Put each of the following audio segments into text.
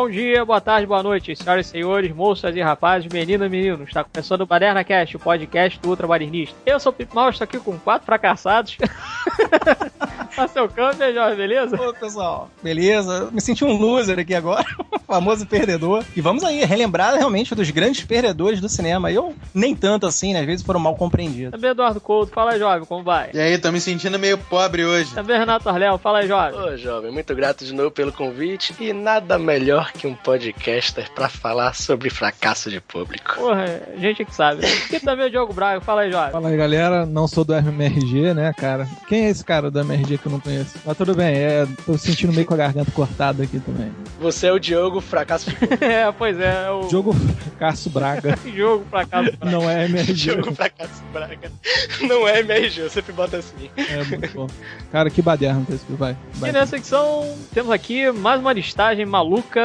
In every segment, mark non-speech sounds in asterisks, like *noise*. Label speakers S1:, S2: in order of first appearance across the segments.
S1: Bom dia, boa tarde, boa noite, senhoras e senhores, moças e rapazes, meninas e meninos. Está começando o Baderna Cast, o podcast do Ultrabarinista. Eu sou o Pip Mal, estou aqui com quatro fracassados. *laughs* Marcel Câmbio, Jorge, beleza?
S2: Ô, pessoal, beleza? Me senti um loser aqui agora, *laughs* famoso perdedor. E vamos aí, relembrar realmente dos grandes perdedores do cinema. Eu nem tanto assim, né? Às vezes foram mal compreendidos.
S1: Também Eduardo Couto, fala aí, jovem, como vai?
S3: E aí, tô me sentindo meio pobre hoje.
S1: Também Renato Arléu, fala aí, jovem.
S4: Ô, jovem, muito grato de novo pelo convite e nada melhor que um podcaster pra falar sobre fracasso de público.
S1: Porra, gente que sabe. E também o Diogo Braga, fala aí, jovem.
S5: Fala aí, galera. Não sou do MRG, né, cara? Quem é esse cara do MRG que eu não conheço? Mas tudo bem, é, tô sentindo meio com a garganta cortada aqui também.
S4: Você é o Diogo Fracasso *laughs*
S1: é, pois é, é o
S5: Jogo Cássio Braga.
S1: jogo fracasso.
S5: Não é MRG.
S4: Diogo Fracasso Braga. Não é MRG, eu sempre boto assim.
S5: É muito bom. Cara, que baderna que esse filme vai.
S1: E nessa secção temos aqui mais uma listagem maluca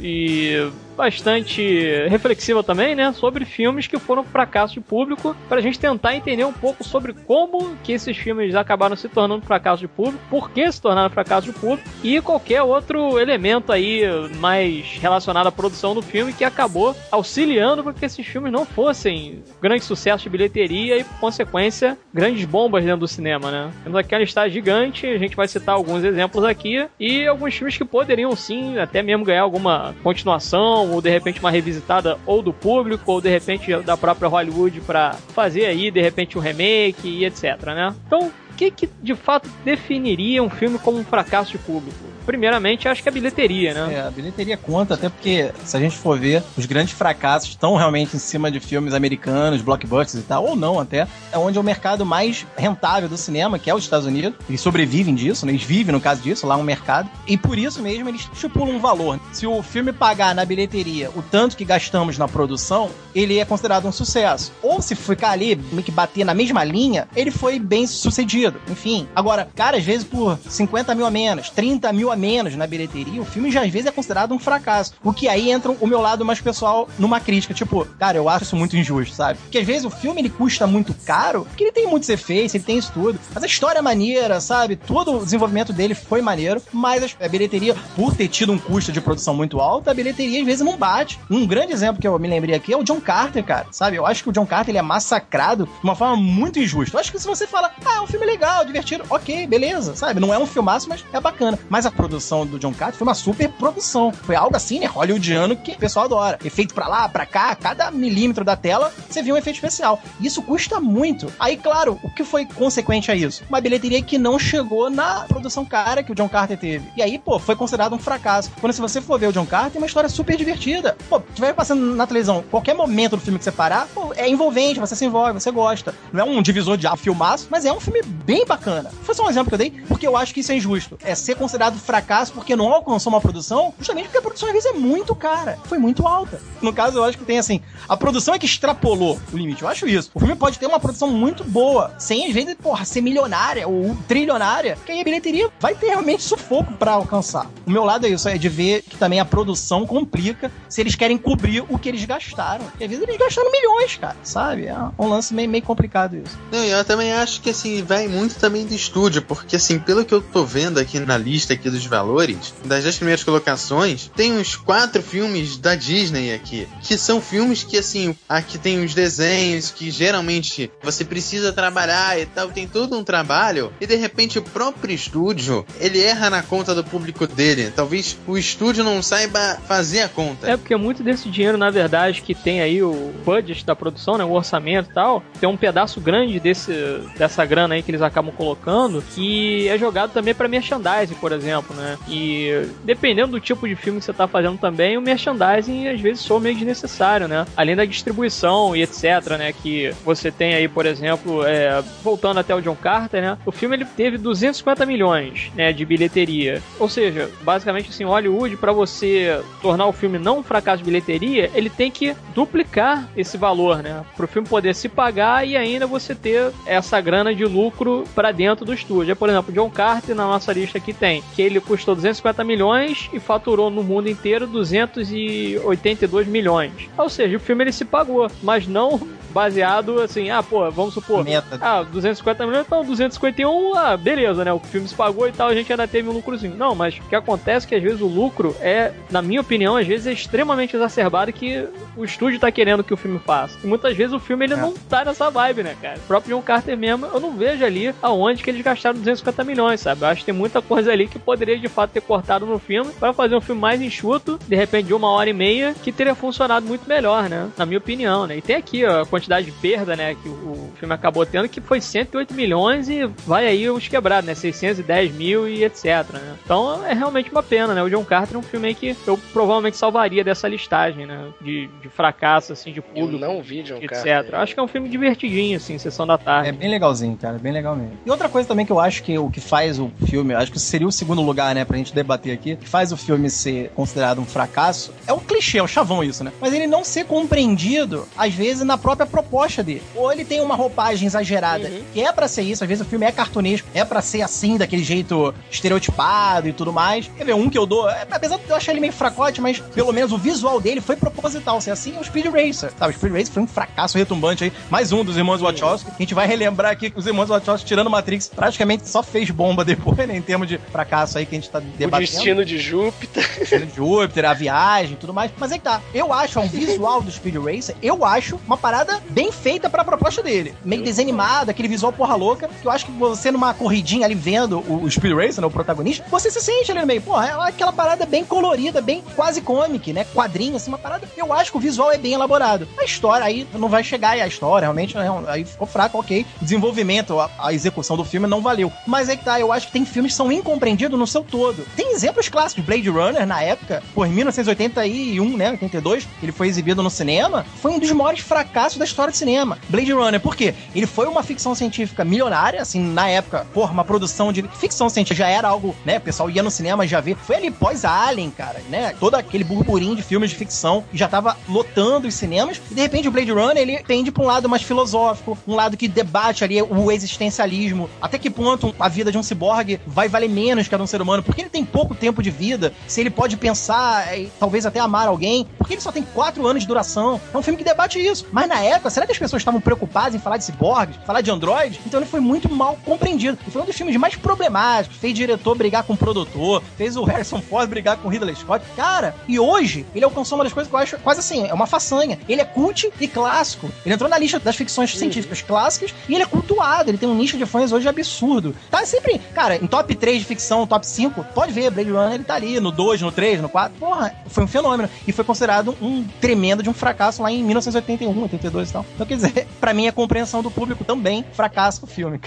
S1: e bastante reflexiva também, né, sobre filmes que foram fracasso de público, pra gente tentar entender um pouco sobre como que esses filmes acabaram se tornando fracasso de público, por que se tornaram fracasso de público e qualquer outro elemento aí mais relacionado à produção do filme que acabou auxiliando para que esses filmes não fossem grande sucesso de bilheteria e, por consequência, grandes bombas dentro do cinema, né? Temos aqui uma listagem gigante, a gente vai citar alguns exemplos aqui e alguns filmes que poderiam sim até mesmo ganhar alguma continuação ou de repente uma revisitada ou do público ou de repente da própria Hollywood para fazer aí de repente um remake e etc, né? Então, o que, que de fato definiria um filme como um fracasso de público? Primeiramente, acho que a bilheteria, né?
S2: É, a bilheteria conta, até porque se a gente for ver, os grandes fracassos estão realmente em cima de filmes americanos, blockbusters e tal, ou não até, é onde é o mercado mais rentável do cinema, que é os Estados Unidos. Eles sobrevivem disso, né? eles vivem no caso disso, lá um mercado. E por isso mesmo eles estipulam um valor. Se o filme pagar na bilheteria o tanto que gastamos na produção, ele é considerado um sucesso. Ou se ficar ali, meio que bater na mesma linha, ele foi bem sucedido. Enfim. Agora, cara, às vezes por 50 mil a menos, 30 mil a menos na bilheteria, o filme já às vezes é considerado um fracasso. O que aí entra o meu lado mais pessoal numa crítica. Tipo, cara, eu acho isso muito injusto, sabe? Porque às vezes o filme ele custa muito caro, porque ele tem muitos efeitos, ele tem isso tudo. Mas a história é maneira, sabe? Todo o desenvolvimento dele foi maneiro, mas a bilheteria, por ter tido um custo de produção muito alto, a bilheteria às vezes não bate. Um grande exemplo que eu me lembrei aqui é o John Carter, cara, sabe? Eu acho que o John Carter ele é massacrado de uma forma muito injusta. Eu acho que se você fala, ah, é um filme legal, divertido, ok, beleza, sabe? Não é um filmaço, mas é bacana. Mas a produção do John Carter foi uma super produção. Foi algo assim, né? Hollywoodiano que o pessoal adora. Efeito pra lá, pra cá, cada milímetro da tela, você viu um efeito especial. Isso custa muito. Aí, claro, o que foi consequente a isso? Uma bilheteria que não chegou na produção cara que o John Carter teve. E aí, pô, foi considerado um fracasso. Quando se você for ver o John Carter, é uma história super divertida. Pô, vai passando na televisão, qualquer momento do filme que você parar, pô, é envolvente, você se envolve, você gosta. Não é um divisor de filmaço, mas é um filme bem bacana. Foi só um exemplo que eu dei, porque eu acho que isso é injusto. É ser considerado fracasso porque não alcançou uma produção, justamente porque a produção às vezes é muito cara. Foi muito alta. No caso, eu acho que tem assim, a produção é que extrapolou o limite. Eu acho isso. O filme pode ter uma produção muito boa, sem às vezes, porra, ser milionária ou trilionária, que aí a bilheteria vai ter realmente sufoco pra alcançar. O meu lado é isso, é de ver que também a produção complica se eles querem cobrir o que eles gastaram. Porque às vezes eles gastaram milhões, cara, sabe? É um lance meio, meio complicado isso.
S3: Não, e eu também acho que assim, vai muito também do estúdio, porque assim, pelo que eu tô vendo aqui na lista aqui dos valores, das 10 primeiras colocações, tem uns quatro filmes da Disney aqui, que são filmes que assim, aqui tem os desenhos que geralmente você precisa trabalhar e tal, tem todo um trabalho, e de repente o próprio estúdio, ele erra na conta do público dele. Talvez o estúdio não saiba fazer a conta.
S1: É porque muito desse dinheiro, na verdade, que tem aí o budget da produção, né, o orçamento e tal, tem um pedaço grande desse, dessa grana aí que eles acabam colocando que é jogado também para merchandising, por exemplo, né? E dependendo do tipo de filme que você tá fazendo também, o merchandising às vezes soa meio desnecessário, né? Além da distribuição e etc, né? Que você tem aí, por exemplo, é, voltando até o John Carter, né? O filme ele teve 250 milhões, né, de bilheteria. Ou seja, basicamente assim, Hollywood para você tornar o filme não um fracasso de bilheteria, ele tem que duplicar esse valor, né? Pro filme poder se pagar e ainda você ter essa grana de lucro para dentro do estúdio. Por exemplo, John Carter na nossa lista aqui tem que ele custou 250 milhões e faturou no mundo inteiro 282 milhões. Ou seja, o filme ele se pagou, mas não baseado assim, ah, pô, vamos supor.
S2: Meta.
S1: Ah, 250 milhões, então 251, ah, beleza, né? O filme se pagou e tal, a gente ainda teve um lucrozinho. Não, mas o que acontece é que às vezes o lucro é, na minha opinião, às vezes é extremamente exacerbado que o estúdio tá querendo que o filme faça. E muitas vezes o filme ele
S2: É.
S1: não tá nessa vibe, né, cara? O próprio John Carter mesmo, eu não vejo ali aonde que eles gastaram 250 milhões, sabe? Eu acho que tem muita coisa ali que poderia de fato ter cortado no filme para fazer um filme mais enxuto, de repente de uma hora e meia, que teria funcionado muito melhor, né? Na minha opinião, né? E tem aqui ó, a quantidade de perda, né, que o, filme acabou tendo, que foi 108 milhões e vai aí os quebrados, né? 610 mil e etc, né? Então é realmente uma pena, né? O John Carter é um filme aí que eu provavelmente salvaria dessa listagem, né? De, de fracasso, assim, de
S4: Eu
S1: público,
S4: não vi John
S1: etc.
S4: Carter.
S1: Acho que é um filme divertidinho, assim, sessão da tarde.
S2: É bem legalzinho, cara, bem legal mesmo. E outra coisa também que eu acho que o que faz o filme, acho que seria o segundo lugar, né, pra gente debater aqui, que faz o filme ser considerado um fracasso, é um clichê, é um chavão isso, né? Mas ele não ser compreendido, às vezes, na própria proposta dele. Ou ele tem uma roupagem exagerada,
S1: Uhum.
S2: que é pra ser isso, às vezes o filme é cartunesco, é pra ser assim, daquele jeito estereotipado e tudo mais. Quer ver, um que eu dou, é, apesar de eu achar ele meio fracote, mas pelo menos o visual dele foi proposital, ser assim, é o Speed Racer, sabe? O Speed Racer foi um fracasso retumbante aí, mais um dos irmãos Wachowski. A gente vai relembrar aqui que os irmãos Wachowski, tirando Matrix, praticamente só fez bomba *laughs* depois, né, em termos de fracasso aí que a gente tá
S4: O
S2: debatendo.
S4: destino de Júpiter.
S2: Destino de Júpiter, a viagem e tudo mais. Mas é que tá. Eu acho, ó, um visual do Speed Racer, eu acho uma parada bem feita pra proposta dele. Meio desanimada, aquele visual porra louca, que eu acho que você numa corridinha ali vendo o, o Speed Racer, né, o protagonista, você se sente ali no meio. Porra, é aquela parada bem colorida, bem quase comic, né? Quadrinho, assim, uma parada. Eu acho que o visual é bem elaborado. A história aí não vai chegar e a história realmente é um- aí ficou fraco, ok. Desenvolvimento, a, a execução do filme não valeu. Mas é que tá, eu acho que tem filmes que são incompreendidos no seu todo. Tem exemplos clássicos. Blade Runner, na época, por 1981, né? 82, ele foi exibido no cinema. Foi um dos maiores fracassos da história do cinema. Blade Runner, por quê? Ele foi uma ficção científica milionária, assim, na época, porra, uma produção de ficção científica já era algo, né? O pessoal ia no cinema já ver. Foi ali pós-Alien, cara, né? Todo aquele burburinho de filmes de ficção já tava lotando os cinemas. E de repente o Blade Runner, ele tende pra um lado mais filosófico, um lado que debate ali o existencialismo. Até que ponto a vida de um ciborgue vai valer menos que a de um ser humano? Porque ele tem pouco tempo de vida. Se ele pode pensar e talvez até amar alguém. Porque ele só tem quatro anos de duração. É um filme que debate isso. Mas na época, será que as pessoas estavam preocupadas em falar de ciborgues, falar de androides? Então ele foi muito mal compreendido. E foi um dos filmes mais problemáticos. Fez diretor brigar com o produtor, fez o Harrison Ford brigar com o Ridley Scott. Cara, e hoje ele alcançou uma das coisas que eu acho quase assim, é uma façanha. Ele é cult e clássico. Ele entrou na lista das ficções científicas clássicas e ele é cultuado. Ele tem um nicho de fãs hoje absurdo. Tá sempre, cara, em top 3 de ficção, top 5, pode ver, Blade Runner ele tá ali, no 2, no 3, no 4. Porra, foi um fenômeno. E foi considerado um tremendo de um fracasso lá em 1981, 82 Então, quer dizer, *laughs* pra mim a compreensão do público também fracassa o filme.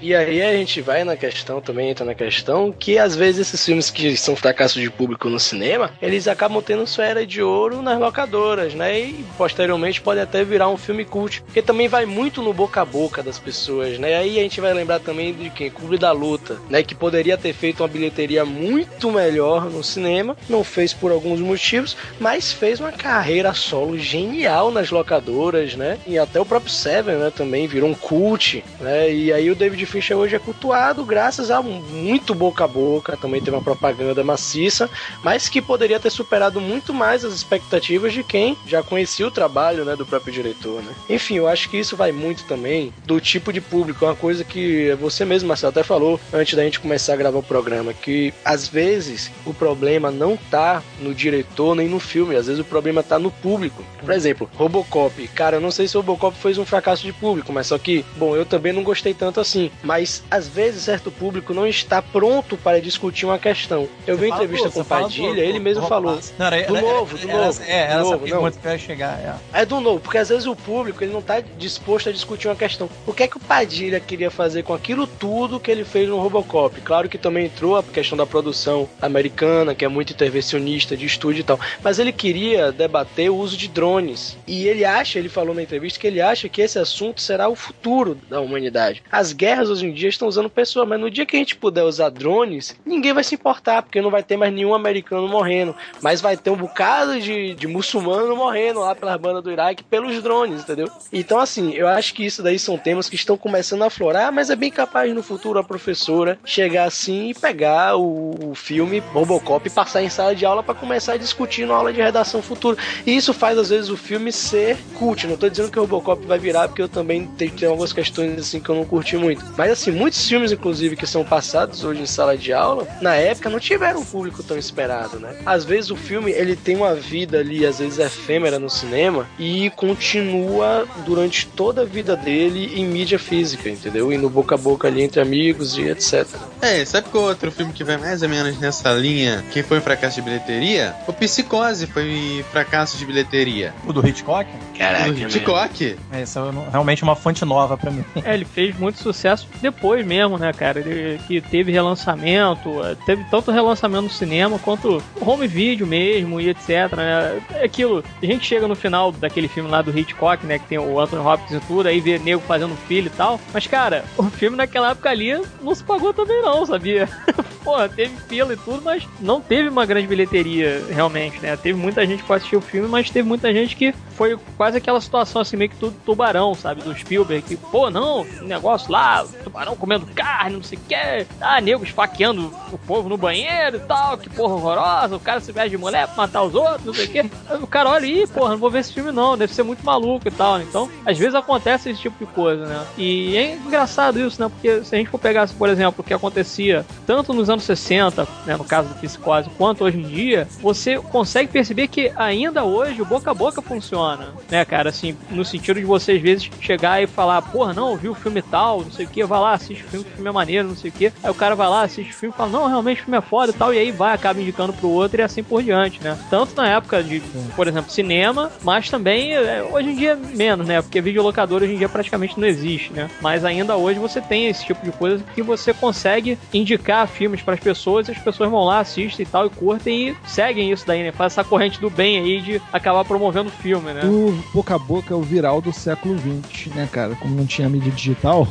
S4: E aí a gente vai na questão, também entra na questão, que às vezes esses filmes que são fracassos de público no cinema, eles acabam tendo sua era de ouro nas locadoras, né? E posteriormente pode até virar um filme cult, porque também vai muito no boca a boca das pessoas, né? Aí a gente vai lembrar também de quem? Clube da Luta, né? Que poderia ter feito uma bilheteria muito melhor no cinema, não fez por alguns motivos, mas fez uma carreira solo genial nas locadoras, né? E até o próprio Seven, né? Também virou um cult, né? E aí o David Fincher hoje é cultuado graças a muito boca a boca, também teve uma propaganda maciça, mas que poderia ter superado muito mais as expectativas de quem já conhecia o trabalho, né? Do próprio diretor, né? Enfim, eu acho que isso vai muito também do tipo de público, é uma coisa que você mesmo, Marcelo, até falou antes da gente começar a gravar o programa, que às vezes o problema não tá no diretor nem no filme, às vezes o problema tá no público. Por exemplo, Robocop. Cara, eu não sei se o Robocop foi um fracasso de público, mas só que, bom, eu também não gostei tanto assim. Mas às vezes certo público não está pronto para discutir uma questão. Eu vi uma
S2: Fala
S4: entrevista
S2: do-
S4: com
S2: você
S4: Padilha,
S2: do-
S4: ele
S2: do-
S4: mesmo
S2: do
S4: falou.
S2: Não, era,
S4: Do novo, do
S2: era-
S4: novo,
S2: É, era
S4: novo,
S2: pergunta que chegar. É.
S4: É do novo, porque às vezes o público ele não tá disposto a discutir uma questão. O que é que o Padilha queria fazer com aquilo tudo que ele fez no Robocop? Claro que também entrou a questão da produção americana, que é muito intervencionista de estúdio e tal, mas ele queria debater o uso de drones. E ele acha, ele falou na entrevista que ele acha que esse assunto será o futuro da humanidade. As guerras hoje em dia estão usando pessoas, mas no dia que a gente puder usar drones, ninguém vai se importar, porque não vai ter mais nenhum americano morrendo, mas vai ter um bocado de, de muçulmano morrendo lá pelas bandas do Iraque pelos drones, entendeu? Então, assim, eu acho que isso daí são temas que estão começando a aflorar, mas é bem capaz no futuro a professora chegar assim e pegar o, o filme Robocop e passar em sala de aula para começar a discutir na aula de redação futura. E isso faz, às vezes, o filme ser cult, no tô dizendo que o Robocop vai virar porque eu também tenho, tenho algumas questões assim que eu não curti muito. Mas assim, muitos filmes, inclusive, que são passados hoje em sala de aula, na época não tiveram um público tão esperado, né? Às vezes o filme ele tem uma vida ali, às vezes efêmera no cinema e continua durante toda a vida dele em mídia física, entendeu? E no boca a boca ali entre amigos e etc.
S3: É, sabe qual outro filme que vai mais ou menos nessa linha que foi um fracasso de bilheteria? O Psicose foi fracasso de bilheteria.
S2: O do Hitchcock?
S4: Caraca,
S3: Hitchcock?
S2: Essa é realmente uma fonte nova pra mim.
S1: É, ele fez muito sucesso depois mesmo, né, cara? Ele que teve relançamento, eh, teve tanto relançamento no cinema quanto home video mesmo e etc, né? É aquilo, a gente chega no final daquele filme lá do Hitchcock, né, que tem o Anthony Hopkins e tudo, aí vê nego fazendo filho e tal, mas cara, o filme naquela época ali não se pagou também não, sabia? *laughs* Porra, teve fila e tudo, mas não teve uma grande bilheteria realmente, né? Teve muita gente que foi assistir o filme, mas teve muita gente que foi quase aquela situação assim, meio que tudo tubarão, sabe? Do Spielberg, que, pô, não, negócio lá, tubarão comendo carne, não sei o que, ah, nego esfaqueando o povo no banheiro e tal, que porra horrorosa, o cara se veste de mulher pra matar os outros, não sei o que. O cara olha aí, porra, não vou ver esse filme não, deve ser muito maluco e tal? Então, às vezes acontece esse tipo de coisa, né? E é engraçado isso, né? Porque se a gente for pegar, por exemplo, o que acontecia tanto nos anos 60, né, no caso do Psicose, quanto hoje em dia, você consegue perceber que ainda hoje o boca a boca funciona, né, cara? Assim, no sentido de você às vezes chegar e falar, porra, não, vi o filme tal, não sei o que, vai lá, assiste o filme, o filme é maneiro, não sei o que. Aí o cara vai lá, assiste o filme fala, não, realmente o filme é foda e tal, e aí vai, acaba indicando pro outro e assim por diante, né? Tanto na época de, por exemplo, cinema, mas também é, hoje em dia menos, né? Porque videolocador hoje em dia praticamente não existe, né? Mas ainda hoje você tem esse tipo de coisa que você consegue indicar filmes para as pessoas e as pessoas vão lá, assistem e tal, e curtem e seguem isso daí, né? Faz essa corrente do bem aí de acabar promovendo o filme, né?
S5: O boca a boca é o viral do século XX, né, cara? Como não tinha mídia digital,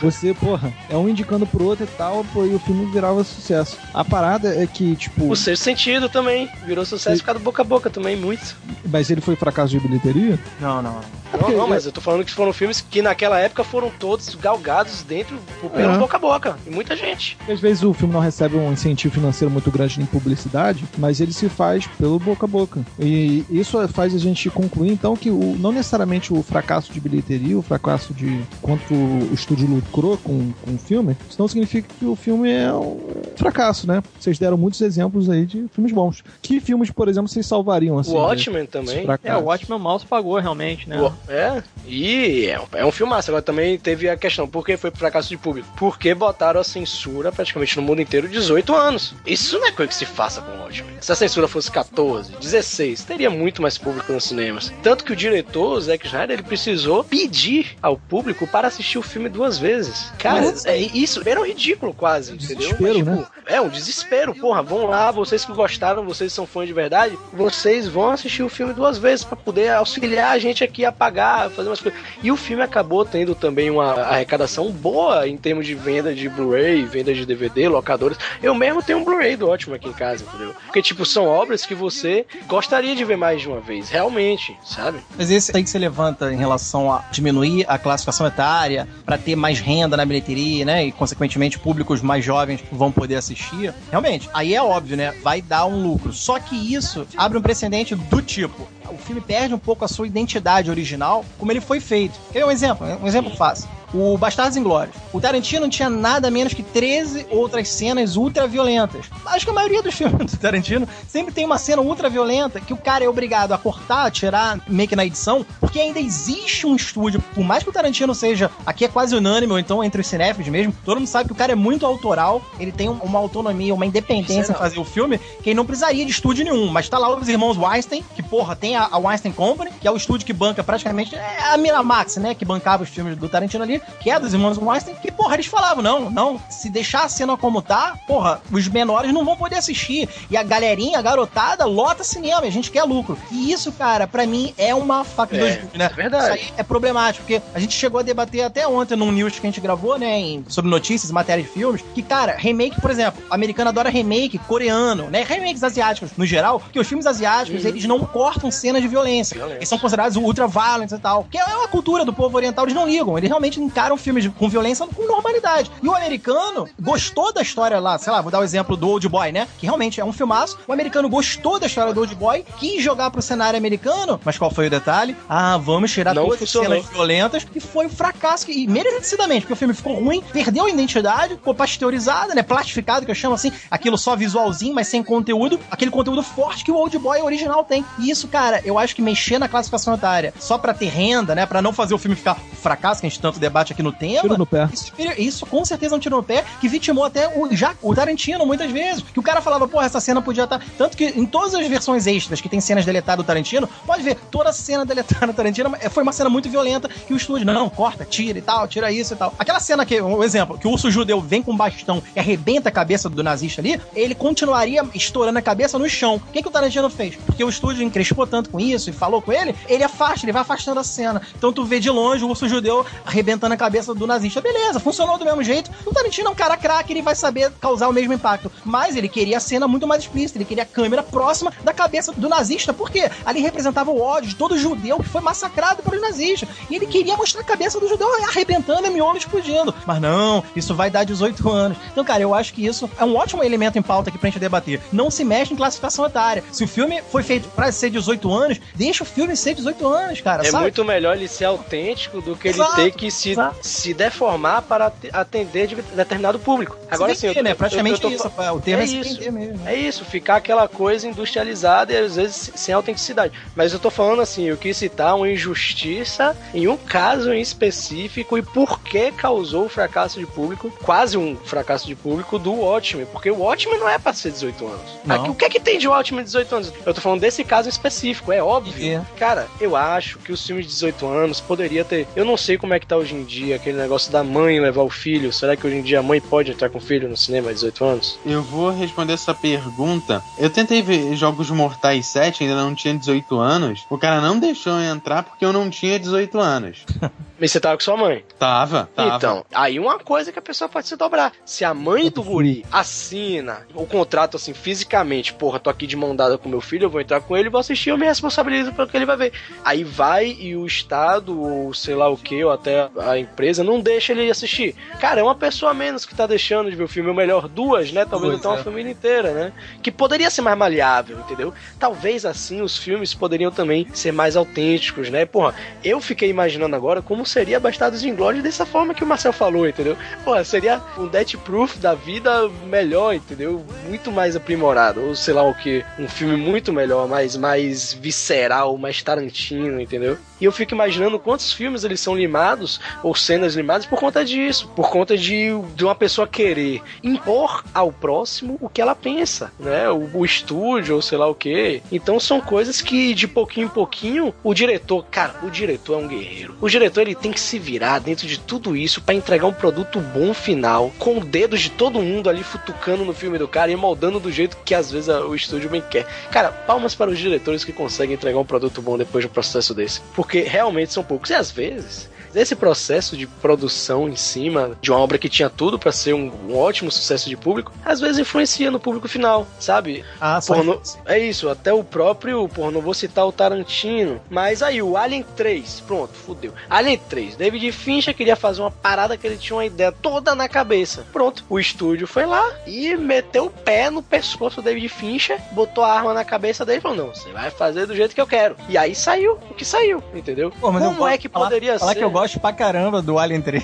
S5: você, porra, é um indicando pro outro e tal, pô, e o filme virava sucesso. A parada é que, tipo.
S4: O sexto sentido também virou sucesso por causa do boca a boca também, muito.
S5: Mas ele foi fracasso de bilheteria?
S2: Não, não.
S4: Não, não, mas eu tô falando que foram filmes que naquela época foram todos galgados dentro pelo
S5: É.
S4: boca a boca. E muita gente.
S5: Às vezes o filme não recebe um incentivo financeiro muito grande em publicidade, mas ele se faz pelo boca a boca. E isso faz a gente concluir, então, que o, não necessariamente o fracasso de bilheteria, o fracasso de quanto o estúdio lucrou com, com o filme, isso não significa que o filme é um fracasso, né? Vocês deram muitos exemplos aí de filmes bons. Que filmes, por exemplo, vocês salvariam assim?
S4: o Watchmen também.
S5: desse fracasso?
S1: É, o Watchmen mal se pagou realmente, né?
S4: O- É, e é um, é um filmaço. Agora também teve a questão, por que foi fracasso de público? Porque botaram a censura praticamente no mundo inteiro 18 anos. Isso não é coisa que se faça com o Watchmen. Se a censura fosse 14, 16, teria muito mais público nos cinemas. Tanto que o diretor, o Zack Snyder, ele precisou pedir ao público para assistir o filme duas vezes. Cara, é, isso era um ridículo quase, entendeu?
S5: desespero, né?
S4: É um desespero, porra. Vão lá, vocês que gostaram, vocês são fãs de verdade, vocês vão assistir o filme duas vezes pra poder auxiliar a gente aqui a pagar, fazer umas coisas. E o filme acabou tendo também uma arrecadação boa em termos de venda de Blu-ray, venda de DVD, locadores. Eu mesmo tenho um Blu-ray do ótimo aqui em casa, entendeu? Porque, tipo, são obras que você gostaria de ver mais de uma vez, realmente, sabe?
S2: Mas esse aí que você levanta em relação a diminuir a classificação etária para ter mais renda na bilheteria, né? E consequentemente públicos mais jovens vão poder assistir. Realmente, aí é óbvio, né? Vai dar um lucro. Só que isso abre um precedente do tipo. O filme perde um pouco a sua identidade original, como ele foi feito. Quer um exemplo? Um exemplo fácil. O Bastardos Inglórios. O Tarantino tinha nada menos que 13 outras cenas ultra violentas. Acho que a maioria dos *laughs* filmes do Tarantino sempre tem uma cena ultra violenta que o cara é obrigado a cortar, tirar meio que na edição, porque ainda existe um estúdio, por mais que o Tarantino seja, aqui é quase unânime, ou então entre os cinéfilos mesmo, todo mundo sabe que o cara é muito autoral, ele tem um- uma autonomia, uma independência
S4: é
S2: em fazer o filme, que ele não precisaria de estúdio nenhum, mas tá lá os irmãos Weinstein, que porra, tem a, a Weinstein Company, que é o estúdio que banca praticamente, é a Miramax, né, que bancava os filmes do Tarantino ali, que é dos irmãos Weinstein, que porra, eles falavam, não, não, se deixar a cena como tá, porra, os menores não vão poder assistir, e a galerinha, a garotada, lota cinema, a gente quer lucro. E isso, cara, pra mim é uma faca de
S4: É,
S2: dois gumes, né?
S4: é verdade.
S2: Isso aí é problemático, porque a gente chegou a debater até ontem num news que a gente gravou, né, em- sobre notícias, matérias de filmes, que, cara, remake, por exemplo, americano adora remake coreano, né, remakes asiáticos no geral, porque os filmes asiáticos, eles não cortam cenas de violência,
S4: Violência.
S2: eles são considerados ultra violent e tal, que é uma cultura do povo oriental, eles não ligam, eles realmente não encaram filmes com violência com normalidade. E o americano gostou da história lá, sei lá, vou dar o exemplo do Old Boy, né? Que realmente é um filmaço. O americano gostou da história do Old Boy, quis jogar pro cenário americano, mas qual foi o detalhe? Ah, vamos tirar
S4: Não
S2: todas as cenas violentas, e foi um fracasso, e merecidamente, porque o filme ficou ruim, perdeu a identidade, ficou pasteurizado, né? Plastificado, que eu chamo assim, aquilo só visualzinho, mas sem conteúdo, aquele conteúdo forte que o Old Boy original tem. E isso, cara, eu acho que mexer na classificação etária só pra ter renda, né? Pra não fazer o filme ficar um fracasso, que a gente tanto debate aqui no tema.
S5: Tiro no pé.
S2: Isso, isso com certeza é um tiro no pé que vitimou até o, já, o Tarantino muitas vezes. Que o cara falava, porra, essa cena podia estar. Tanto que em todas as versões extras que tem cenas deletadas do Tarantino, pode ver, toda cena deletada do Tarantino foi uma cena muito violenta que o estúdio, não, corta, tira e tal, tira isso e tal. Aquela cena que, um exemplo, que o urso judeu vem com um bastão e arrebenta a cabeça do nazista ali, ele continuaria estourando a cabeça no chão. O que, que o Tarantino fez? Porque o estúdio encrespou tanto com isso e falou com ele, ele afasta, ele vai afastando a cena. Então tu vê de longe o urso judeu arrebentando a cabeça do nazista. Beleza, funcionou do mesmo jeito. O Tarantino é um cara craque, ele vai saber causar o mesmo impacto. Mas ele queria a cena muito mais explícita, ele queria a câmera próxima da cabeça do nazista. Por quê? Ali representava o ódio de todo judeu que foi massacrado pelos nazistas. E ele queria mostrar a cabeça do judeu arrebentando e miolo explodindo. Mas não, isso vai dar 18 anos. Então, cara, eu acho que isso é um ótimo elemento em pauta aqui pra gente debater. Não se mexe em classificação etária. Se o filme foi feito pra ser 18 anos, deixa o filme ser 18 anos, cara.
S4: É
S2: sabe?
S4: muito melhor ele ser autêntico do que ele
S2: Exato,
S4: ter que se,
S2: exato.
S4: se deformar para at- atender de determinado público. Agora
S2: se
S4: sim, eu-
S2: né?
S4: eu-
S2: Praticamente
S4: eu tô-
S2: isso. O termo é,
S4: é
S2: se
S4: isso.
S2: mesmo.
S4: É isso, ficar aquela coisa industrializada e às vezes sem autenticidade. Mas eu tô falando assim, eu quis citar uma injustiça em um caso em específico e por que causou o fracasso de público, quase um fracasso de público do Watchmen, porque o Watchmen não é pra ser 18 anos. Aqui, o que é que tem de Watchmen de 18 anos? Eu tô falando desse caso específico, é óbvio.
S2: É.
S4: Cara, eu acho que os filmes de 18 anos poderia ter. Eu não sei como é que tá hoje em dia aquele negócio da mãe levar o filho. Será que hoje em dia a mãe pode entrar com o filho no cinema de 18 anos?
S3: Eu vou responder essa pergunta. Eu tentei ver Jogos Mortais 7, ainda não tinha 18 anos. O cara não deixou eu entrar porque eu não tinha 18 anos. *laughs*
S4: Mas você tava com sua mãe.
S3: Tava, tava.
S4: Então, aí uma coisa que a pessoa pode se dobrar. Se a mãe do guri assina o contrato assim fisicamente, porra, tô aqui de mão dada com meu filho, eu vou entrar com ele, vou assistir, eu me responsabilizo pelo que ele vai ver. Aí vai e o Estado, ou sei lá o que, ou até a empresa, não deixa ele assistir. Cara, é uma pessoa a menos que tá deixando de ver o filme, ou melhor, duas, né? Talvez
S2: Duas,
S4: até uma
S2: é.
S4: família inteira, né? Que poderia ser mais maleável, entendeu? Talvez assim os filmes poderiam também ser mais autênticos, né? Porra, eu fiquei imaginando agora como seria Bastardos de Inglórios dessa forma que o Marcel falou, entendeu? Pô, seria um Death Proof da vida melhor, entendeu? Muito mais aprimorado, ou sei lá o que, um filme muito melhor, mais, mais visceral, mais Tarantino, entendeu? E eu fico imaginando quantos filmes eles são limados, ou cenas limadas, por conta disso, por conta de, de uma pessoa querer impor ao próximo o que ela pensa, né? O, o estúdio, ou sei lá o que. Então são coisas que de pouquinho em pouquinho o diretor, cara, o diretor é um guerreiro. O diretor ele tem que se virar dentro de tudo isso pra entregar um produto bom final, com dedos de todo mundo ali futucando no filme do cara e moldando do jeito que às vezes o estúdio bem quer. Cara, palmas para os diretores que conseguem entregar um produto bom depois de um processo desse, porque realmente são poucos. E às vezes esse processo de produção em cima de uma obra que tinha tudo pra ser um, um ótimo sucesso de público, às vezes influencia no público final, sabe?
S2: Ah,
S4: não- é isso, até o próprio, porra, não vou citar o Tarantino, mas aí o Alien 3, pronto, fudeu. Alien 3, David Fincher queria fazer uma parada que ele tinha uma ideia toda na cabeça. Pronto, o estúdio foi lá e meteu o pé no pescoço do David Fincher, botou a arma na cabeça dele e falou: "Não, você vai fazer do jeito que eu quero". E aí saiu o que saiu, entendeu?
S2: Pô,
S4: Como é que
S2: falar-
S4: poderia
S2: falar
S4: ser?
S2: que eu gosto pra caramba do Alien 3.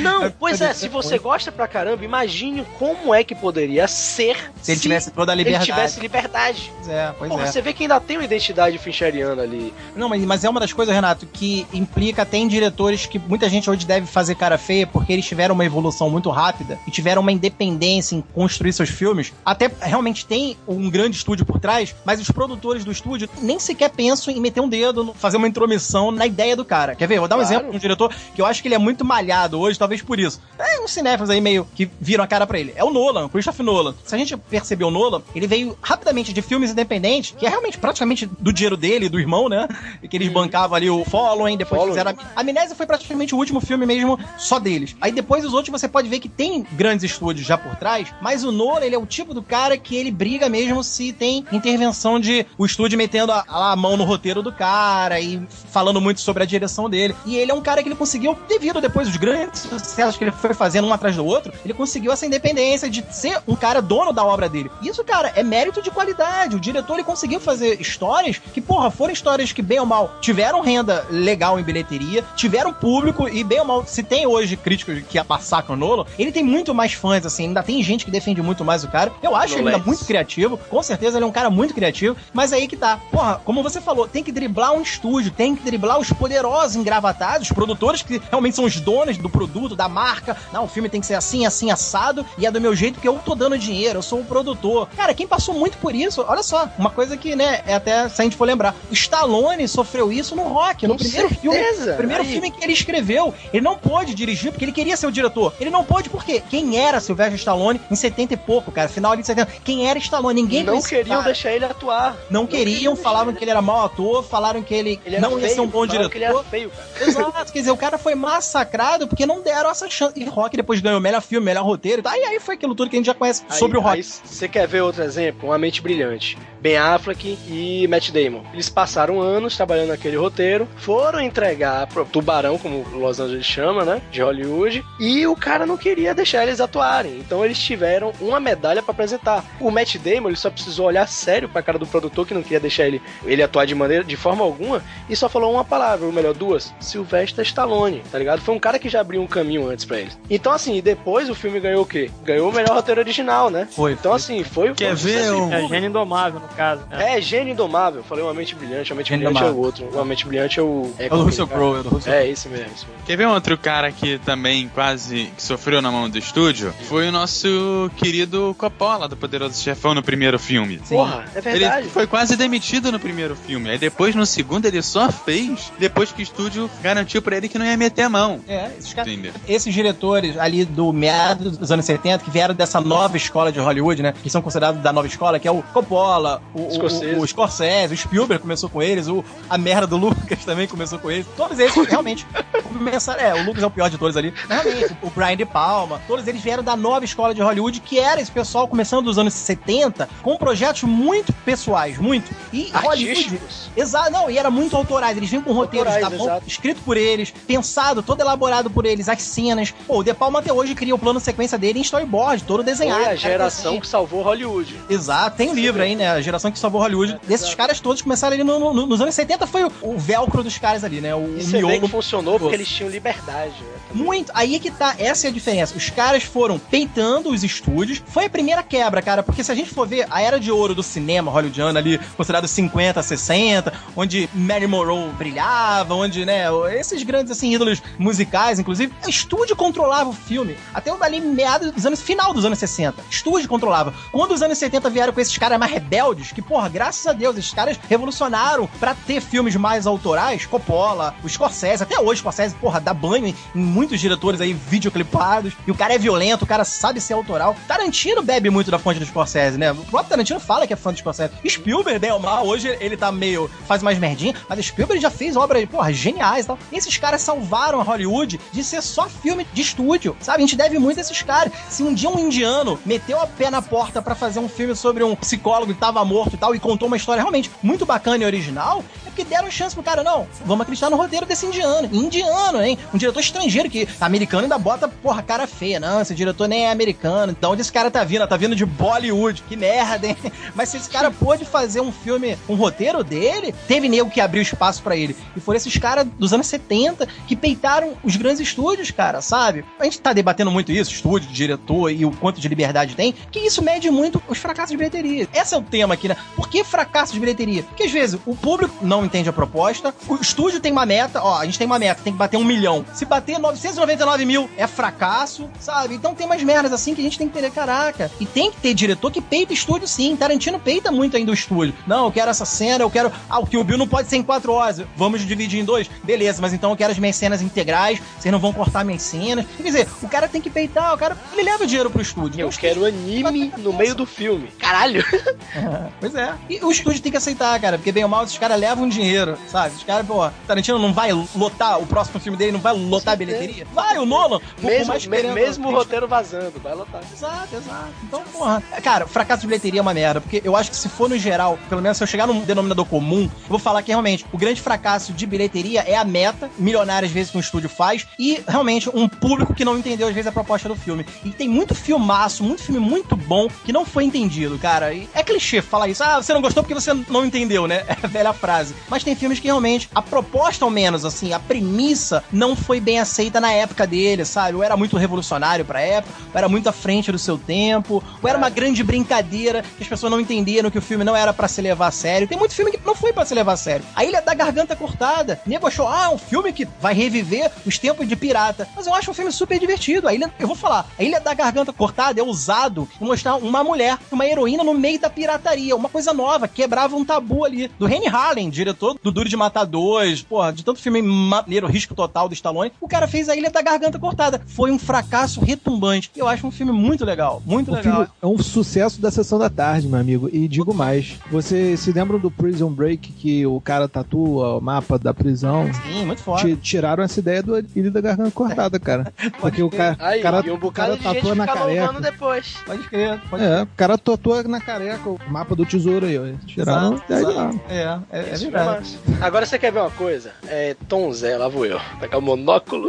S4: Não, *laughs* pois é, se você gosta pra caramba, imagine como é que poderia ser
S2: Se ele tivesse toda a liberdade.
S4: ele tivesse liberdade.
S2: Pois é, pois
S4: Porra,
S2: é.
S4: você vê que ainda tem uma identidade fincheriana ali.
S2: Não, mas, mas é uma das coisas, Renato, que implica até em diretores que muita gente hoje deve fazer cara feia porque eles tiveram uma evolução muito rápida e tiveram uma independência em construir seus filmes. Até realmente tem um grande estúdio por trás, mas os produtores do estúdio nem sequer pensam em meter um dedo, fazer uma intromissão na ideia do cara. Quer ver? Vou dar um
S4: Claro.
S2: exemplo um diretor que eu acho que ele é muito malhado hoje, talvez por isso. É uns cinéfilos aí meio que viram a cara pra ele. É o Nolan, o Christopher Nolan. Se a gente perceber o Nolan, ele veio rapidamente de filmes independentes, que é realmente praticamente do dinheiro dele, do irmão, né? E que eles bancavam ali o Following, depois
S4: Following.
S2: fizeram a... Amnésia foi praticamente o último filme mesmo só deles. Aí depois os outros você pode ver que tem grandes estúdios já por trás, mas o Nolan, ele é o tipo do cara que ele briga mesmo se tem intervenção de o estúdio metendo a, a mão no roteiro do cara e falando muito sobre a direção dele. E ele é um cara que ele conseguiu, devido depois dos grandes sucessos que ele foi fazendo um atrás do outro, ele conseguiu essa independência de ser um cara dono da obra dele. Isso, cara, é mérito de qualidade. O diretor ele conseguiu fazer histórias que, porra, foram histórias que, bem ou mal, tiveram renda legal em bilheteria, tiveram público e, bem ou mal, se tem hoje críticos que massacram o Nolo, ele tem muito mais fãs, assim, ainda tem gente que defende muito mais o cara. Eu acho ele ainda muito criativo, com certeza ele é um cara muito criativo, mas aí que tá. Porra, como você falou, tem que driblar um estúdio, tem que driblar os poderosos engravatados, os produtores que realmente são os donos do produto, da marca. Não, o filme tem que ser assim, assim, assado, e é do meu jeito que eu tô dando dinheiro, eu sou o produtor. Cara, quem passou muito por isso, olha só, uma coisa que, né, é até, se a gente for lembrar, o Stallone sofreu isso no Rock, no
S4: Com
S2: primeiro
S4: certeza.
S2: filme. Primeiro
S4: Aí.
S2: filme que ele escreveu, ele não pôde dirigir porque ele queria ser o diretor. Ele não pôde porque quem era Sylvester Stallone em 70 e pouco, cara, final de 70. Quem era Stallone? Ninguém
S4: não queriam
S2: cara.
S4: deixar ele atuar.
S2: Não, queriam, falavam que ele era mau ator, falaram que ele,
S4: Ele era
S2: não ia
S4: feio,
S2: ser um bom
S4: falaram que ele era
S2: diretor.
S4: feio, cara.
S2: Exato, quer dizer, o cara foi massacrado porque não deram essa chance. E Rock depois ganhou melhor filme, melhor roteiro. Tá? E aí foi aquilo tudo que a gente já conhece
S4: Aí-
S2: sobre o Rock.
S4: Você quer ver outro exemplo? Uma mente brilhante. Ben Affleck e Matt Damon. Eles passaram anos trabalhando naquele roteiro, foram entregar pro Tubarão, como Los Angeles chama, né? De Hollywood, e o cara não queria deixar eles atuarem. Então eles tiveram uma medalha pra apresentar. O Matt Damon, ele só precisou olhar sério pra cara do produtor que não queria deixar ele, ele atuar de maneira, de forma alguma, e só falou uma palavra, ou melhor, duas: Sylvester Stallone, tá ligado? Foi um cara que já abriu um caminho antes pra eles. Então, assim, depois o filme ganhou o quê? Ganhou o melhor roteiro original, né?
S2: Foi.
S4: Então, assim, foi o
S6: Quer
S4: foi
S6: ver um-
S1: É gênio indomável, no caso. né?
S4: é, Gênio Indomável. Falei uma mente brilhante. Uma mente
S2: Gênio
S4: brilhante é o outro. Uma mente brilhante é o.
S2: É o do Russell Crowe, é do Russell
S4: É, esse mesmo. Esse mesmo.
S6: Quer ver um outro cara que também quase que sofreu na mão do estúdio? Foi o nosso querido Coppola, do Poderoso Chefão, no primeiro filme.
S2: Sim.
S4: Porra, é verdade.
S6: Ele foi quase demitido no primeiro filme. Aí depois, no segundo, ele só fez depois que o estúdio garantiu pra ele que não ia meter a mão.
S2: É, esses caras. Esses diretores ali do meado dos anos 70, que vieram dessa nova escola de Hollywood, né? Que são considerados da nova escola, que é o Coppola, o
S4: Scorsese.
S2: o, o Scorsese, o Spielberg começou com eles, o, a merda do Lucas *laughs* também começou com eles. Todos eles *laughs* realmente começaram. É, o Lucas é o pior de todos ali. Realmente, o Brian De Palma, todos eles vieram da nova escola de Hollywood, que era esse pessoal começando dos anos 70, com projetos muito pessoais, muito. E Hollywood.
S4: Artísticos.
S2: Exato, não, e era muito autorais. Eles vinham com roteiros
S4: Autorais,
S2: tá bom,
S4: exato.
S2: escrito por eles, pensado, todo elaborado por eles, as cenas. Pô, o De Palma até hoje cria o plano sequência dele em storyboard, todo desenhado.
S4: Foi a geração
S2: assim,
S4: que salvou Hollywood.
S2: Exato, tem um livro aí, né? A geração que salvou Hollywood. Desses caras todos começaram ali no- no- nos anos 70, foi o, o velcro dos caras ali, né? O,
S4: E
S2: o
S4: você vê
S2: miolo.
S4: que funcionou porque eles tinham liberdade. Né?
S2: Muito. Aí é que tá, essa é a diferença. Os caras foram peitando os estúdios. Foi a primeira quebra, cara, porque se a gente for ver a era de ouro do cinema hollywoodiano ali, considerado 50, 60, onde Mary Monroe brilhava, onde, né, esses grandes, assim, ídolos musicais, inclusive, o estúdio controlava o filme. Até o dali meados dos anos, final dos anos 60. Estúdio controlava. Quando os anos 70 vieram com esses caras mais rebeldes, que, porra, graças a Deus, esses caras revolucionaram pra ter filmes mais autorais, Coppola, o Scorsese, até hoje o Scorsese, porra, dá banho em, muitos diretores aí videoclipados, e o cara é violento, o cara sabe ser autoral. Tarantino bebe muito da fonte do Scorsese, né? O próprio Tarantino fala que é fã do Scorsese. Spielberg, bem ou mal, hoje ele tá meio, faz mais merdinha, mas Spielberg já fez obras, porra, geniais e tal. E esses caras salvaram a Hollywood de ser só filme de estúdio, sabe? A gente deve muito a esses caras. Se um dia um indiano meteu a pé na porta pra fazer um filme sobre um psicólogo que tava morto e tal, e contou uma história realmente muito bacana e original, porque deram chance pro cara, não, vamos acreditar no roteiro desse indiano. Indiano, hein? Um diretor estrangeiro, que americano ainda bota, porra, cara feia. Não, esse diretor nem é americano. De onde esse cara tá vindo? Tá vindo de Bollywood. Que merda, hein? *laughs* Mas se esse cara pôde fazer um filme, um roteiro dele, teve nego que abriu espaço pra ele. E foram esses caras dos anos 70 que peitaram os grandes estúdios, cara, sabe? A gente tá debatendo muito isso, estúdio, diretor e o quanto de liberdade tem, que isso mede muito os fracassos de bilheteria. Esse é o tema aqui, né? Por que fracasso de bilheteria? Porque às vezes o público não entende a proposta, o estúdio tem uma meta, ó, a gente tem uma meta, tem que bater um milhão. Se bater 999 mil é fracasso, sabe? Então tem umas merdas assim que a gente tem que entender, caraca. E tem que ter diretor que peita estúdio sim. Tarantino peita muito ainda o estúdio. Não, eu quero essa cena, eu quero. Ah, o que o Bill não pode ser em quatro horas. Vamos dividir em dois. Beleza, mas então eu quero as minhas cenas integrais. Vocês não vão cortar minhas cenas. Quer dizer, o cara tem que peitar, o cara. Ele leva o dinheiro pro estúdio.
S4: Eu
S2: Então,
S4: quero anime no meio do filme. Caralho! *laughs* *laughs*
S2: Pois é. E o estúdio tem que aceitar, cara, porque bem ou mal, esses caras levam um dinheiro, sabe? Os caras, pô, Tarantino não vai lotar, o próximo filme dele não vai lotar a bilheteria? Vai, o Nolan.
S4: Mesmo,
S2: mais
S4: me- mesmo o roteiro vazando, vai lotar.
S2: Exato, exato. Então, porra. Cara, fracasso de bilheteria é uma merda, porque eu acho que se for no geral, pelo menos se eu chegar num denominador comum, eu vou falar que realmente o grande fracasso de bilheteria é a meta, milionária às vezes que um estúdio faz, e realmente um público que não entendeu às vezes a proposta do filme. E tem muito filmaço, muito filme muito bom que não foi entendido, cara. E é clichê falar isso. Ah, você não gostou porque você não entendeu, né? *laughs* É a velha frase. Mas tem filmes que realmente a proposta, ao menos, assim, a premissa não foi bem aceita na época dele, sabe? Ou era muito revolucionário pra época, ou era muito à frente do seu tempo, ou era uma grande brincadeira que as pessoas não entenderam que o filme não era pra se levar a sério. Tem muito filme que não foi pra se levar a sério. A Ilha da Garganta Cortada. Nego achou, ah, um filme que vai reviver os tempos de pirata. Mas eu acho um filme super divertido. A Ilha, eu vou falar, a Ilha da Garganta Cortada é usado pra mostrar uma mulher, uma heroína no meio da pirataria. Uma coisa nova, quebrava um tabu ali. Do Henry Harlan, diretor do Duro de Matar Dois, porra, de tanto filme maneiro, risco total do Stallone, o cara fez a Ilha da Garganta Cortada. Foi um fracasso retumbante. Eu acho um filme muito legal, muito
S5: O
S2: legal.
S5: filme é um sucesso da sessão da tarde, meu amigo. E digo mais: você se lembram do Prison Break que o cara tatua o mapa da prisão?
S2: Sim, muito foda.
S5: Ti- Tiraram essa ideia do Ilha da Garganta Cortada, cara. *laughs* Porque o cara,
S4: Aí,
S5: cara,
S4: um
S5: cara tatua na careca.
S4: depois.
S2: Pode crer, pode
S5: É, o cara tatua na careca o mapa do tesouro aí, ó. Tiraram
S2: Exato, exato. É, é, é
S4: Isso
S2: verdade.
S4: Agora você quer ver uma coisa? É Tom Zé, lá vou eu. Pegar o monóculo.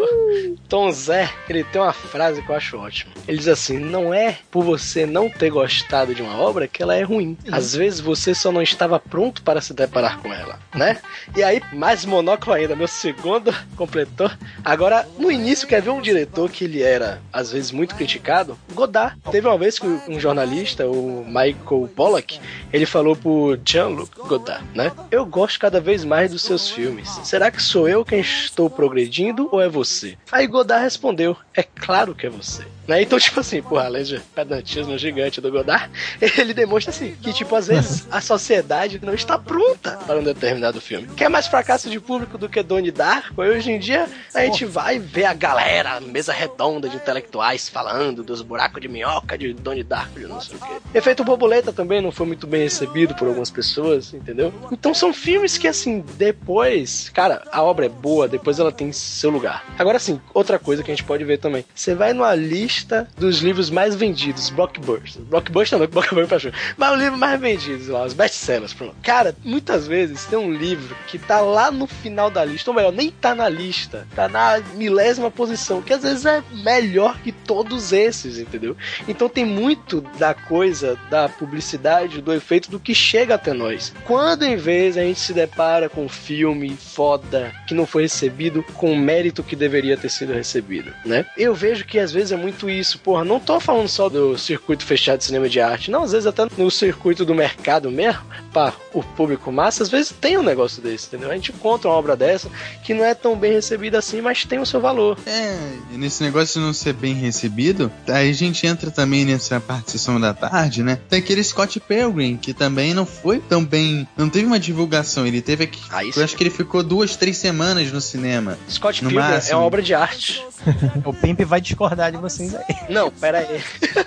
S4: Tom Zé, ele tem uma frase que eu acho ótima. Ele diz assim: não é por você não ter gostado de uma obra que ela é ruim. Às vezes você só não estava pronto para se deparar com ela, né? E aí, mais monóculo ainda, meu segundo *laughs* completou. Agora, no início, quer ver um diretor que ele era, às vezes, muito criticado? Godard. Teve uma vez que um jornalista, o Michael Pollack, ele falou pro Jean-Luc Godard, né? Eu gosto cada vez mais dos seus filmes. Será que sou eu quem estou progredindo ou é você? Aí Godard respondeu: É claro que é você. Né? Então, *laughs* tipo assim, porra, além de pedantismo gigante do Godard, *laughs* ele demonstra assim, que tipo, às vezes *laughs* a sociedade não está pronta para um determinado filme. Quer mais fracasso de público do que Donnie Darko? Hoje em dia a gente vai ver a galera, mesa redonda de intelectuais falando dos buracos de minhoca de Donnie Darko, de não sei o quê. Efeito Borboleta também não foi muito bem recebido por algumas pessoas, entendeu? Então são filmes que, assim, depois, cara, a obra é boa, depois ela tem seu lugar. Agora, assim, outra coisa que a gente pode ver também. Você vai numa lista dos livros mais vendidos, blockbusters. Blockbuster não, *laughs* blockbuster pra. Mas o livro mais vendidos lá, os best-sellers, pronto. Cara, muitas vezes tem um livro que tá lá no final da lista, ou melhor, nem tá na lista, tá na milésima posição, que às vezes é melhor que todos esses, entendeu? Então tem muito da coisa, da publicidade, do efeito do que chega até nós. Quando em vez a gente se depara com um filme foda que não foi recebido com o mérito que deveria ter sido recebido, né? Eu vejo que às vezes é muito isso, porra, não tô falando só do circuito fechado de cinema de arte, não, às vezes até no circuito do mercado mesmo, para o público massa, às vezes tem um negócio desse, entendeu? A gente encontra uma obra dessa que não é tão bem recebida assim, mas tem o seu valor.
S6: É, e nesse negócio de não ser bem recebido, aí a gente entra também nessa parte de sessão da tarde, né? Tem aquele Scott Pilgrim, que também não foi tão bem. Não teve uma divulgação, ele teve aqui.
S4: Aí
S6: Eu acho que ele ficou duas, três semanas no cinema.
S4: Scott
S6: No
S4: Pilgrim é
S6: máximo.
S4: uma obra de arte. *laughs*
S2: O Pimp vai discordar de vocês aí. *laughs*
S4: Não, pera aí.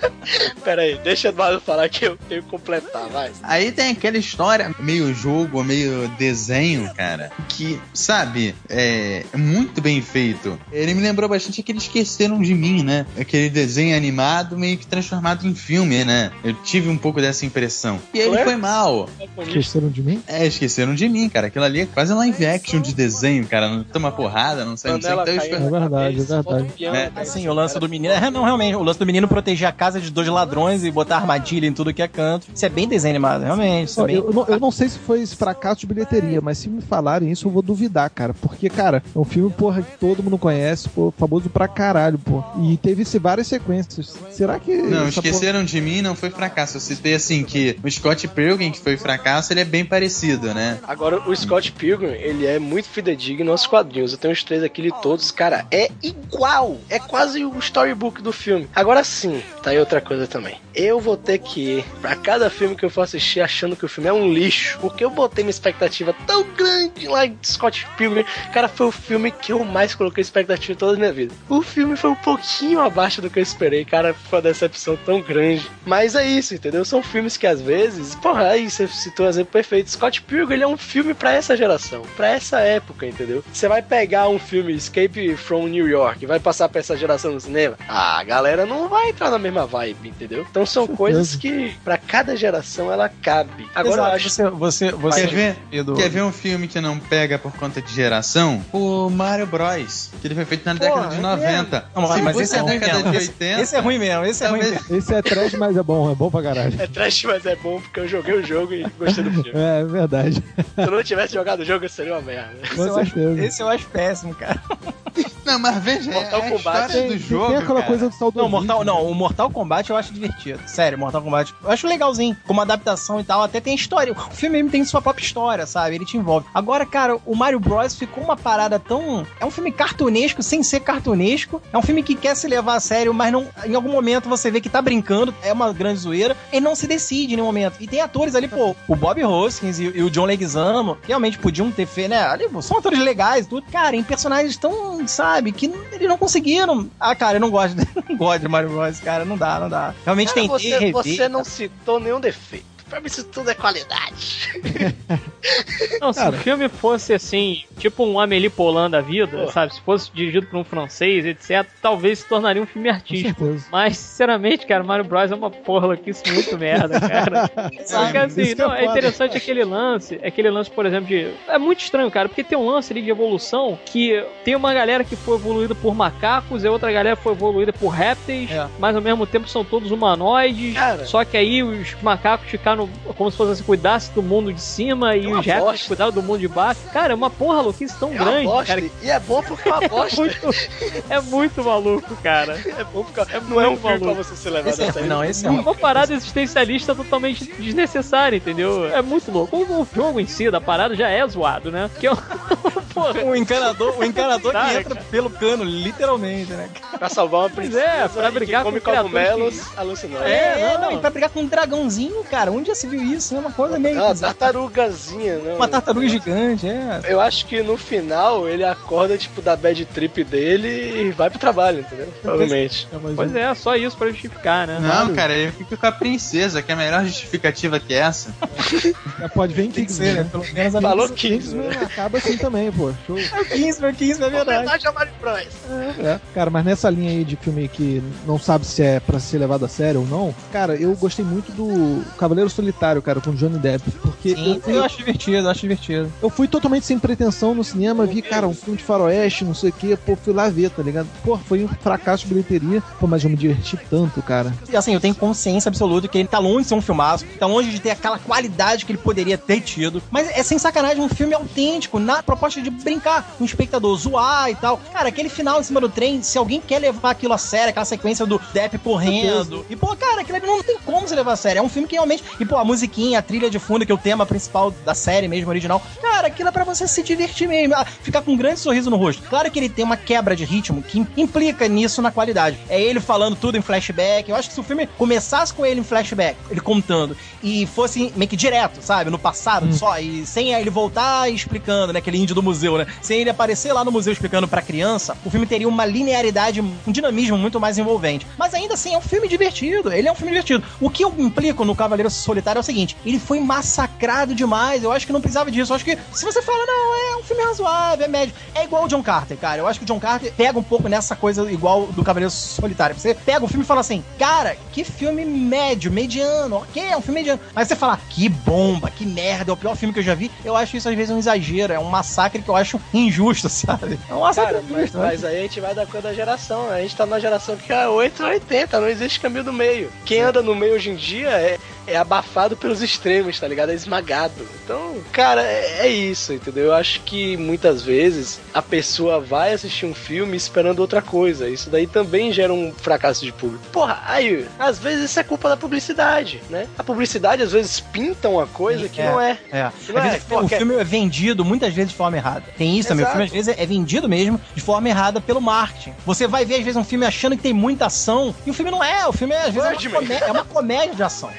S4: *laughs* pera aí, deixa Eduardo falar que eu tenho que completar, vai.
S6: Aí tem aquela história, meio jogo, meio desenho, cara, que, sabe, é muito bem feito. Ele me lembrou bastante aquele Esqueceram de Mim, né? Aquele desenho animado meio que transformado em filme, né? Eu tive um pouco dessa impressão. E ele foi mal.
S5: Esqueceram de mim?
S6: É, esqueceram de mim, cara. Aquilo ali é quase live action de desenho, cara. Não toma porrada, não sei, não sei. Então,
S5: É verdade, é verdade.
S6: É,
S4: né?
S2: Assim, o lance do menino. É, não, realmente. O lance do menino proteger a casa de dois ladrões e botar armadilha em tudo que é canto. Isso é bem desenho animado, realmente. Isso é bem...
S5: eu, não, eu não sei se foi esse fracasso de bilheteria, mas se me falarem isso, eu vou duvidar, cara. Porque, cara, é um filme, porra, que todo mundo conhece, pô, famoso pra caralho, pô. E teve se várias sequências. Será que.
S6: Não, esqueceram de mim, não foi fracasso. Eu citei assim que o Scott Pilgrim, que foi fracasso, ele é bem parecido, né?
S4: Agora, o Scott Pilgrim, ele é muito fidedigno aos quadrinhos. Eu tenho os três aqui de todos, cara, é igual. É é quase o storybook do filme. Agora sim, tá aí outra coisa também. Eu vou ter que ir pra cada filme que eu for assistir achando que o filme é um lixo, porque eu botei uma expectativa tão grande lá em Scott Pilgrim. Cara, foi o filme que eu mais coloquei expectativa toda a minha vida. O filme foi um pouquinho abaixo do que eu esperei, cara, foi uma decepção tão grande. Mas é isso, entendeu? São filmes que às vezes, porra, aí você citou um exemplo perfeito. Scott Pilgrim, ele é um filme para essa geração, para essa época, entendeu? Você vai pegar um filme Escape from New York, vai passar pra essa geração no cinema, a galera não vai entrar na mesma vibe, entendeu? Então são coisas que para cada geração ela cabe. Agora
S2: Exato,
S4: eu acho
S2: você, você, você
S6: Quer ver,
S2: Edu,
S6: quer ver um filme que não pega por conta de geração? O Mario Bros. Que ele foi feito na década de 90.
S2: Não, mas- esse é ruim
S6: década
S2: mesmo.
S6: de
S2: Esse-
S6: 80.
S2: Esse é ruim mesmo, esse é ruim mesmo.
S5: Esse é trash, mas é bom, é bom pra caralho.
S4: É trash, mas é bom porque eu joguei o jogo e gostei do filme.
S5: É, é verdade.
S4: Se eu não tivesse jogado o jogo, seria uma merda.
S5: Com
S2: Esse eu, acho, esse eu acho péssimo, cara. *laughs*
S6: Não, mas veja, é
S4: Mortal
S6: a
S4: Kombat
S6: história
S5: Tem,
S6: do
S5: tem-
S6: jogo,
S5: tem aquela
S6: cara.
S5: coisa do saudosismo.
S2: Não, Mortal, não, o Mortal Kombat eu acho divertido. Sério, Mortal Kombat. Eu acho legalzinho, como adaptação e tal. Até tem história. O filme mesmo tem sua própria história, sabe? Ele te envolve. Agora, cara, o Mario Bros ficou uma parada tão. É um filme cartunesco sem ser cartunesco. É um filme que quer se levar a sério, mas não. Em algum momento você vê que tá brincando. É uma grande zoeira. E não se decide em nenhum momento. E tem atores ali, pô, o Bob Hoskins e, e o John Leguizamo, realmente podiam ter feito, né? Ali, pô, são atores legais e tudo. Cara, em personagens tão, sabe, que eles não conseguiram. Ah, cara, eu não gosto, *laughs* não gosto de Mario Bros, cara. Não dá, não dá. Realmente
S4: Cara,
S2: tentei
S4: você,
S2: rever.
S4: você não citou nenhum defeito. Pra mim isso tudo é qualidade. *laughs*
S1: Não, se
S5: Cara.
S1: o filme fosse assim, tipo um Amélie Poulain da vida,
S4: Pô.
S1: sabe? Se fosse dirigido por um francês, etc., talvez se tornaria um filme artístico. Mas, sinceramente, cara, Mario Bros é uma porra louquice muito merda, cara. *laughs* Só que assim,
S5: Isso que é
S1: não, é interessante aquele lance, aquele lance, por exemplo, de. É muito estranho, cara, porque tem um lance ali de evolução que tem uma galera que foi evoluída por macacos e outra galera foi evoluída por répteis,
S2: É.
S1: mas ao mesmo tempo são todos humanoides.
S4: Cara.
S1: Só que aí os macacos ficaram como se fosse assim, cuidasse do mundo de cima e
S4: É
S1: os répteis
S4: bosta.
S1: cuidavam do mundo de baixo. Cara, é uma porra louquice tão
S4: É
S1: grande,
S4: bosta.
S1: cara.
S4: E é bom porque é uma *laughs*
S1: É
S4: bosta.
S1: muito, é muito maluco, cara. *laughs*
S4: É bom porque não é um filme pra
S1: maluco.
S4: você ser levado
S2: Esse
S4: a
S2: é,
S4: sério.
S2: não, esse é
S1: É uma parada existencialista totalmente desnecessária, entendeu? É muito louco. O, o jogo em si da parada já é zoado, né? Que é um... *laughs* Porra,
S2: O encanador, o encanador que
S1: Cara,
S2: entra pelo cano, literalmente, né?
S4: Pra salvar uma
S1: Pois
S4: princesa
S1: é, pra brigar
S4: que
S1: com
S4: cogumelos alucinógenos.
S1: É, não.
S2: não, e pra brigar com um dragãozinho, cara, onde já se viu isso? É uma coisa meio.
S4: É uma tartarugazinha, não.
S2: Uma tartaruga gigante, é.
S4: Eu acho que no final ele acorda, tipo, da bad trip dele e vai pro trabalho, entendeu? Provavelmente.
S5: É, mas
S1: Pois é, só isso pra justificar, né?
S6: Não, cara, ele fica com a princesa, que é a melhor justificativa que essa. *laughs*
S5: é, pode ver em Kingsman,
S2: ser, né?
S5: né?
S2: Pelo menos a
S4: Falou Kingsman,
S5: Kingsman acaba assim também, pô. Show.
S2: É o Kingsman, o Kingsman, é verdade.
S4: Homenagem a Mario Bros.
S5: É. Cara, mas nessa linha aí de filme que não sabe se é pra ser levado a sério ou não, cara, eu gostei muito do Cavaleiro Solitário, cara, com Johnny Depp. Porque
S2: Sim,
S5: eu, fui,
S2: eu acho divertido, eu acho divertido.
S5: eu fui totalmente sem pretensão no cinema, vi, cara, um filme de faroeste, não sei o que, pô, fui lá ver, tá ligado? Pô, foi um fracasso de bilheteria, pô, mas eu me diverti tanto, cara.
S2: E assim, eu tenho consciência absoluta que ele tá longe de ser um filmaço, tá longe de ter aquela qualidade que ele poderia ter tido. Mas é sem sacanagem um filme autêntico, na proposta de brincar com o espectador, zoar e tal. Cara, aquele final em cima do trem, se alguém quer levar aquilo a sério, aquela sequência do Depp correndo. E, pô, cara, aquilo não tem como se levar a sério. É um filme que realmente. E, pô, a musiquinha, a trilha de fundo, que é o tema principal da série mesmo, original. Cara, aquilo é pra você se divertir mesmo. ah, Ficar com um grande sorriso no rosto. Claro que ele tem uma quebra de ritmo que implica nisso na qualidade. É ele falando tudo em flashback. Eu acho que se o filme começasse com ele em flashback, ele contando, e fosse meio que direto, sabe? No passado só, e sem ele voltar explicando, né? Aquele índio do museu, né? Sem ele aparecer lá no museu explicando pra criança, o filme teria uma linearidade, um dinamismo muito mais envolvente. Mas ainda assim, é um filme divertido. Ele é um filme divertido. O que eu implico no Cavaleiro Solitário é o seguinte: ele foi massacrado demais. Eu acho que não precisava disso. Eu acho que se você fala, não, é um filme razoável, é médio. É igual o John Carter, cara. Eu acho que o John Carter pega um pouco nessa coisa igual do Cavaleiro Solitário. Você pega o filme e fala assim, cara, que filme médio, mediano, ok, é um filme mediano. Mas você fala, que bomba, que merda, é o pior filme que eu já vi. Eu acho isso às vezes um exagero, é um massacre que eu acho injusto, *laughs* sabe? É um massacre
S4: Cara, mas,
S2: injusto, né?
S4: mas aí a gente vai dar conta da geração. né? A gente tá numa geração que é 8 ou 80, não existe caminho do meio. Quem anda no meio hoje em dia é, é abafado pelos extremos, tá ligado? É esmagado. Então, cara, é, é isso, entendeu? Eu acho que muitas vezes a pessoa vai assistir um filme esperando outra coisa. Isso daí também gera um fracasso de público. Porra, aí, às vezes isso é culpa da publicidade, né? A publicidade às vezes pinta uma coisa que
S2: É,
S4: não é.
S2: É.
S4: Não é,
S2: vezes,
S4: pô,
S2: o filme é vendido muitas vezes de forma errada. Tem isso também. O filme às vezes é vendido mesmo de forma errada pelo marketing. Você vai ver às vezes um filme achando que tem muita ação e o filme não é. O filme é, às vezes é uma,
S4: Birdman.
S2: comé- é uma comédia de ação,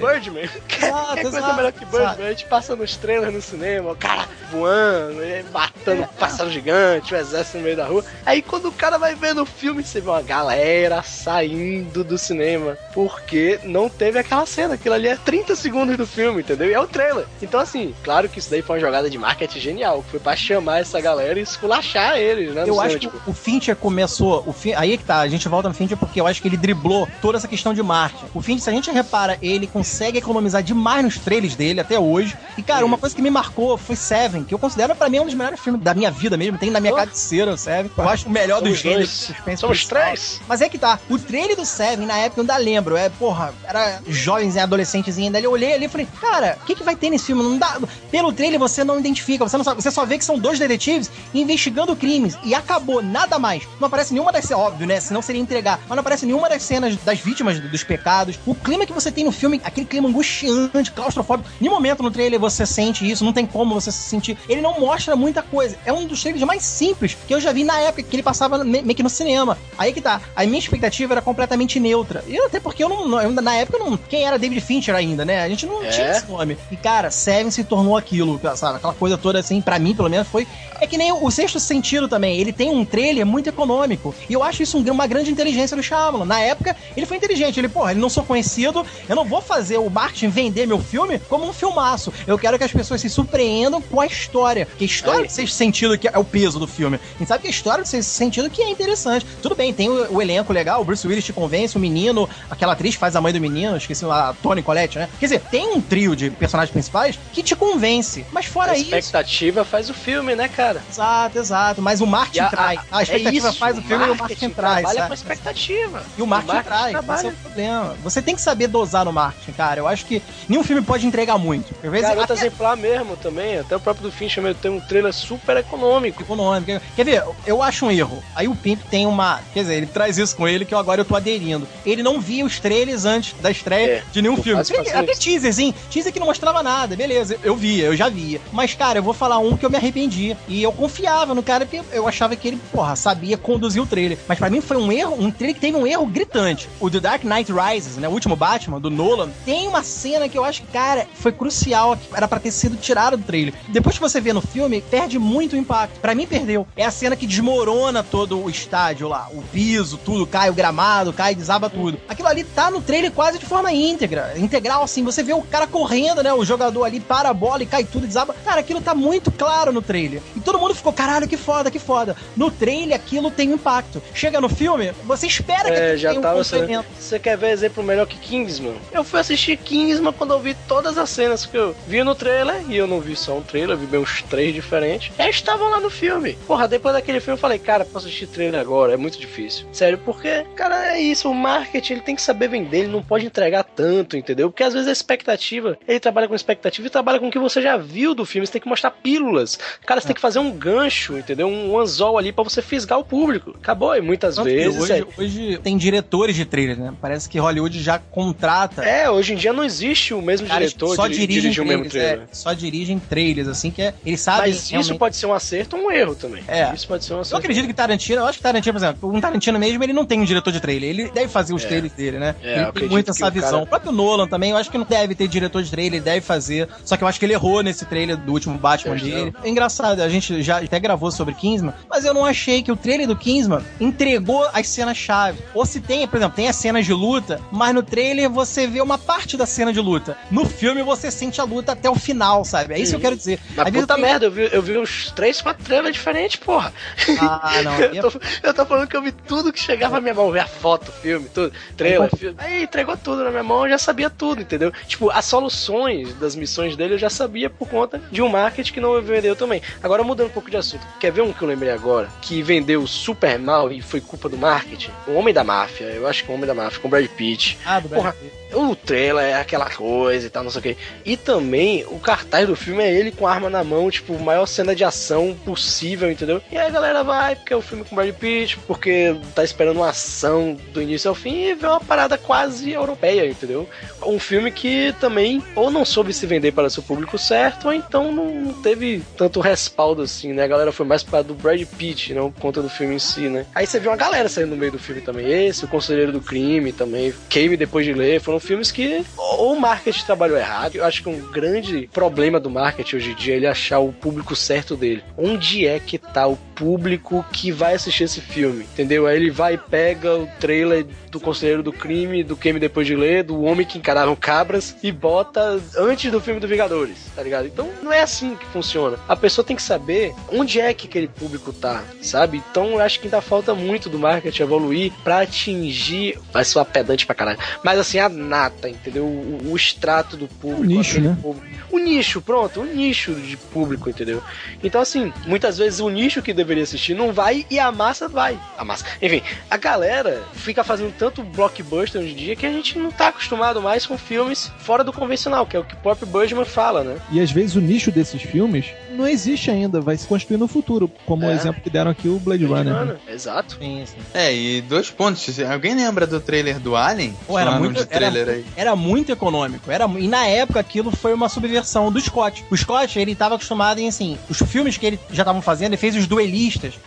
S2: sabe?
S4: Birdman. *laughs* Que
S2: Exato,
S4: coisa
S2: exato,
S4: melhor que Birdman?
S2: sabe?
S4: A gente passa nos trailers no cinema, o cara voando, matando um pássaro gigante, o exército no meio da rua. Aí quando o cara vai ver no filme, você vê uma galera saindo do cinema. Porque não teve aquela cena. Aquilo ali é 30 segundos do filme, entendeu? E é o trailer. Então, assim, claro que isso daí foi uma jogada de marketing genial. que Foi pra chamar essa galera e esculachar eles, né?
S2: Eu
S4: cinema,
S2: acho que
S4: tipo,
S2: o Fincher começou. O Fin- Aí é que tá, a gente volta no Fincher porque eu acho que ele driblou toda essa questão de marketing. O Fincher, se a gente repara, ele consegue economizar demais nos trailers dele até hoje. E, cara, uma coisa que me marcou foi Seven, que eu considero pra mim um dos melhores filmes da minha vida mesmo. Tem na minha
S4: Oh.
S2: cabeceira, Seven. Eu acho o melhor dos
S4: Somos
S2: gêneros
S4: Somos
S2: policial.
S4: três.
S2: Mas é que tá. O trailer do Seven, na época, eu ainda lembro. É, porra, era jovens e adolescentes ainda. Eu olhei ali e falei, cara, o que, que vai ter nesse filme? Não dá. Pelo trailer você não identifica, você não sabe. Você só vê que são dois detetives investigando crimes. E acabou, nada mais. Não aparece nenhuma das cenas, óbvio, né? Senão seria entregar. Mas não aparece nenhuma das cenas das vítimas dos pecados. O clima que você tem no filme, aquele clima angustiante, claustrofóbico. Em nenhum momento no trailer você sente isso, não tem como você se sentir. Ele não mostra muita coisa. É um dos trailers mais simples que eu já vi na época que ele passava me- meio que no cinema. Aí que tá. A minha expectativa era completamente neutra. E até porque eu não. eu, na época eu não. Quem era David Fincher ainda, né? A gente não
S4: É.
S2: tinha esse nome. E cara, Seven se tornou aquilo, sabe? Aquela coisa toda assim, pra mim, pelo menos, foi. É que nem o, Sexto Sentido também. Ele tem um trailer muito econômico. E eu acho isso um- uma grande inteligência do Shyamalan. Na época, ele foi inteligente. Ele, porra, ele não sou conhecido, eu não vou fazer o marketing vender meu filme como um filmaço. Eu quero que as pessoas se surpreendam com a história. Que a história
S4: Aí.
S2: do Sexto Sentido que é o peso do filme. A gente sabe que a história do Sexto Sentido que é interessante. Tudo bem, tem o, o elenco legal, o Bruce Willis te convence, o menino, aquela atriz que faz a mãe do menino, esqueci lá, a Tony Collette, né? Quer dizer, tem um trio de personagens principais que te convence. Mas fora
S4: a
S2: isso.
S4: expectativa faz o filme, né, cara?
S2: Exato, exato. Mas o marketing
S4: a-
S2: traz. A, expectativa
S4: é isso,
S2: faz o filme e o marketing traz.
S4: trabalha
S2: sabe?
S4: com expectativa.
S2: E o marketing, traz,
S4: trabalha.
S2: esse é o problema. Você tem que saber dosar no marketing, cara. Eu acho que nenhum filme pode entregar muito. Às vezes
S4: Garota
S2: até
S4: exemplar mesmo também, até o próprio do Fincher tem um trailer super econômico.
S2: econômico. Quer ver? Eu acho um erro. Aí o Pimp tem uma. Quer dizer, ele traz isso com ele que eu agora eu tô aderindo. Ele não via os trailers antes da estreia
S4: É,
S2: de nenhum filme. Até
S4: isso.
S2: teaserzinho. Teaser que não mostrava nada. Beleza, eu via, eu já via. Mas, cara, eu vou falar um que eu me arrependi. E eu confiava no cara porque eu achava que ele, porra, sabia conduzir o trailer. Mas pra mim foi um erro, um trailer que teve um erro gritante. O The Dark Knight Rises, né? O último Batman, do Nolan, tem uma cena que eu acho que, cara, foi crucial. que Era pra ter sido tirado do trailer. Depois que você vê no filme, perde muito o impacto. Pra mim, perdeu. É a cena que desmorona todo o estádio lá. O piso, tudo, cai o gramado, cai, desaba tudo. Aquilo ali tá no trailer quase de forma íntegra. Integral, assim. Você vê o cara correndo, né? O jogador ali para a bola e cai tudo, desaba. Cara, aquilo tá muito claro no trailer. E todo mundo ficou, caralho, que foda, que foda. No trailer, aquilo tem um impacto. Chega no filme, você espera que
S4: É, já
S2: tenha um
S4: tava sendo... Você quer ver exemplo melhor que Kingsman? Eu fui assistir Kingsman quando eu vi todas as cenas que eu vi no trailer, e eu não vi só um trailer, eu vi bem uns três diferentes. Eles estavam lá no filme. Porra, depois daquele filme eu falei, cara, posso assistir trailer agora, é muito difícil. Sério, porque, cara, é isso, o marketing ele tem que saber vender, ele não pode entregar tanto, entendeu? Porque às vezes a expectativa, ele trabalha com expectativa e trabalha com o que você já viu do filme, você tem que mostrar pílulas. Cara, você tem que fazer um gancho, entendeu? Um anzol ali pra você fisgar o público. Acabou, e muitas vezes.
S2: hoje,
S4: é-
S2: hoje tem diretores de trailer, né? Parece que Hollywood já contrata.
S4: É, hoje em dia não existe o mesmo
S2: caras
S4: diretor
S2: só
S4: diri-
S2: dirigem
S4: dirigir o mesmo trailer.
S2: é, só dirigem trailers, assim, que é, eles sabem
S4: Mas isso
S2: realmente-
S4: pode ser um acerto ou um erro também.
S2: É.
S4: Isso pode ser um
S2: Eu
S4: acerto.
S2: acredito que Tarantino, eu acho que Tarantino, por exemplo, um Tarantino mesmo, ele não tem um diretor de trailer. Ele deve fazer os
S4: É.
S2: trailers dele, né?
S4: É, eu
S2: ele tem muito
S4: que
S2: essa
S4: o
S2: visão.
S4: cara-
S2: O próprio Nolan também, eu acho que não deve ter diretor de trailer, ele deve fazer. Só que eu acho que ele errou nesse trailer do último Batman dele. É engraçado, a gente já até gravou sobre Kingsman, mas eu não achei que o trailer do Kingsman entregou as cenas-chave. Ou se tem, por exemplo, tem as cenas de luta, mas no trailer você vê uma parte da cena de luta. No filme você sente a luta até o final, sabe? É isso que eu quero dizer.
S4: Mas
S2: Às
S4: puta
S2: eu tenho-
S4: merda, eu vi, eu vi uns três, quatro trailers diferentes, porra.
S2: Ah, não. *laughs* aí é
S4: Eu tô, eu tô falando que eu vi tudo que chegava na minha mão, ver a foto, filme, tudo, trailer, filme. Aí entregou tudo na minha mão, eu já sabia tudo, entendeu? Tipo, as soluções das missões dele eu já sabia por conta de um marketing que não vendeu também. Agora mudando um pouco de assunto, quer ver um que eu lembrei agora, que vendeu super mal e foi culpa do marketing? O Homem da Máfia, eu acho que o Homem da Máfia, com o Brad Pitt.
S2: Ah, do Brad Pitt.
S4: O trailer é aquela coisa e tal, não sei o que. E também o cartaz do filme é ele com a arma na mão, tipo, maior cena de ação possível, entendeu? E aí a galera vai, porque é o um filme com Brad Pitt, porque tá esperando uma ação do início ao fim e vê uma parada quase europeia, entendeu? Um filme que também ou não soube se vender para seu público certo, ou então não teve tanto respaldo assim, né? A galera foi mais para do Brad Pitt, não conta do filme em si, né? Aí você viu uma galera saindo no meio do filme também. Esse, O Conselheiro do Crime também, Came Depois de Ler, foram filmes que ou o marketing trabalhou errado. Eu acho que um grande problema do marketing hoje em dia é ele achar o público certo dele. Onde é que tá o público que vai assistir esse filme? Entendeu? Aí ele vai e pega o trailer do Conselheiro do Crime, do Came Depois de Ler, do Homem que Encararam Cabras e bota antes do filme do Vingadores, tá ligado? Então não é assim que funciona. A pessoa tem que saber onde é que aquele público tá, sabe? Então eu acho que ainda falta muito do marketing evoluir para atingir. Vai ser uma pedante pra caralho. Mas assim, a nata, entendeu? O, o extrato do público.
S5: O nicho, né?
S4: Público. O nicho, pronto, o nicho de público, entendeu? Então, assim, muitas vezes o nicho que deveria assistir não vai e a massa vai. A massa. Enfim, a galera fica fazendo tanto blockbuster hoje em dia que a gente não tá acostumado mais com filmes fora do convencional, que é o que o próprio Budgeman fala, né?
S5: E às vezes o nicho desses filmes não existe ainda, vai se construir no futuro, como
S4: É.
S5: o exemplo que deram aqui o Blade Runner. né?
S4: Mano, Exato.
S2: Sim, sim.
S6: É, e dois pontos. Alguém lembra do trailer do Alien?
S2: Pô, era muito,
S6: de trailer
S2: era,
S6: aí.
S2: era muito econômico. Era, e na época aquilo foi uma subversão do Scott. O Scott, ele tava acostumado em, assim, os filmes que ele já estavam fazendo, ele fez os Duelistas.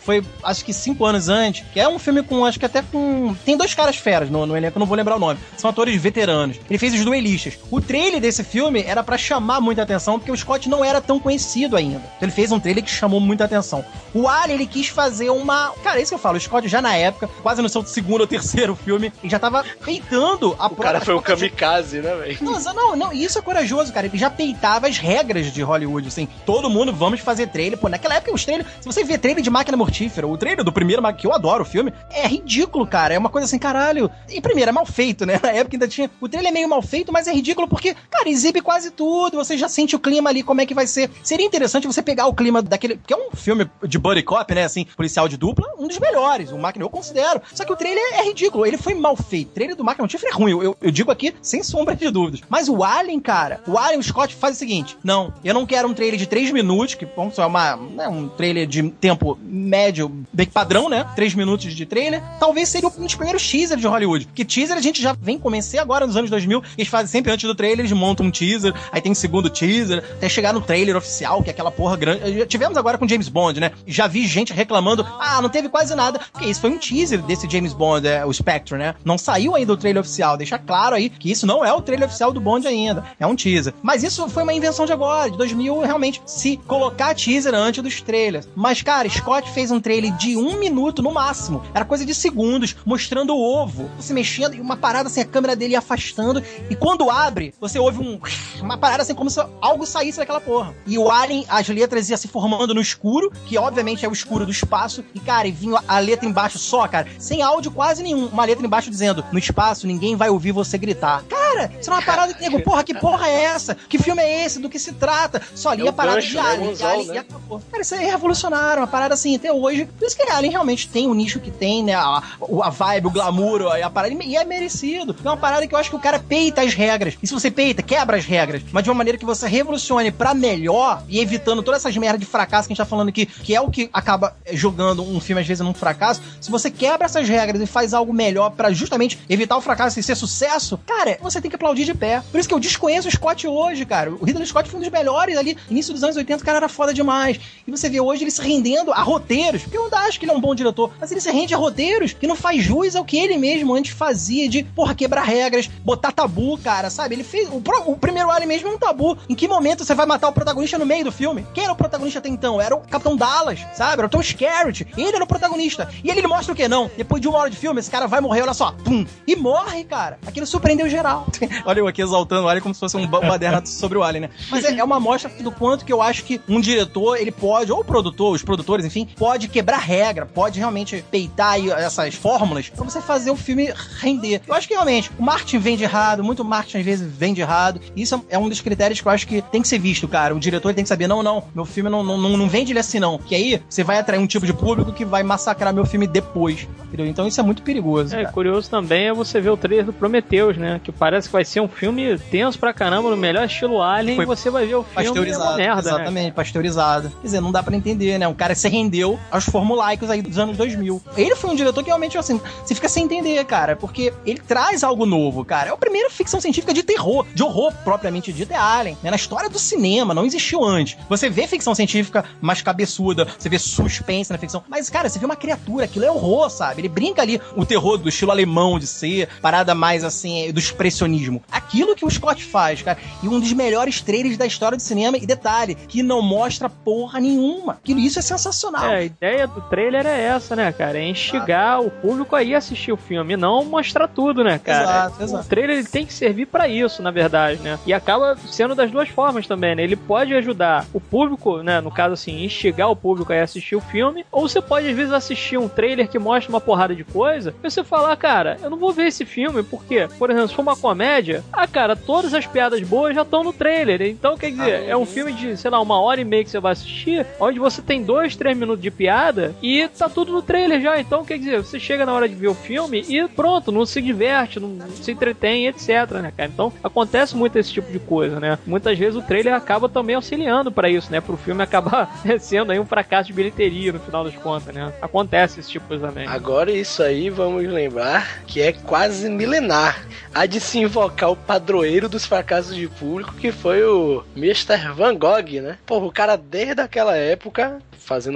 S2: Foi, acho que cinco anos antes. Que é um filme com, acho que até com... Tem dois caras feras no, no elenco, não vou lembrar o nome. São atores veteranos. Ele fez os Duelistas. O trailer desse filme era pra chamar muita atenção, porque o Scott não era tão conhecido ainda. Então ele fez um trailer que chamou muita atenção. O Alien, ele quis fazer uma... Cara, é isso que eu falo. O Scott já na época, quase no seu segundo ou terceiro filme, ele já tava peitando a
S4: O cara foi um kamikaze, né, velho?
S2: não, não, não, isso é corajoso, cara. Ele já peitava as regras de Hollywood, assim. Todo mundo, vamos fazer trailer. Pô, naquela época os trailers. Se você vê trailer de máquina mortífera, o trailer do primeiro, que eu adoro o filme, é ridículo, cara. É uma coisa assim, caralho. E primeiro, é mal feito, né? *laughs* Na época ainda tinha. O trailer é meio mal feito, mas é ridículo porque, cara, exibe quase tudo. Você já sente o clima ali, como é que vai ser. Seria interessante você pegar o clima daquele. Que é um filme de buddy cop, né? Assim, policial de dupla, um dos melhores. O máquina eu considero. Só que o trailer é ridículo. Ele foi mal feito. O trailer do máquina mortífera é ruim. Eu, eu, digo aqui sem sombra de dúvidas. Mas o Alien, cara, o Alien, o Scott faz o seguinte: não, eu não quero um trailer de 3 minutos, que bom, só é uma, né, um trailer de tempo médio, bem padrão, né? 3 minutos de trailer. Talvez seria um dos primeiros teasers de Hollywood. Porque teaser a gente já vem comecei agora nos anos 2000. Eles fazem sempre antes do trailer, eles montam um teaser, aí tem um segundo teaser, até chegar no trailer oficial, que é aquela porra grande. Tivemos agora com James Bond, né? Já vi gente reclamando, ah, não teve quase nada. Porque isso foi um teaser desse James Bond, é, o Spectre, né? Não saiu ainda o trailer oficial. Deixa claro aí que isso não é o trailer oficial do Bond ainda. É um teaser. Mas isso foi uma invenção de agora, de 2000, realmente, se colocar teaser antes dos trailers. Mas, cara, Scott fez um trailer de um minuto no máximo. Era coisa de segundos, mostrando o ovo se mexendo e uma parada assim, a câmera dele afastando. E quando abre, você ouve um. Uma parada assim, como se algo saísse daquela porra. E o Alien, as letras iam se formando no escuro, que obviamente é o escuro do espaço. E, cara, e vinha a letra embaixo só, cara, sem áudio quase nenhum. Uma letra embaixo dizendo: No espaço ninguém vai ouvir você gritar. Cara, isso é uma parada que nego, porra, que porra é essa? Que filme é esse? Do que se trata? Só lia
S4: É
S2: a parada
S4: gancho,
S2: de
S4: né?
S2: Alien,
S4: anzol,
S2: Alien
S4: né?
S2: e acabou. Cara, isso é revolucionário, uma parada assim, até hoje. Por isso que Alien realmente tem o nicho que tem, né? A, a vibe, o glamour, a parada. E é merecido. É uma parada que eu acho que o cara peita as regras. E se você peita, quebra as regras. Mas de uma maneira que você revolucione pra melhor e evitando todas essas merdas de fracasso que a gente tá falando aqui, que é o que acaba jogando um filme às vezes num fracasso. Se você quebra essas regras e faz algo melhor pra justamente evitar o fracasso e ser sucesso, cara, você tem que aplaudir de pé. Por isso que eu desconheço o Scott hoje, cara. O Ridley Scott foi um dos melhores ali. Início dos anos 80, o cara era foda demais. E você vê hoje ele se rendendo a roteiros, porque eu acho que ele é um bom diretor, mas ele se rende a roteiros que não faz jus ao que ele mesmo antes fazia de, porra, quebrar regras, botar tabu, cara, sabe? Ele fez. O, pro- o primeiro Alien mesmo é um tabu. Em que momento você vai matar o protagonista no meio do filme? Quem era o protagonista até então? Era o Capitão Dallas, sabe? Era o Tom Skerritt. Ele era o protagonista. E ele, ele mostra o que? Não. Depois de uma hora de filme, esse cara vai morrer, olha só. Pum. E morre, cara. Aquilo surpreendeu geral. *laughs* olha eu aqui exaltando o Alien como se fosse um ba- baderna sobre o Alien, né? Mas é, é uma amostra do quanto que eu acho que um diretor, ele pode, ou o produtor, os produtores, enfim, pode quebrar regra, pode realmente peitar aí essas fórmulas pra você fazer o filme render. Eu acho que realmente o marketing vende errado, muito marketing às vezes vende errado. Isso é é um dos critérios que eu acho que tem que ser visto, cara. O diretor tem que saber, não, não, meu filme não, não, não, vende ele assim, não. Que aí você vai atrair um tipo de público que vai massacrar meu filme depois. Entendeu? Então isso é muito perigoso.
S1: É,
S2: cara.
S1: curioso também é você ver o trailer do Prometheus, né? Que parece que vai ser um filme tenso pra caramba, no melhor estilo Alien,
S2: Foi
S1: e você vai ver o filme é
S2: Pasteurizado.
S1: uma merda, né?
S2: exatamente, pasteurizado. Quer dizer, não dá pra entender, né? Um cara que se rendeu aos formulaicos aí dos anos 2000. Ele foi um diretor que realmente, assim, você fica sem entender, cara, porque ele traz algo novo, cara. É a primeira ficção científica de terror, de horror propriamente dito, é Alien. Né? Na história do cinema, não existiu antes. Você vê ficção científica mais cabeçuda, você vê suspense na ficção, mas, cara, você vê uma criatura, aquilo é horror, sabe? Ele brinca ali o terror do estilo alemão de ser, parada mais, assim, do expressionismo. Aquilo que o Scott faz, cara, e um dos melhores trailers da história do cinema, e detalhe, que não mostra porra nenhuma. Aquilo, isso é sensacional.
S1: É, a ideia do trailer é essa, né, cara? É instigar o público a ir assistir o filme, não mostrar tudo, né, cara?
S2: Exato,
S1: o
S2: exato.
S1: trailer ele tem que servir pra isso, na verdade, né? E acaba sendo das duas formas também, né? Ele pode ajudar o público, né, no caso assim, instigar o público a ir assistir o filme, ou você pode às vezes assistir um trailer que mostra uma porrada de coisa, e você falar, cara, eu não vou ver esse filme porque, por exemplo, se for uma comédia, ah, cara, todas as piadas boas já estão no trailer. Então, quer dizer, é um filme de, sei lá, uma hora e meia que você vai assistir, onde você tem dois, três minutos de piada e tá tudo no trailer já. Então, quer dizer, você chega na hora de ver o filme e pronto, não se diverte, não se entretém, etc, né, cara? Então, acontece muito esse tipo de coisa, né? Muitas vezes o trailer acaba também auxiliando pra isso, né? Pro filme *laughs* acabar sendo aí um fracasso de bilheteria no final das contas, né? Acontece esse tipo de coisa também.
S4: Agora isso aí vamos lembrar que é quase milenar. Há de se invocar o padroeiro dos fracassos de público, que foi o Mr. Van Gogh, né? Porra, o cara desde aquela época,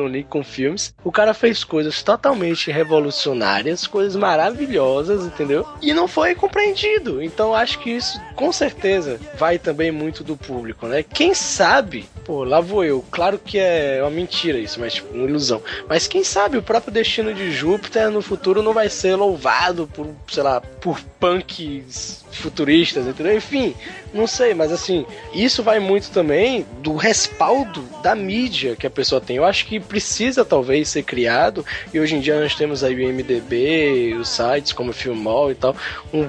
S4: fazendo um link com filmes, o cara fez coisas totalmente revolucionárias, coisas maravilhosas, entendeu? E não foi compreendido. Então acho que isso com certeza vai também muito do público, né? Quem sabe, pô, lá vou eu. Claro que é uma mentira isso, mas tipo, uma ilusão. Mas quem sabe o próprio destino de Júpiter no futuro não vai ser louvado por, sei lá, por punks futuristas, entendeu? Enfim, não sei, mas assim, isso vai muito também do respaldo da mídia que a pessoa tem. Eu acho que precisa talvez ser criado, e hoje em dia nós temos aí o IMDB, os sites como o Filmol e tal,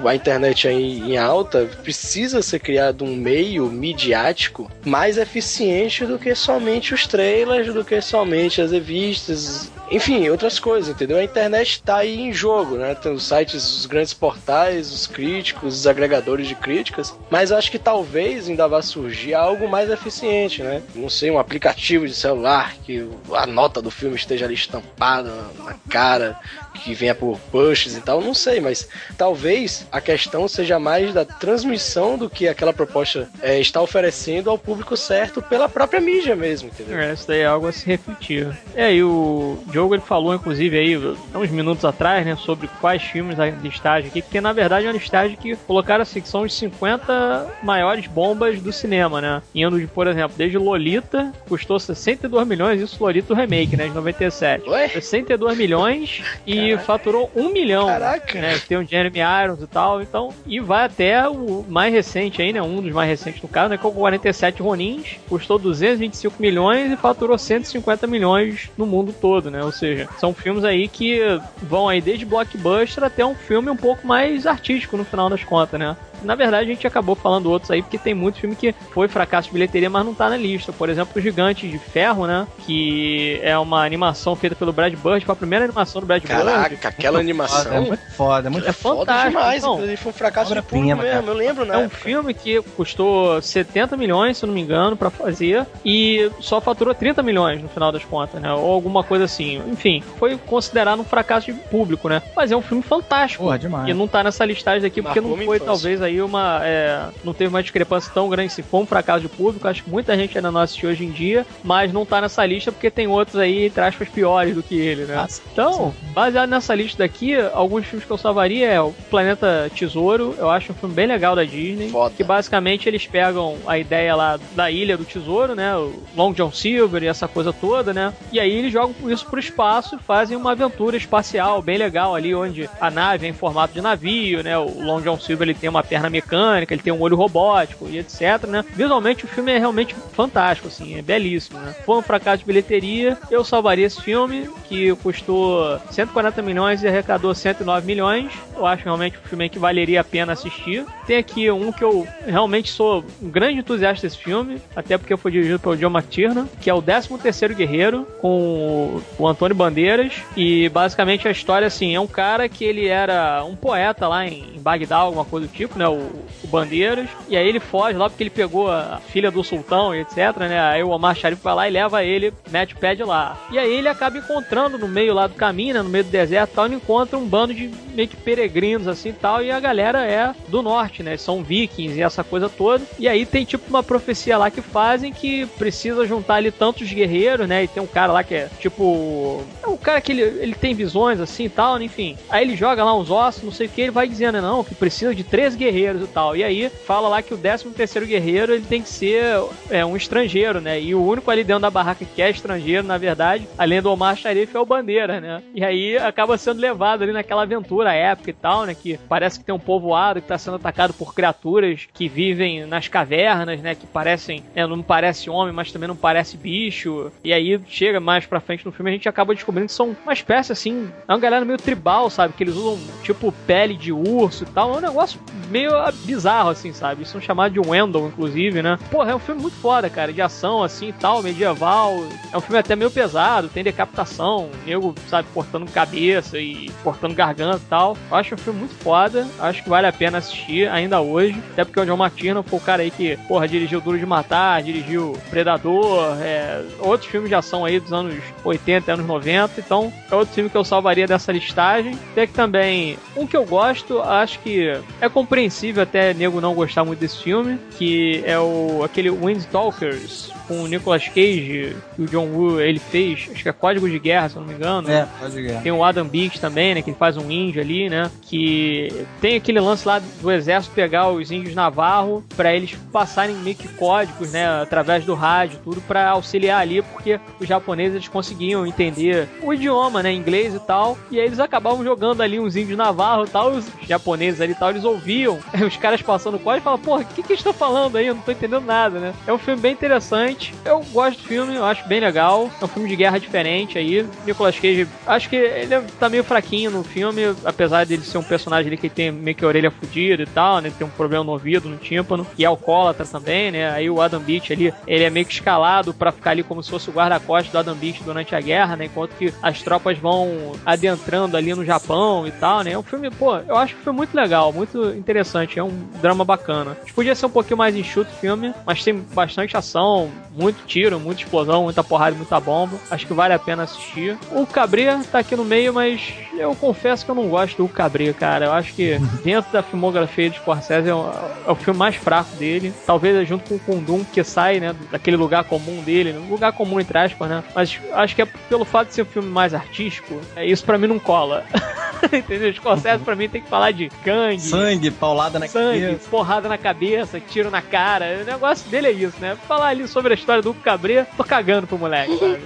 S4: a internet aí em alta, precisa ser criado um meio midiático mais eficiente do que somente os trailers, do que somente as revistas, enfim, outras coisas, entendeu? A internet tá aí em jogo, né? Tem os sites, os grandes portais, os críticos, os agregadores de críticas, mas acho que talvez ainda vá surgir algo mais eficiente, né? Não sei, um aplicativo de celular que a nota do filme esteja ali estampada na cara, que venha por pushes e tal, não sei, mas talvez a questão seja mais da transmissão do que aquela proposta é, está oferecendo ao público certo pela própria mídia mesmo, entendeu?
S1: É, isso daí é algo a se refletir. É, e o Diogo ele falou, inclusive, aí, uns minutos atrás, né, sobre quais filmes da listagem aqui, porque na verdade é uma listagem que colocaram assim, que são os 50 maiores bombas do cinema, né? Indo de, por exemplo, desde Lolita, custou 62 milhões, isso Lolita o remake, né, de 97.
S4: Ué?
S1: 62 milhões e faturou 1 milhão.
S4: Caraca.
S1: Né, que tem o Jeremy Irons e tal, então, e vai até o mais recente aí, né, um dos mais recentes no caso, né, que é o 47 Ronins, custou 225 milhões e faturou 150 milhões no mundo todo, né, ou seja, são filmes aí que vão aí desde blockbuster até um filme um pouco mais artístico no final das contas, né. Na verdade, a gente acabou falando outros aí, porque tem muito filme que foi fracasso de bilheteria, mas não tá na lista. Por exemplo, o Gigante de Ferro, né? Que é uma animação feita pelo Brad Bird, foi a primeira animação do Brad Bird.
S4: Caraca, aquela
S2: É
S4: animação.
S2: muito foda, é muito
S1: É
S4: Foda
S1: fantástico.
S4: demais,
S1: Então,
S4: inclusive foi um fracasso de público mesmo,
S2: cara.
S4: eu lembro, né?
S1: É um filme que custou 70 milhões, se eu não me engano, pra fazer e só faturou 30 milhões no final das contas, né? Ou alguma coisa assim. Enfim, foi considerado um fracasso de público, né? Mas é um filme fantástico.
S2: Porra, demais.
S1: E não tá nessa listagem aqui porque
S4: Marcou
S1: não foi,
S4: infância.
S1: talvez, aí uma. é, não teve uma discrepância tão grande se for um fracasso de público. Acho que muita gente ainda não assistiu hoje em dia, mas não tá nessa lista porque tem outros aí, entre aspas, piores do que ele, né?
S2: Ah, sim.
S1: Então, baseado nessa lista daqui, alguns filmes que eu salvaria é o Planeta Tesouro. Eu acho um filme bem legal da Disney.
S4: Foda.
S1: Que basicamente eles pegam a ideia lá da Ilha do Tesouro, né? O Long John Silver e essa coisa toda, né? E aí eles jogam isso pro espaço e fazem uma aventura espacial bem legal ali, onde a nave é em formato de navio, né? O Long John Silver ele tem uma perna mecânica, ele tem um olho robótico e etc, né? Visualmente o filme é realmente fantástico, assim, é belíssimo, né? Foi um fracasso de bilheteria, eu salvaria esse filme, que custou 140 milhões e arrecadou 109 milhões. Eu acho realmente um filme que valeria a pena assistir. Tem aqui um que eu realmente sou um grande entusiasta desse filme, até porque foi dirigido pelo John McTiernan, que é o 13º Guerreiro, com o Antônio Bandeiras. E basicamente a história, assim, é um cara que ele era um poeta lá em, em Bagdá, alguma coisa do tipo, né? O, o, Bandeiras. E aí ele foge lá porque ele pegou a filha do sultão e etc, né? Aí o Omar Sharif vai lá e leva ele, mete o pé de lá. E aí ele acaba encontrando no meio lá do caminho, né? No meio do deserto tal, ele encontra um bando de meio que peregrinos assim e tal. E a galera é do norte, né? São vikings e essa coisa toda. E aí tem tipo uma profecia lá que fazem que precisa juntar ali tantos guerreiros, né? E tem um cara lá que é tipo. É um cara que ele, ele tem visões assim e tal, né? enfim. Aí ele joga lá uns ossos, não sei o que, ele vai dizendo, não, que precisa de três guerreiros e tal. E aí fala lá que o 13 terceiro guerreiro ele tem que ser é, um estrangeiro, né? E o único ali dentro da barraca que é estrangeiro, na verdade, além do Omar Sharif, é o Bandeira, né? E aí acaba sendo levado ali naquela aventura épica e tal, né? Que parece que tem um povoado que tá sendo atacado por criaturas que vivem nas cavernas, né? Que parecem, é, não parece homem, mas também não parece bicho. E aí chega mais pra frente no filme a gente acaba descobrindo que são uma espécie assim, é uma galera meio tribal, sabe? Que eles usam tipo pele de urso e tal. É um negócio meio bizarro, assim, sabe? Isso são chamados de Wendell, inclusive, né? Porra, é um filme muito foda, cara, de ação, assim tal, medieval. É um filme até meio pesado, tem decapitação, nego, sabe, cortando cabeça e cortando garganta e tal. Eu acho um filme muito foda, acho que vale a pena assistir ainda hoje. Até porque o John McTiernan foi o cara aí que, porra, dirigiu Duro de Matar, dirigiu Predador, é, outros filmes de ação aí dos anos 80 anos 90. Então, é outro filme que eu salvaria dessa listagem. Tem que também, um que eu gosto, acho que é compreensível até nego não gostar muito desse filme, que é o aquele Windstalkers com o Nicolas Cage, que o John Woo ele fez, acho que é Código de Guerra, se eu não me engano.
S2: É, Código de Guerra.
S1: Tem o Adam Beach também, né, que ele faz um índio ali, né, que tem aquele lance lá do exército pegar os índios navarro para eles passarem meio que códigos, né, através do rádio, tudo para auxiliar ali, porque os japoneses eles conseguiam entender o idioma, né, inglês e tal, e aí eles acabavam jogando ali uns índios navarro e tal, os japoneses ali e tal, eles ouviam *laughs* os caras passando código e falavam, porra, o que que eles estão falando aí? Eu não tô entendendo nada, né? É um filme bem interessante. Eu gosto do filme, eu acho bem legal. É um filme de guerra diferente aí. Nicolas Cage, acho que ele tá meio fraquinho no filme, apesar dele ser um personagem ali que tem meio que a orelha fodida e tal, né? Tem um problema no ouvido, no tímpano. E é alcoólatra também, né? Aí o Adam Beach ali, ele é meio que escalado para ficar ali como se fosse o guarda-costas do Adam Beach durante a guerra, né? Enquanto que as tropas vão adentrando ali no Japão e tal, né? É um filme, pô, eu acho que foi muito legal, muito interessante. É um drama bacana. Podia ser um pouquinho mais enxuto o filme, mas tem bastante ação, muito tiro, muita explosão, muita porrada, muita bomba. Acho que vale a pena assistir. O Cabré tá aqui no meio, mas eu confesso que eu não gosto do Cabré, cara. Eu acho que *laughs* dentro da filmografia de Scorsese é o, é o filme mais fraco dele. Talvez é junto com o Kundum, que sai, né, daquele lugar comum dele. Lugar comum, entre aspas, né? Mas acho que é pelo fato de ser um filme mais artístico, é, isso para mim não cola. *laughs* *laughs* Entendeu? Scorsese pra mim tem que falar de gangue.
S2: Sangue, paulada na
S1: sangue,
S2: cabeça.
S1: porrada na cabeça, tiro na cara. O negócio dele é isso, né? Falar ali sobre a história do Cabré, tô cagando pro moleque, sabe?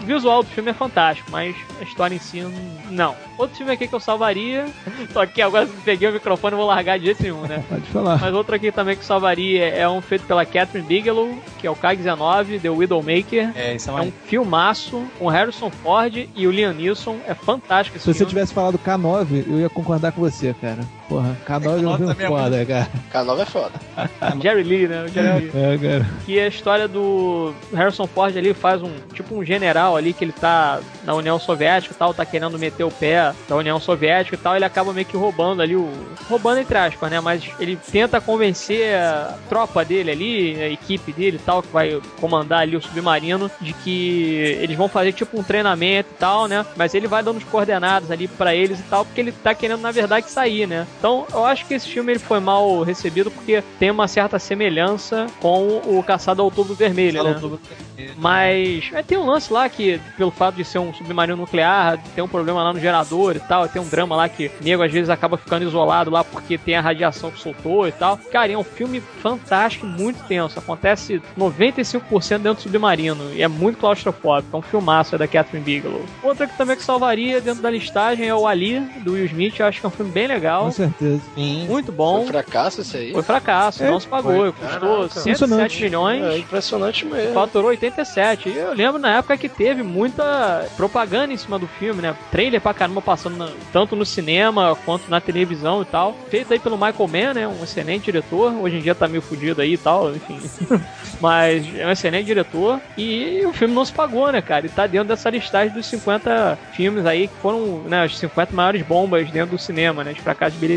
S1: O visual do filme é fantástico, mas a história em si, não. Outro filme aqui que eu salvaria. *laughs* Tô aqui agora, peguei o microfone e vou largar de jeito nenhum, né? *laughs*
S5: Pode falar.
S1: Mas outro aqui também que eu salvaria é um feito pela Catherine Bigelow, que é o K-19, The Widowmaker.
S2: É, isso é
S1: É
S2: uma...
S1: um filmaço com Harrison Ford e o Liam Neeson. É fantástico esse
S5: Se você
S1: filme.
S5: tivesse falado K9, eu ia concordar com você, cara. Porra, K9 é um
S2: K9
S5: filme
S2: é
S5: foda, cara.
S4: K9 é foda. *laughs*
S1: Jerry Lee, né? O Jerry Lee.
S5: É, cara.
S1: que é a história do Harrison Ford ali faz um tipo um general ali que ele tá na União Soviética e tal, tá querendo meter o pé da União Soviética e tal, ele acaba meio que roubando ali o roubando entre aspas, né, mas ele tenta convencer a tropa dele ali, a equipe dele e tal que vai comandar ali o submarino de que eles vão fazer tipo um treinamento e tal, né? Mas ele vai dando os coordenadas ali pra eles e tal, porque ele tá querendo na verdade sair, né? Então, eu acho que esse filme ele foi mal recebido porque tem uma certa semelhança com o Caçado ao Outubro Vermelho, né? Mas é, tem um lance lá que, pelo fato de ser um submarino nuclear, tem um problema lá no gerador e tal, tem um drama lá que o nego às vezes acaba ficando isolado lá porque tem a radiação que soltou e tal. Cara, é um filme fantástico, muito tenso. Acontece 95% dentro do submarino e é muito claustrofóbico. É um filmaço é da Catherine Bigelow. Outra que também que salvaria dentro da listagem é o Ali, do Will Smith. Eu acho que é um filme bem legal.
S5: Com certeza. Certeza.
S2: Sim.
S1: Muito
S4: Foi
S1: bom.
S4: um fracasso isso aí.
S1: Foi fracasso,
S5: É,
S1: não se pagou.
S4: foi.
S1: Custou
S4: Caraca.
S1: 107
S5: Impressionante.
S1: milhões.
S4: É impressionante mesmo.
S1: Faturou 87. E eu lembro na época que teve muita propaganda em cima do filme, né? Trailer pra caramba passando na- tanto no cinema quanto na televisão e tal. Feito aí pelo Michael Mann, né? Um excelente diretor. Hoje em dia tá meio fudido aí e tal, enfim. *laughs* Mas é um excelente diretor. E o filme não se pagou, né, cara? E tá dentro dessa listagem dos 50 filmes aí que foram, né, as 50 maiores bombas dentro do cinema, né? De fracassos de bilheteria.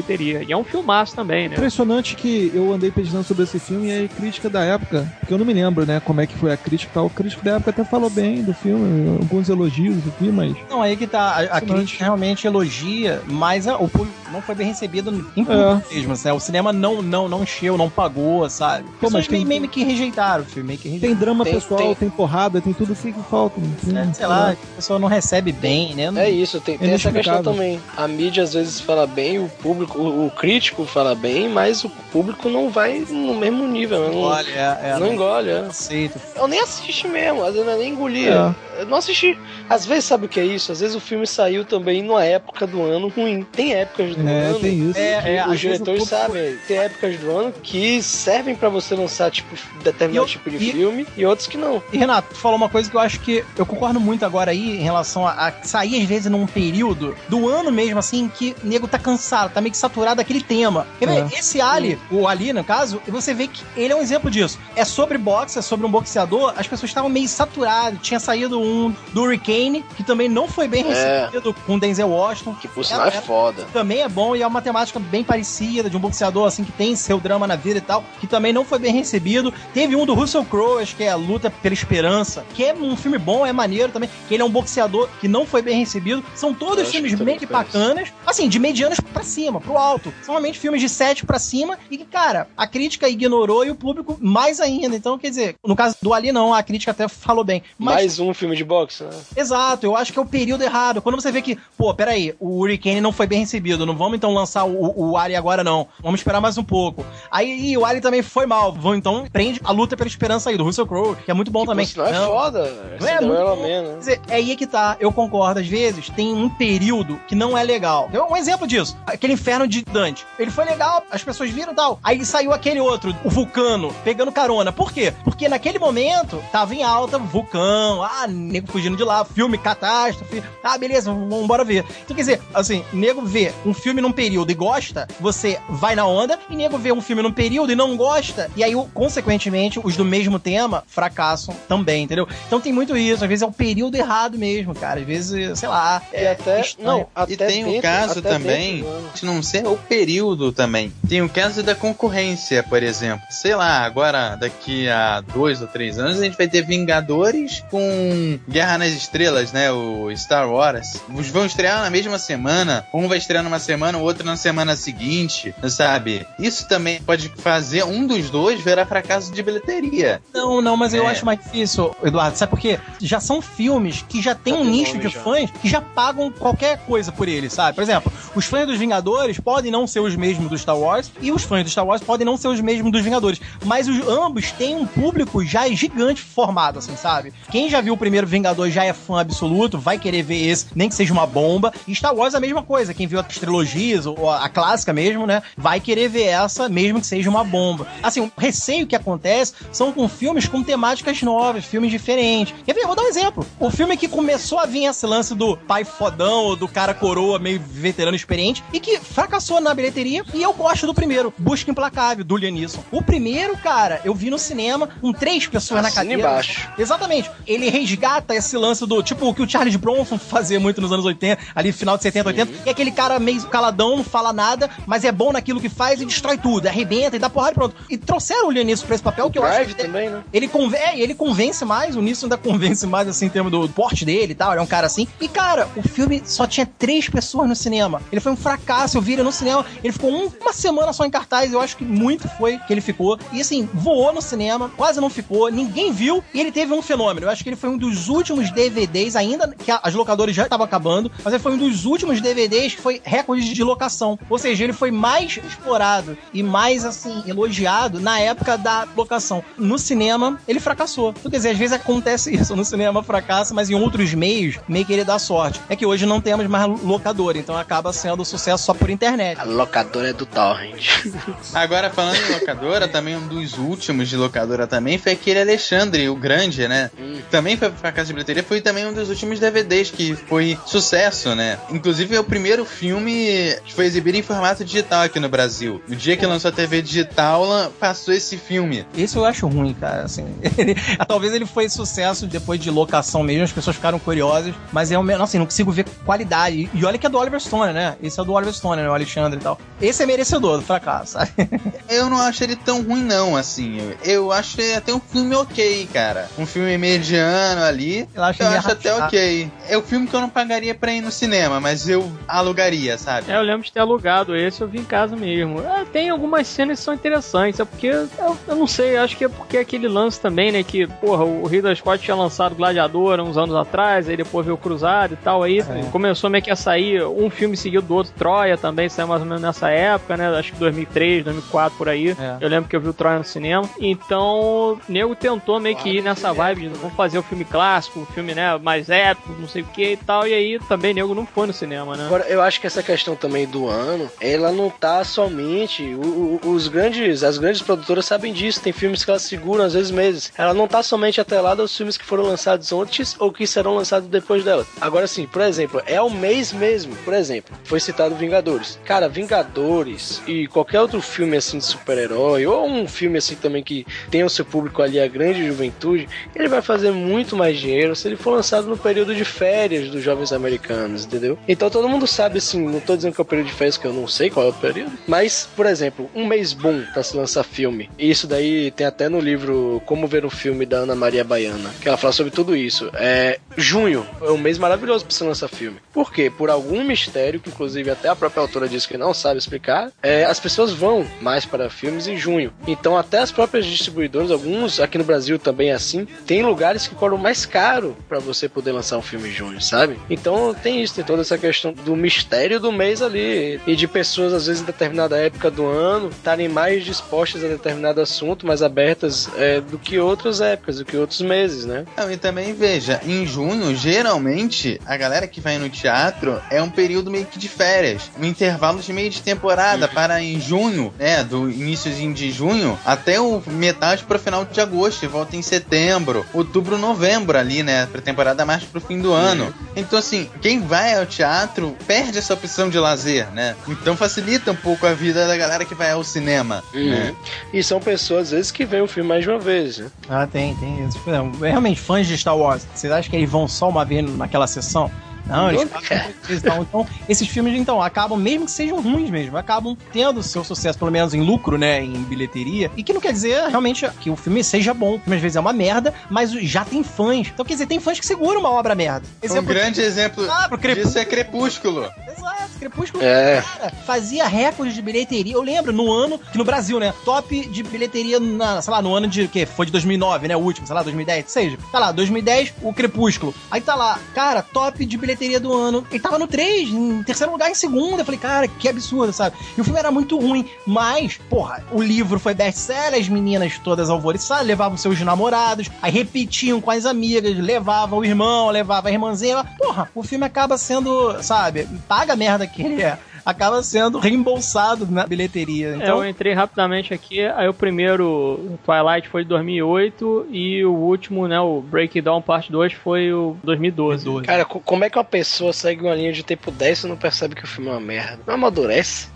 S1: E é um filmaço também, né?
S5: Impressionante que eu andei pesquisando sobre esse filme e a crítica da época, porque eu não me lembro, né, como é que foi a crítica e tal. O crítico da época até falou bem do filme, alguns elogios aqui, mas.
S2: Não, aí que tá. A, a crítica realmente elogia, mas a- o público não foi bem recebido em público mesmo. Assim, o cinema não, não, não encheu, não pagou, sabe?
S5: Pô, mas
S2: Pessoas meio,
S5: tem-
S2: meio que rejeitaram o filme, meio que rejeitaram.
S5: Tem drama
S4: Tem-
S5: pessoal, tem...
S4: tem-
S5: porrada, tem tudo o que, falta. no filme.
S2: É, sei lá, a pessoa não recebe bem, né? Não-
S4: É isso, tem, tem essa questão também. A mídia às vezes fala bem, o público, o, o crítico fala bem, mas o público não vai no mesmo nível, né? não,
S2: Olha, é, é,
S4: não engole. é.
S2: aceito.
S4: Eu nem assisti mesmo, às vezes eu nem engolia.
S5: É.
S4: Eu não assisti. Às vezes, sabe o que é isso? Às vezes o filme saiu também numa época do ano ruim. Tem épocas do
S5: É,
S4: ano.
S5: tem isso.
S2: É,
S4: que
S2: é,
S4: os diretores
S2: público-
S4: sabem, tem épocas do ano que servem pra você lançar tipo determinado
S2: eu-
S4: tipo de
S2: e-
S4: filme e outros que não.
S2: E Renato, tu falou uma coisa que eu acho que eu concordo muito agora aí em relação a, a sair às vezes num período do ano mesmo, assim, que o nego tá cansado, tá meio que saturado daquele tema. Quer ver?
S5: É.
S2: Esse Ali, o Ali, no caso, você vê que ele é um exemplo disso. É sobre boxe, é sobre um boxeador, as pessoas estavam meio saturadas. Tinha saído um do Hurricane, que também não foi bem
S4: É.
S2: recebido com Denzel Washington.
S4: Que por sinal é
S2: Era-
S4: foda.
S2: Também é bom e é uma temática bem parecida de um boxeador assim que tem seu drama na vida e tal, que também não foi bem recebido. Teve um do Russell Crowe, acho que é a Luta pela Esperança, que é um filme bom, é maneiro também, que ele é um boxeador que não foi bem recebido. São todos filmes meio bacanas, assim, de medianos pra cima, pro alto. São realmente filmes de 7 pra cima e que, cara, a crítica ignorou e o público mais ainda. Então, quer dizer, no caso do Ali não, a crítica até falou bem. Mas
S4: Mais um filme de boxe, né?
S2: Exato, eu acho que é o período errado. Quando você vê que, pô, peraí, o Hurricane não foi bem recebido, não vamos então lançar o, o Ali agora não. Vamos esperar mais um pouco. Aí e o Ali também foi mal. Vão então prende a luta pela esperança aí do Russell Crowe, que é muito bom
S4: que
S2: também.
S4: sinal é
S2: Não.
S4: foda.
S2: Não é muito bom.
S4: mesmo,
S2: Quer
S4: né?
S2: dizer, é aí que tá, eu concordo, às vezes tem um período que não é legal. Deu um exemplo disso, aquele inferno de Dante. Ele foi legal, as pessoas viram e tal. Aí saiu aquele outro, o Vulcano, pegando carona. Por quê? Porque naquele momento tava em alta, vulcão, ah, nego fugindo de lá, filme catástrofe. Ah, beleza, vamos embora ver. Então quer dizer, assim, nego vê um filme num período e gosta, você vai na onda, e nego vê um filme num período e não gosta, e aí, consequentemente, os do mesmo tema fracassam também, entendeu? Então tem muito isso, às vezes é o período errado mesmo, cara. Às vezes, sei lá.
S4: E até,
S2: estranho.
S4: não, até
S6: e tem o caso
S4: até
S6: também
S4: dentro ano.
S6: de não ser o período também. Tem o caso da concorrência, por exemplo. Sei lá, agora daqui a dois ou três anos a gente vai ter Vingadores com Guerra nas Estrelas, né? O Star Wars. Os vão estrear na mesma semana. Um vai estrear numa semana, o outro na semana seguinte, sabe? Isso também pode fazer um dos dois virar fracasso de bilheteria.
S2: Não, não, mas eu
S6: É.
S2: acho mais difícil, Eduardo. Sabe por quê? Já são filmes que já tem um nicho de
S4: já.
S2: fãs que já pagam qualquer coisa por ele, sabe? Por exemplo, os fãs dos Vingadores podem não ser os mesmos do Star Wars e os fãs do Star Wars podem não ser os mesmos dos Vingadores. Mas os, ambos têm um público já gigante formado, assim, sabe? Quem já viu o primeiro Vingador já é fã absoluto, vai querer ver esse, nem que seja uma bomba. E Star Wars é a mesma coisa. Quem viu as trilogias, ou a, clássica mesmo, né? Vai querer ver essa, mesmo que seja uma bomba. Assim, o receio que acontece são com filmes com temáticas novas, filmes diferentes. Quer ver? Vou dar um exemplo. O filme que começou a vir esse lance do pai fodão, ou do cara coroa meio veterano experiente, e que fracassou na bilheteria, e eu gosto do primeiro, Busca Implacável, do Liam Neeson. O primeiro, cara, eu vi no cinema com três pessoas na
S4: Assina
S2: cadeira.
S4: embaixo.
S2: Exatamente. Ele resgata esse lance do, tipo, o que o Charles Bronson fazia muito nos anos 80, ali final de 70, 80, e aquele cara meio caladão, não fala nada, mas é bom naquilo que faz e destrói tudo, arrebenta e dá porrada e pronto. E trouxeram o Liam Neeson pra esse papel que eu acho que
S4: também, né?
S2: ele, conve é, ele convence mais, o Nisson ainda convence mais, assim, em termos do porte dele e tal, ele é um cara assim. E, cara, o filme só tinha três pessoas no cinema. Ele foi um fracasso, eu vi no cinema, ele ficou um- uma semana só em cartaz, eu acho que muito foi que ele ficou. E, assim, voou no cinema, quase não ficou, ninguém viu, e ele teve um fenômeno. Eu acho que ele foi um dos últimos DVDs, ainda que as locadoras já estavam acabando, mas ele foi um dos últimos DVDs que foi recorde de locação. Ou seja, ele foi mais explorado e mais, assim, elogiado na época da locação. No cinema, ele fracassou. Então, quer dizer, às vezes acontece isso. No cinema fracassa, mas em outros meios, meio que ele dá sorte. É que hoje não temos mais locador, então acaba sendo sucesso só por internet.
S4: A locadora é do Torrent. *laughs*
S6: Agora, falando em locadora, também um dos últimos de locadora também foi aquele Alexandre, o Grande, né?
S4: Hum.
S6: Também foi pra casa de bilheteria, foi também um dos últimos DVDs que foi sucesso, né? Inclusive é o primeiro filme que foi exibido em formato digital aqui no Brasil. No dia que lançou a TV digital, passou esse filme.
S2: Esse eu acho ruim, cara. Assim, ele- *laughs* talvez ele foi sucesso depois de locação mesmo, as pessoas ficaram curiosas, mas é um, nossa, assim, não consigo ver qualidade. E olha que é do Oliver Stone, né? Esse é do Oliver Stone, né? O Alexandre e tal. Esse é merecedor do fracasso, sabe? *laughs*
S6: Eu não acho ele tão ruim, não, assim. Eu acho ele até um filme ok, cara. Um filme mediano ali.
S2: Eu acho,
S6: Eu acho até ok. É o filme que eu não pagaria pra ir no cinema, mas eu alugaria, sabe?
S1: É, eu lembro de ter alugado esse, eu vi em casa mesmo. É, tem algumas cenas que são interessantes, é porque, eu, eu não sei, acho que é porque é aquele lance também, né, que, porra, o Ridley Scott tinha lançado Gladiador há uns anos atrás, aí depois veio o Cruzado e tal, aí começou meio que a sair um filme seguido do outro, Troia também, saiu mais ou menos nessa época, né, acho que 2003, 2004, por aí.
S2: É.
S1: Eu lembro que eu vi o Troia no cinema. Então, o nego tentou meio que ir nessa vibe de vamos fazer o filme clássico, um filme, né, mais épico, não sei o que e tal, e aí também nego não foi no cinema, né.
S4: Agora, eu acho que essa questão também do ano, ela não tá somente. o- o- os grandes, as grandes produtoras sabem disso. Tem filmes que elas seguram às vezes meses. Ela não tá somente atrelada aos filmes que foram lançados antes ou que serão lançados depois dela. Agora sim, por exemplo, é o mês mesmo. Por exemplo, foi citado Vingadores. Cara, Vingadores e qualquer outro filme assim de super-herói ou um filme assim também que tenha o seu público ali a grande juventude, ele vai fazer muito mais dinheiro se ele for lançado no período de férias dos jovens americanos, entendeu? Então todo mundo sabe assim, não tô dizendo que é o período de férias que eu não sei qual é o período, mas por exemplo, um mês bom pra se lançar filme. E isso daí tem até no livro Como Ver um Filme da Ana Maria Baiana, que ela fala sobre tudo isso. É junho é um mês maravilhoso pra se lançar filme. Por quê? Por algum mistério que inclusive até a própria autora disse que não sabe explicar, é, as pessoas vão mais para filmes em junho. Então até as próprias distribuidoras, alguns aqui no Brasil também é assim, tem lugares que cobram mais caro pra você poder lançar um filme em junho, sabe? Então tem isso, tem toda essa questão do mistério do mês ali e de pessoas às vezes em determinada época do ano estarem mais dispostas a determinado assunto, mais abertas é, do que outras épocas, do que outros meses, né?
S6: Não, e também veja, em junho, geralmente, a galera que vai no teatro é um período meio que de férias. Um intervalo de meio de temporada para em junho, né? Do iníciozinho de junho até o metade pro final de agosto. E volta em setembro, outubro, novembro ali, né? Pra temporada mais pro fim do ano. Então, assim, quem vai ao teatro perde essa opção de lazer, né? Então facilita um pouco a vida da galera que vai ao cinema. né?
S4: E são pessoas às vezes que veem o filme mais de uma vez, né?
S2: Ah, tem, tem isso. Exemplo, Realmente, fãs de Star Wars, vocês acham que eles vão só uma vez naquela sessão? Não, eles fazem então, então, esses filmes, então, acabam, mesmo que sejam ruins mesmo, acabam tendo seu sucesso, pelo menos em lucro, né, em bilheteria, e que não quer dizer, realmente, que o filme seja bom, às vezes é uma merda, mas já tem fãs. Então, quer dizer, tem fãs que seguram uma obra merda.
S6: Um
S2: Exemplo
S6: grande exemplo
S2: Ah,
S6: disso é Crepúsculo.
S2: Exato, Crepúsculo
S4: É.
S2: cara, fazia recorde de bilheteria. Eu lembro no ano, que no Brasil, né? Top de bilheteria, na, sei lá, no ano de que foi de 2009, né? O último, sei lá, 2010, seja. Tá lá, 2010, o Crepúsculo. Aí tá lá, cara, top de bilheteria do ano. Ele tava no 3, em terceiro lugar, em segundo. Eu falei, cara, que absurdo, sabe? E o filme era muito ruim, mas, porra, o livro foi best-seller, as meninas todas alvoriçadas, levavam seus namorados, aí repetiam com as amigas, levavam o irmão, levava a irmãzinha. Porra, o filme acaba sendo, sabe, paga merda que ele é. Acaba sendo reembolsado na bilheteria.
S1: É,
S2: Então,
S1: eu entrei rapidamente aqui, aí o primeiro Twilight foi de 2008 e o último, né, o Breakdown Parte 2 foi o 2012.
S2: 12.
S4: Cara, co- como é que uma pessoa segue uma linha de tempo 10 e não percebe que o filme é uma merda? Não amadurece?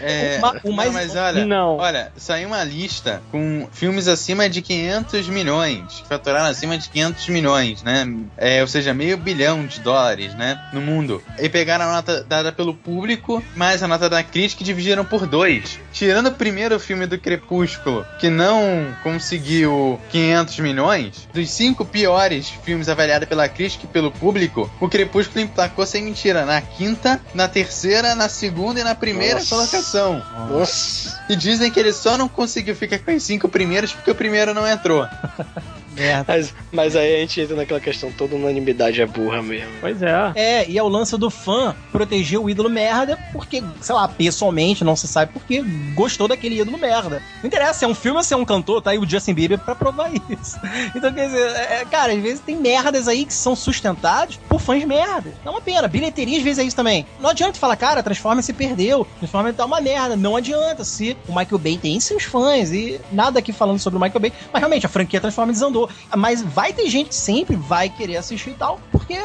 S6: É, *laughs*
S2: O ma- o
S6: não,
S2: mais-
S6: mas olha,
S1: Não.
S6: olha, saiu uma lista com filmes acima de 500 milhões, que faturaram acima de 500 milhões, né? É, ou seja, meio bilhão de dólares, né? No mundo. E pegaram a nota dada pelo público, mais a nota da crítica dividiram por dois. Tirando o primeiro filme do Crepúsculo, que não conseguiu 500 milhões, dos cinco piores filmes avaliados pela crítica e pelo público, o Crepúsculo emplacou sem mentira na quinta, na terceira, na segunda e na primeira
S4: Nossa.
S6: colocação.
S4: Nossa.
S6: E dizem que ele só não conseguiu ficar com os cinco primeiros porque o primeiro não entrou. *laughs*
S2: Merda.
S4: Mas, mas aí a gente entra naquela questão, toda unanimidade é burra mesmo.
S1: Pois é.
S2: É, e é o lance do fã proteger o ídolo merda, porque, sei lá, pessoalmente, não se sabe porque gostou daquele ídolo merda. Não interessa se é um filme ou se é um cantor, tá aí o Justin Bieber pra provar *laughs* isso. Então, quer dizer, é, é, cara, às vezes tem merdas aí que são sustentados por fãs merda. É uma pena. Bilheteria às vezes é isso também. Não adianta falar, cara, Transformers se perdeu. Transformers tá uma merda. Não adianta se o Michael Bay tem seus fãs e nada aqui falando sobre o Michael Bay. Mas realmente, a franquia Transformers Mas vai ter gente sempre vai querer assistir e tal, porque,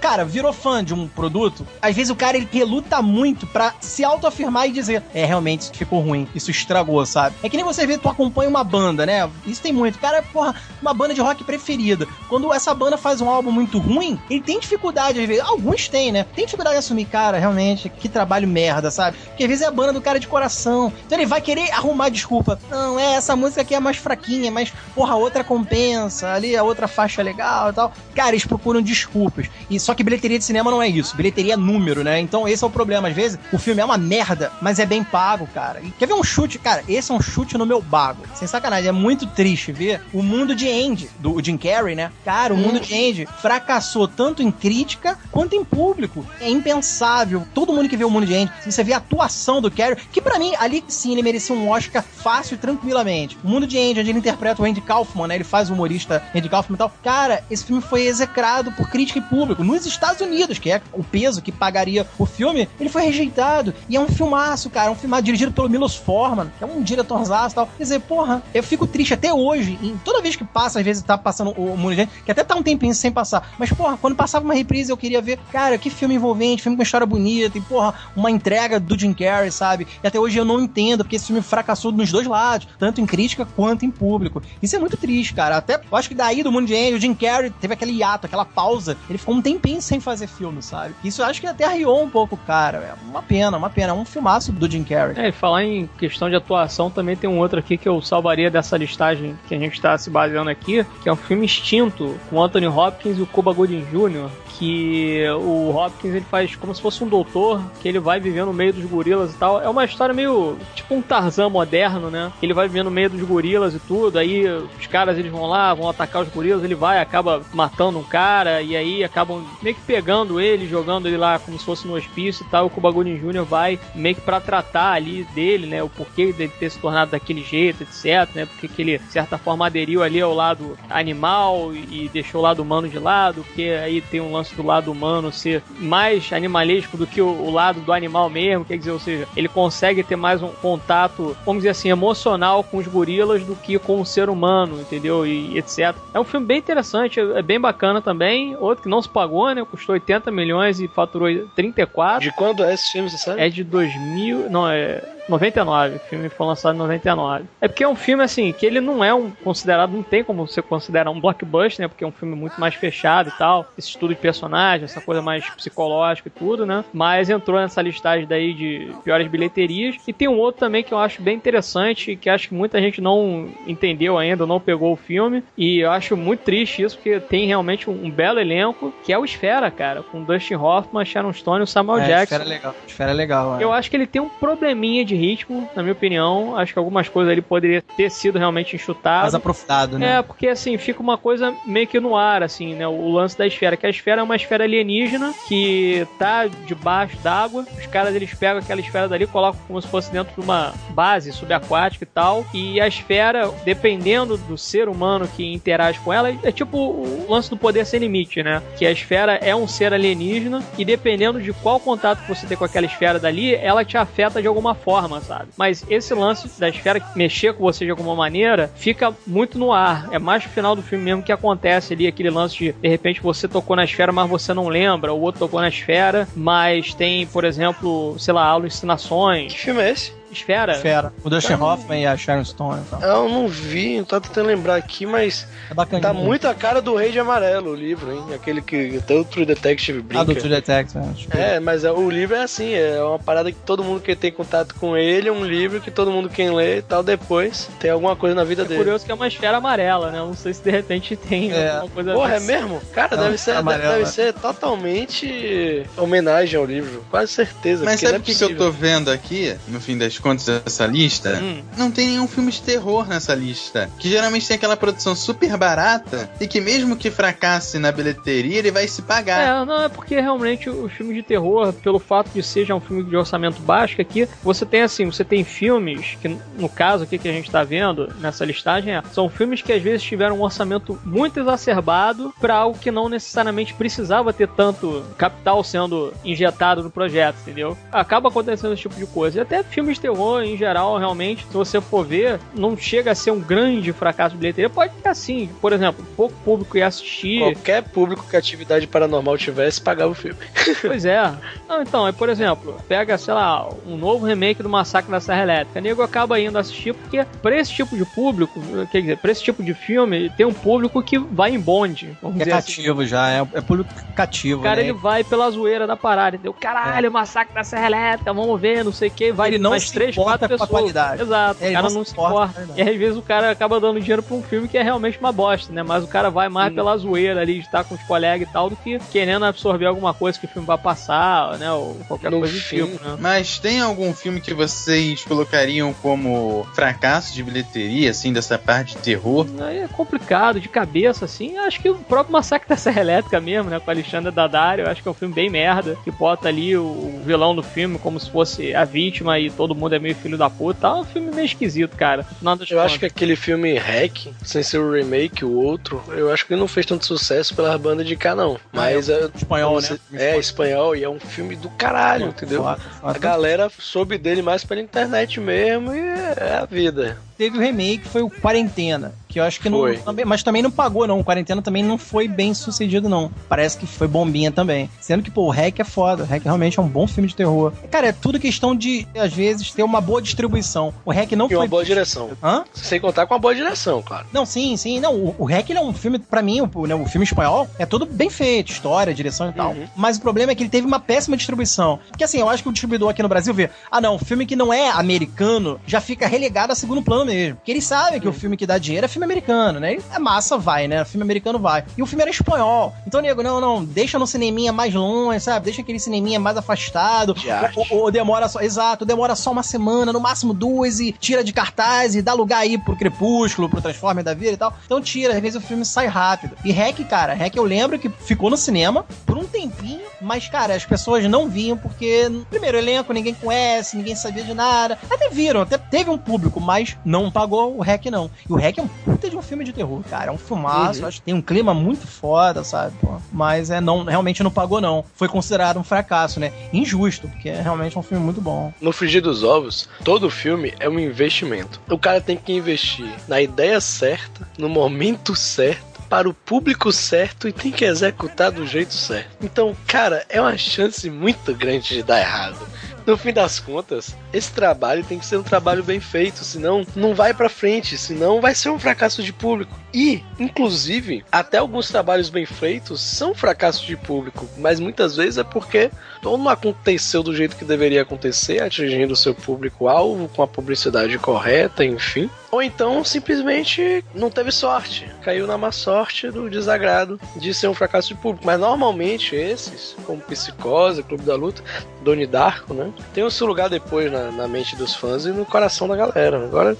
S2: cara, virou fã de um produto. Às vezes o cara ele reluta muito pra se autoafirmar e dizer: é, realmente isso ficou ruim, isso estragou, sabe? É que nem você vê, tu acompanha uma banda, né? Isso tem muito. Cara, porra, uma banda de rock preferida. Quando essa banda faz um álbum muito ruim, ele tem dificuldade, às vezes. Alguns têm, né? Tem dificuldade de assumir, cara, realmente, que trabalho merda, sabe? Porque às vezes é a banda do cara de coração. Então ele vai querer arrumar desculpa. Não, é, essa música aqui é mais fraquinha, mas, porra, outra compensa, ali a outra faixa é legal e tal. Cara, eles procuram desculpas. E só que bilheteria de cinema não é isso. Bilheteria é número, né? Então esse é o problema. Às vezes o filme é uma merda, mas é bem pago, cara. E quer ver um chute? Cara, esse é um chute no meu bago. Sem sacanagem. É muito triste ver o mundo de Andy, do Jim Carrey, né? Cara, o mundo de Andy fracassou tanto em crítica quanto em público. É impensável. Todo mundo que vê o mundo de Andy, você vê a atuação do Carrey, que para mim, ali sim, ele merecia um Oscar fácil e tranquilamente. O mundo de Andy, onde ele interpreta o Andy Kaufman, né? Ele faz o humorista Andy Kaufman e tal. Cara, esse filme foi execrado por crítica e público. Nos Estados Unidos, que é o peso que pagaria o filme, ele foi rejeitado. E é um filmaço, cara. Um filme dirigido pelo Milos Forman, que é um diretorzaço e tal. Quer dizer, porra, eu fico triste até hoje. E toda vez que passa, às vezes tá passando o Andy, que até tá um tempinho sem passar. Mas, porra, quando passava uma reprise, eu queria ver, cara, que filme envolvente, filme com história bonita, e, porra, uma entrega do Jim Carrey, sabe? E até hoje eu não entendo, porque esse filme fracassou nos dois lados, tanto em crítica quanto em público. Isso é muito triste, cara. Até eu acho que daí do Mundo de Andy, o Jim Carrey teve aquele hiato, aquela pausa. Ele ficou um tempinho sem fazer filme, sabe? Isso eu acho que até arriou um pouco, cara. É uma pena, uma pena. É um filmaço do Jim Carrey.
S1: É, e falar em questão de atuação, também tem um outro aqui que eu salvaria dessa listagem que a gente está se baseando aqui, que é um filme Extinto, com Anthony Hopkins e o Cuba Gooding Jr., que o Hopkins ele faz como se fosse um doutor, que ele vai vivendo no meio dos gorilas e tal. É uma história meio tipo um Tarzan moderno, né? Ele vai vivendo no meio dos gorilas e tudo, aí os caras eles vão lá, vão atacar os gorilas, ele vai, acaba matando um cara, e aí acabam meio que pegando ele, jogando ele lá como se fosse no hospício e tal. O Cuba Gooding Jr. vai meio que pra tratar ali dele, né? O porquê dele ter se tornado daquele jeito, etc, né? Porque que ele, de certa forma, aderiu ali ao lado animal e deixou o lado humano de lado, porque aí tem um lance do lado humano ser mais animalesco do que o, o lado do animal mesmo, quer dizer, ou seja, ele consegue ter mais um contato, vamos dizer assim, emocional com os gorilas do que com o ser humano, entendeu? E etc. É um filme bem interessante, é bem bacana também. Outro que não se pagou, né? Custou 80 milhões e faturou 34.
S4: De quando é esse filme, você sabe?
S1: É de 2000, não, é 99. O filme foi lançado em 99. É porque é um filme, assim, que ele não é um considerado, não tem como você considerar um blockbuster, né? Porque é um filme muito mais fechado e tal. Esse estudo de personagem, essa coisa mais psicológica e tudo, né? Mas entrou nessa listagem daí de piores bilheterias. E tem um outro também que eu acho bem interessante, que acho que muita gente não entendeu ainda, não pegou o filme. E eu acho muito triste isso, porque tem realmente um, um belo elenco, que é o Esfera, cara. Com Dustin Hoffman, Sharon Stone e o Samuel
S2: É,
S1: Jackson.
S2: Esfera é legal. Esfera é legal, é.
S1: Eu acho que ele tem um probleminha de ritmo, na minha opinião. Acho que algumas coisas ali poderiam ter sido realmente
S2: Mais
S1: enxutadas.
S2: aprofundado, né?
S1: É, porque assim, fica uma coisa meio que no ar, assim, né? O lance da esfera, que a esfera é uma esfera alienígena que tá debaixo d'água. Os caras eles pegam aquela esfera dali, colocam como se fosse dentro de uma base subaquática e tal. E a esfera, dependendo do ser humano que interage com ela, é tipo o lance do poder sem limite, né? Que a esfera é um ser alienígena e dependendo de qual contato que você tem com aquela esfera dali, ela te afeta de alguma forma, sabe? Mas esse lance da esfera mexer com você de alguma maneira fica muito no ar. É mais no final do filme mesmo que acontece ali aquele lance de de repente você tocou na esfera, mas você não lembra, o outro tocou na esfera, mas tem, por exemplo, sei lá, alucinações.
S4: Que filme é esse?
S1: Esfera?
S2: Esfera. O Dustin Hoffman e a Sharon Stone e tal.
S4: Eu não vi, eu tô tentando lembrar aqui, mas
S2: É bacana.
S4: tá muito a cara do Rei de Amarelo o livro, hein? Aquele que até o True Detective brinca.
S2: Ah, do True Detective, acho. que-
S4: É, mas é- o livro é assim, é uma parada que todo mundo que tem contato com ele, é um livro que todo mundo quem lê e tal, depois tem alguma coisa na vida
S1: É
S4: dele.
S1: curioso que é uma esfera amarela, né? Eu Não sei se de repente tem
S2: É.
S1: alguma coisa
S4: Porra, é
S1: assim.
S4: mesmo? Cara,
S2: Não,
S4: deve ser, deve
S2: é.
S4: ser totalmente homenagem ao livro. Quase certeza.
S3: Mas sabe
S4: não
S3: o
S4: é
S3: que, que eu tô vendo aqui, no fim das contas dessa lista,
S1: Hum.
S3: não tem nenhum filme de terror nessa lista. Que geralmente tem aquela produção super barata e que mesmo que fracasse na bilheteria, ele vai se pagar.
S1: É, não, é porque realmente os filmes de terror, pelo fato de ser já um filme de orçamento baixo, que aqui você tem assim, você tem filmes que, no caso aqui que a gente tá vendo nessa listagem, é, são filmes que às vezes tiveram um orçamento muito exacerbado para algo que não necessariamente precisava ter tanto capital sendo injetado no projeto, entendeu? Acaba acontecendo esse tipo de coisa. E até filmes de terror, em geral, realmente, se você for ver, não chega a ser um grande fracasso de bilheteria. Pode ter assim, por exemplo, pouco público ia assistir.
S4: Qualquer público que a atividade paranormal tivesse, pagava o filme. *laughs*
S1: Pois é. Não, então, aí, por exemplo, pega, sei lá, um novo remake do Massacre da Serra Elétrica. O nego acaba indo assistir porque, pra esse tipo de público, quer dizer, pra esse tipo de filme, tem um público que vai em bonde. Vamos
S2: É
S1: dizer assim.
S2: cativo já, é, é público cativo.
S1: O cara
S2: né?
S1: ele vai pela zoeira da parada, entendeu? Caralho, massacre da Serra Elétrica, vamos ver, não sei o que, vai
S2: Ele não
S1: mais
S2: se
S1: três, quatro
S2: com a
S1: pessoas.
S2: qualidade.
S1: Exato,
S2: É,
S1: o cara
S2: não
S1: não
S2: se
S1: se
S2: importa
S1: importa. E às vezes o cara acaba dando dinheiro pra um filme que é realmente uma bosta, né? Mas o cara vai mais pela zoeira ali, de estar com os colegas e tal, do que querendo absorver alguma coisa que o filme vai passar, né? Ou qualquer
S4: No
S1: coisa do tipo, né?
S3: Mas tem algum filme que vocês colocariam como fracasso de bilheteria, assim, dessa parte de terror?
S1: Aí é complicado, de cabeça, assim. Acho que o próprio Massacre da Serra Elétrica mesmo, né? Com a Alexandra Daddario, eu acho que é um filme bem merda. Que bota ali o vilão do filme como se fosse a vítima e todo mundo é meio filho da puta. Tá um filme meio esquisito, cara.
S4: Eu acho
S1: contas.
S4: que aquele filme Hack, sem ser o remake, o outro, eu acho que ele não fez tanto sucesso pelas bandas de cá, não. Mas é,
S2: Espanhol,
S4: você-
S2: né?
S4: É, espanhol, e é um filme do caralho, entendeu?
S2: Foda, foda.
S4: A galera soube dele mais pela internet mesmo e é a vida.
S2: Teve o remake, foi o Quarentena, que eu acho que
S4: Foi.
S2: não. Também, mas também não pagou, não. O Quarentena também não foi bem sucedido, não. Parece que foi bombinha também. Sendo que, pô, o Hack é foda. O Hack realmente é um bom filme de terror. Cara, é tudo questão de, às vezes, ter uma boa distribuição. O Hack não
S4: E
S2: foi.
S4: uma boa direção.
S2: Hã?
S4: Sem contar com uma boa direção, claro.
S2: Não, sim, sim. Não, o, o Hack ele é um filme, pra mim, o, né, o filme espanhol é todo bem feito, história, direção e tal.
S4: Uhum.
S2: Mas o problema é que ele teve uma péssima distribuição. Porque assim, eu acho que o distribuidor aqui no Brasil vê, ah não, filme que não é americano já fica relegado a segundo plano mesmo. Porque eles sabem que o filme que dá dinheiro é filme americano, né? A massa vai, né? O filme americano vai. E o filme era espanhol. Então, nego, não, não, deixa no cineminha mais longe, sabe? Deixa aquele cineminha mais afastado. Ou, ou- ou demora só, exato, demora só uma semana, no máximo duas, e tira de cartaz e dá lugar aí pro Crepúsculo, pro Transformer da vida e tal. Então tira, às vezes o filme sai rápido. E Hack, cara, Hack eu lembro que ficou no cinema por um tempinho, mas, cara, as pessoas não viam porque, primeiro, elenco ninguém conhece, ninguém sabia de nada. Até viram, até teve um público, mas não pagou o Hack, não. E o Hack é um puta de um filme de terror, cara. É um filmaço,
S4: Uhum.
S2: acho que tem um clima muito foda, sabe? pô. Mas é, não, realmente não pagou, não. Foi considerado um fracasso, né? Injusto, porque é realmente um filme muito bom.
S4: No frigir dos ovos, todo filme é um investimento. O cara tem que investir na ideia certa, no momento certo, para o público certo e tem que executar do jeito certo. Então, cara, é uma chance muito grande de dar errado. No fim das contas, esse trabalho tem que ser um trabalho bem feito, senão não vai pra frente, senão vai ser um fracasso de público. E, inclusive, até alguns trabalhos bem feitos são fracassos de público, mas muitas vezes é porque ou não aconteceu do jeito que deveria acontecer, atingindo o seu público-alvo com a publicidade correta, enfim. Ou então simplesmente não teve sorte, caiu na má sorte do desagrado de ser um fracasso de público. Mas normalmente esses, como Psicose, Clube da Luta, Doni Darko, né, tem o seu lugar depois na, na mente dos fãs e no coração da galera. Agora,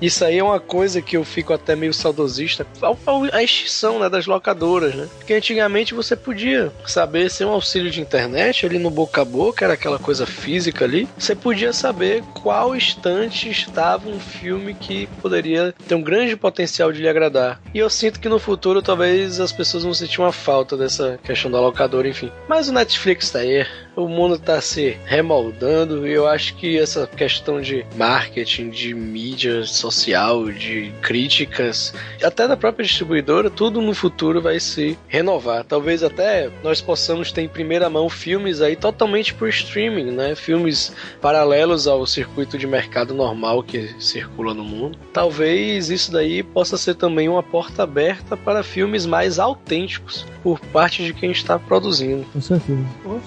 S4: isso aí é uma coisa que eu fico até meio saudosista, a, extinção né, das locadoras, né? Porque antigamente você podia saber, sem um auxílio de internet, ali no boca a boca, era aquela coisa física ali, você podia saber qual estante estava um filme que poderia ter um grande potencial de lhe agradar. E eu sinto que no futuro talvez as pessoas vão sentir uma falta dessa questão da locadora, enfim. Mas o Netflix tá aí, o mundo tá se remoldando e eu acho que essa questão de marketing, de mídia social, de críticas, até da própria distribuidora, tudo no futuro vai se renovar. Talvez até nós possamos ter em primeira mão filmes aí totalmente por streaming, né? Filmes paralelos ao circuito de mercado normal que circula no mundo. Talvez isso daí possa ser também uma porta aberta para filmes mais autênticos por parte de quem está produzindo.
S5: Com certeza.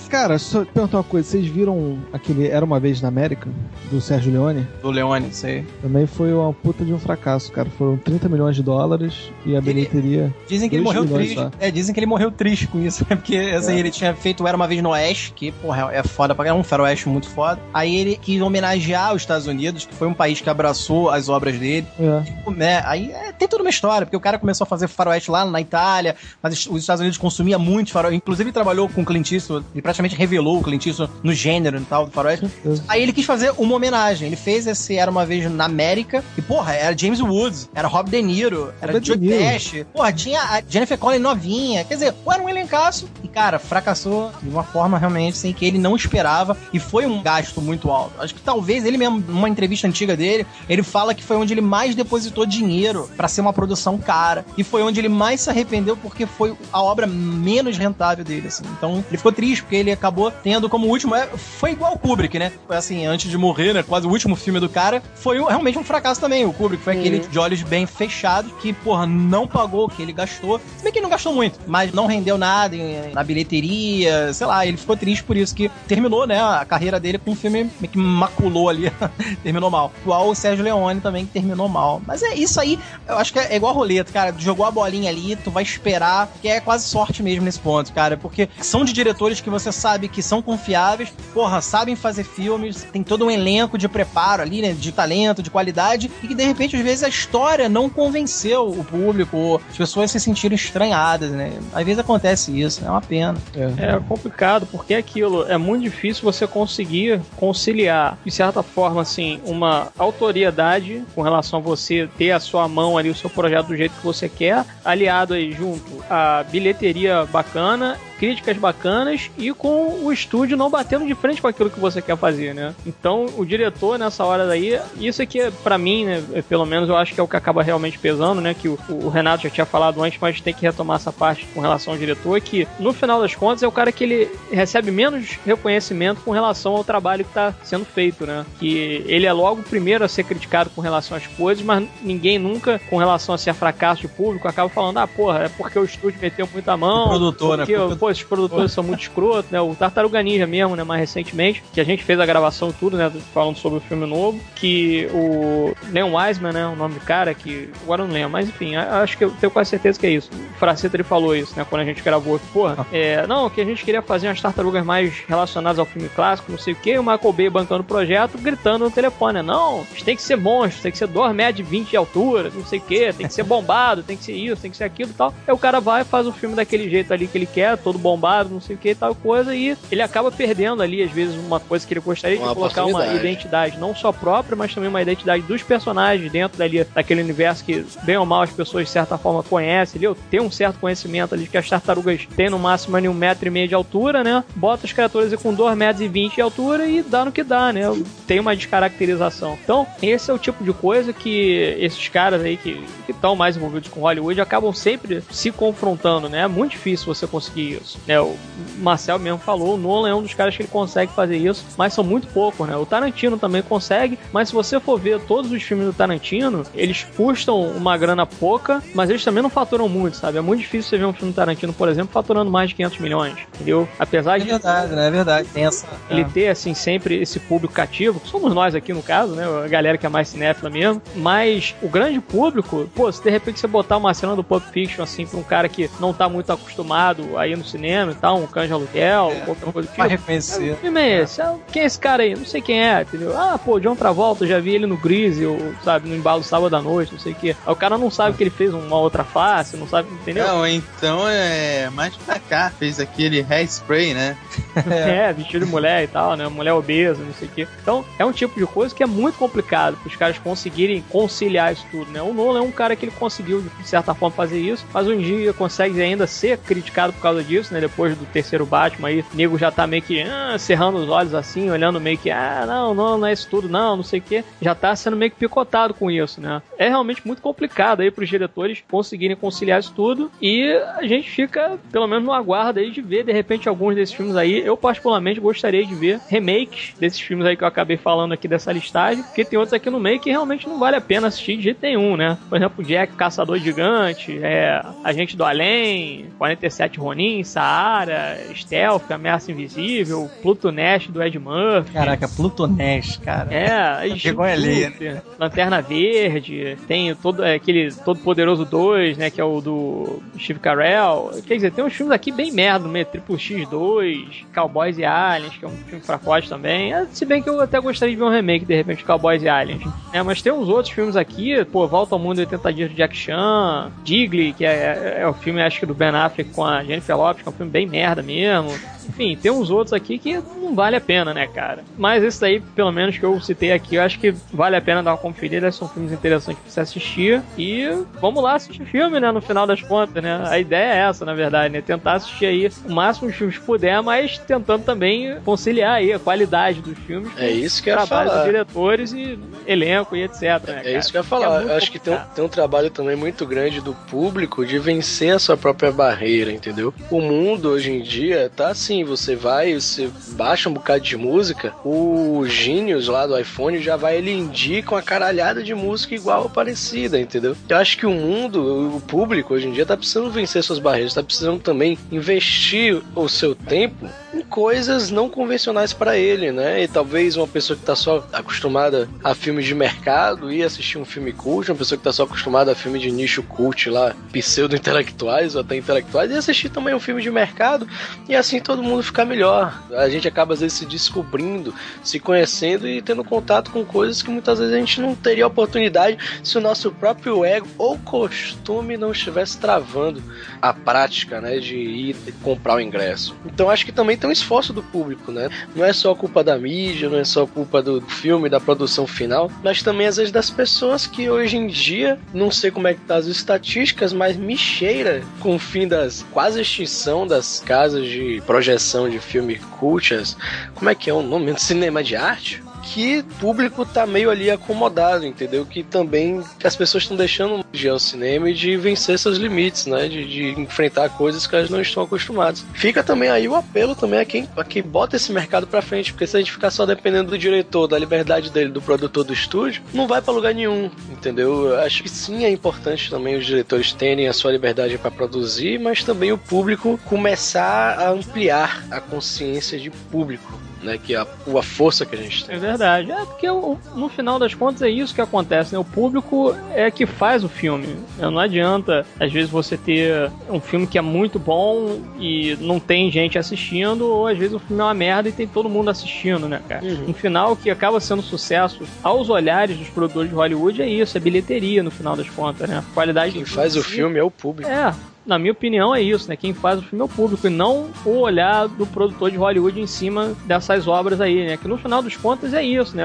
S5: Cara, só- Perguntar uma coisa. Vocês viram aquele Era Uma Vez na América, do Sérgio Leone?
S2: Do Leone, sei.
S5: Também foi uma puta de um fracasso, cara. Foram 30 milhões de dólares e a bilheteria...
S2: Dizem que ele morreu
S5: milhões
S2: triste. É, dizem que ele morreu triste com isso, *laughs* né? Porque assim, ele tinha feito Era Uma Vez no Oeste, que, porra, é foda pra caramba, um faroeste muito foda. Aí ele quis homenagear os Estados Unidos, que foi um país que abraçou as obras dele.
S5: É.
S2: né? Aí é, tem toda uma história, porque o cara começou a fazer faroeste lá na Itália, mas os Estados Unidos consumiam muito faroeste. Inclusive, ele trabalhou com Clint Eastwood, ele praticamente revelou o Clint Eastwood no gênero e tal do faroeste. Aí ele quis fazer uma homenagem. Ele fez esse Era Uma Vez na América, e porra, era James Woods, era Rob De Niro, era Joe. Dash, porra, tinha a Jennifer Connelly novinha. Quer dizer, era um elencaço. E, cara, fracassou de uma forma realmente sem que ele não esperava, e foi um gasto muito alto. Acho que talvez ele mesmo, numa entrevista antiga dele, ele fala que foi onde ele mais depositou dinheiro pra ser uma produção cara. E foi onde ele mais se arrependeu porque foi a obra menos rentável dele, assim. Então, ele ficou triste porque ele acabou tendo como último. é, Foi igual o Kubrick, né? Foi assim, antes de morrer, né? Quase o último filme do cara. Foi um- realmente um fracasso também. O Kubrick foi aquele de olhos bem fechados que, porra, não pagou o que ele gastou. Se bem que ele não gastou muito, mas não rendeu nada em- na bilheteria, sei lá. Ele ficou triste por isso que terminou, né? A carreira dele com um filme meio que maculou ali. *laughs* terminou mal. Igual o Sérgio Leone também, que terminou mal. Mas é isso aí, eu acho que é igual roleta, cara. Jogou a bolinha ali, tu vai esperar, que é quase sorte mesmo nesse ponto, cara. Porque são de diretores que você sabe que são confiáveis, porra, sabem fazer filmes, tem todo um elenco de preparo ali, né? De talento, de qualidade, e que de repente, às vezes, a história não convenceu o público, ou as pessoas se sentiram estranhadas, né? Às vezes acontece isso, é uma pena.
S1: É complicado, porque é aquilo, é muito difícil você conseguir conciliar, de certa forma, assim, uma autoriedade com relação a você ter a sua mão ali, o seu projeto do jeito que você quer, aliado aí junto a bilheteria bacana, críticas bacanas e com o estúdio não batendo de frente com aquilo que você quer fazer, né? Então, o diretor nessa hora daí, isso aqui é para mim, né, é, pelo menos eu acho que é o que acaba realmente pesando, né, que o, o Renato já tinha falado antes, mas tem que retomar essa parte com relação ao diretor, que no final das contas é o cara que ele recebe menos reconhecimento com relação ao trabalho que está sendo feito, né? Que ele é logo o primeiro a ser criticado com relação às coisas, mas ninguém nunca, com relação a ser fracasso de público, acaba falando, ah, porra, é porque o estúdio meteu muita mão,
S2: O produtor, né?
S1: porque, pô, esses produtores são muito escrotos, né? O Tartaruga Ninja mesmo, né, mais recentemente, que a gente fez a gravação e tudo, né, falando sobre o filme novo, que o Leon Wiseman, né, o nome do cara, que agora eu não lembro, mas enfim, acho que eu tenho quase certeza que é isso. O Fraceta ele falou isso, né, quando a gente gravou. Porra, é, não, que a gente queria fazer umas tartarugas mais relacionadas ao filme clássico, não sei o que, o Michael Bay bancando o projeto, gritando no telefone, né, não, tem que ser monstros, tem que ser 2 metros de 20 de altura, não sei o que, tem que ser bombado, tem que ser isso, tem que ser aquilo e tal. Aí o cara vai e faz o filme daquele jeito ali que ele quer, todo bombado, não sei o que e tal coisa, e ele acaba perdendo ali, às vezes, uma coisa que ele gostaria de
S4: Uma
S1: colocar uma identidade não só própria, mas também uma identidade dos personagens dentro dali, daquele universo que, bem ou mal, as pessoas de certa forma conhecem ali, ou tem um certo conhecimento ali de que as tartarugas têm no máximo ali um metro e meio de altura, né? Bota as criaturas aí com dois metros e vinte de altura e dá no que dá, né? Tem uma descaracterização. Então, esse é o tipo de coisa que esses caras aí que estão mais envolvidos com Hollywood acabam sempre se confrontando, né? É muito difícil você conseguir isso. Né? O Marcel mesmo falou, Nolan é um dos caras que ele consegue fazer isso, mas são muito poucos, né? O Tarantino também consegue, mas se você for ver todos os filmes do Tarantino, eles custam uma grana pouca, mas eles também não faturam muito, sabe? É muito difícil você ver um filme do Tarantino, por exemplo, faturando mais de 500 milhões, entendeu? Apesar
S2: É
S1: de
S2: verdade, né? É verdade. Tem essa.
S1: ele ter, assim, sempre esse público cativo, que somos nós aqui no caso, né? A galera que é mais cinéfila mesmo. Mas o grande público, pô, se de repente você botar uma cena do Pulp Fiction, assim, pra um cara que não tá muito acostumado a ir no cinema e tal, um canja aluguel,
S2: É.
S1: qualquer coisa
S2: Vai reconhecer.
S1: Que filme é esse? Ah, Quem é esse cara aí? Não sei quem é, entendeu? Ah, pô, John Travolta, eu já vi ele no Grease, ou, sabe, no embalo sábado à noite, não sei o quê. Aí o cara não sabe que ele fez uma outra face, não sabe, entendeu?
S6: Não, então é mais pra cá. Fez aquele hairspray, né? *laughs*
S1: É, vestido de mulher e tal, né? Mulher obesa, não sei o quê. Então, é um tipo de coisa que é muito complicado para os caras conseguirem conciliar isso tudo, né? O Nolan é um cara que ele conseguiu, de certa forma, fazer isso, mas um dia consegue ainda ser criticado por causa disso, né? Depois do terceiro Batman aí, o nego já tá meio que ah, cerrando os olhos assim, olhando meio que, ah, não, não, não é isso tudo, não, não sei o quê. Já tá sendo meio que picotado com isso, né? É realmente muito complicado aí pros diretores conseguirem conciliar isso tudo e a gente fica, pelo menos, no aguardo aí de ver, de repente, alguns desses filmes aí. Eu, particularmente, gostaria de ver remakes desses filmes aí que eu acabei falando aqui dessa listagem, porque tem outros aqui no meio que realmente não vale a pena assistir de jeito nenhum, né? Por exemplo, Jack, Caçador Gigante, é, Agente do Além, 47 Ronin, Saara, Stealth, Ameaça Invisível, Pluto Nash do Ed Murphy.
S2: Caraca, Pluto Nash, cara.
S1: É,
S2: Vergonha alheia.
S1: Lanterna Verde, tem todo é, aquele Todo Poderoso 2, né, que é o do Steve Carell. Quer dizer, tem uns filmes aqui bem merda, meio Triple X2, Cowboys e Aliens, que é um filme fracote também. É, se bem que eu até gostaria de ver um remake, de repente, de Cowboys e Aliens. É, mas tem uns outros filmes aqui, pô, Volta ao Mundo em 80 Dias de Jack Chan, Digley, que é, é, é o filme, acho que do Ben Affleck com a Jennifer Lopez, que é um filme bem merda mesmo. Enfim, tem uns outros aqui que não vale a pena, né, cara? Mas esse daí, pelo menos que eu citei aqui, eu acho que vale a pena dar uma conferida. São filmes interessantes pra você assistir. E vamos lá assistir filme, né? No final das contas, né? A ideia é essa, na verdade, né? Tentar assistir aí o máximo de filmes que puder, mas tentando também conciliar aí a qualidade dos filmes.
S4: É isso que eu ia
S1: trabalho
S4: falar.
S1: dos diretores e elenco e etc. Né,
S4: É isso que eu ia falar.
S1: muito
S4: eu acho que tem um,
S1: complicado.
S4: tem um trabalho também muito grande do público de vencer a sua própria barreira, entendeu? O mundo hoje em dia tá assim, você vai, você baixa um bocado de música, o Genius lá do iPhone já vai, ele indica uma caralhada de música igual ou parecida, entendeu? Eu acho que o mundo, o público hoje em dia tá precisando vencer suas barreiras, tá precisando também investir o seu tempo em coisas não convencionais para ele, né? E talvez uma pessoa que tá só acostumada a filmes de mercado e assistir um filme cult, uma pessoa que tá só acostumada a filme de nicho cult lá, pseudo-intelectuais ou até intelectuais, e assistir também um filme de mercado e assim todo mundo ficar melhor. A gente acaba às vezes se descobrindo, se conhecendo e tendo contato com coisas que muitas vezes a gente não teria oportunidade se o nosso próprio ego ou costume não estivesse travando a prática, né, de ir comprar o ingresso. Então acho que também tem um esforço do público, né? Não é só culpa da mídia, não é só culpa do filme, da produção final, mas também às vezes das pessoas que hoje em dia, não sei como é que tá as estatísticas, mas me cheira com o fim das quase extinção das casas de projeção de filme cultas. Como é que é o nome? Cinema de arte? Que o público tá meio ali acomodado, entendeu? Que também as pessoas estão deixando de ao cinema e de vencer seus limites, né? De, de enfrentar coisas que elas não estão acostumadas. Fica também aí o apelo também a quem, a quem bota esse mercado pra frente, porque se a gente ficar só dependendo do diretor, da liberdade dele, do produtor do estúdio, não vai pra lugar nenhum, entendeu? Eu acho que sim é importante também os diretores terem a sua liberdade para produzir, mas também o público começar a ampliar a consciência de público né? Que é a, a força que a gente tem.
S1: É verdade. É porque no final das contas é isso que acontece, né? O público é que faz o filme. Né? Não adianta, às vezes, você ter um filme que é muito bom e não tem gente assistindo, ou às vezes o filme é uma merda e tem todo mundo assistindo, né, cara?
S4: Uhum.
S1: Um final que acaba sendo sucesso aos olhares dos produtores de Hollywood é isso, é bilheteria no final das contas, né? A qualidade
S4: Quem
S1: do
S4: faz o filme é o público.
S1: é, na minha opinião é isso, né? Quem faz o filme é o público e não o olhar do produtor de Hollywood em cima dessas obras aí, né? Que no final dos contas é isso, né?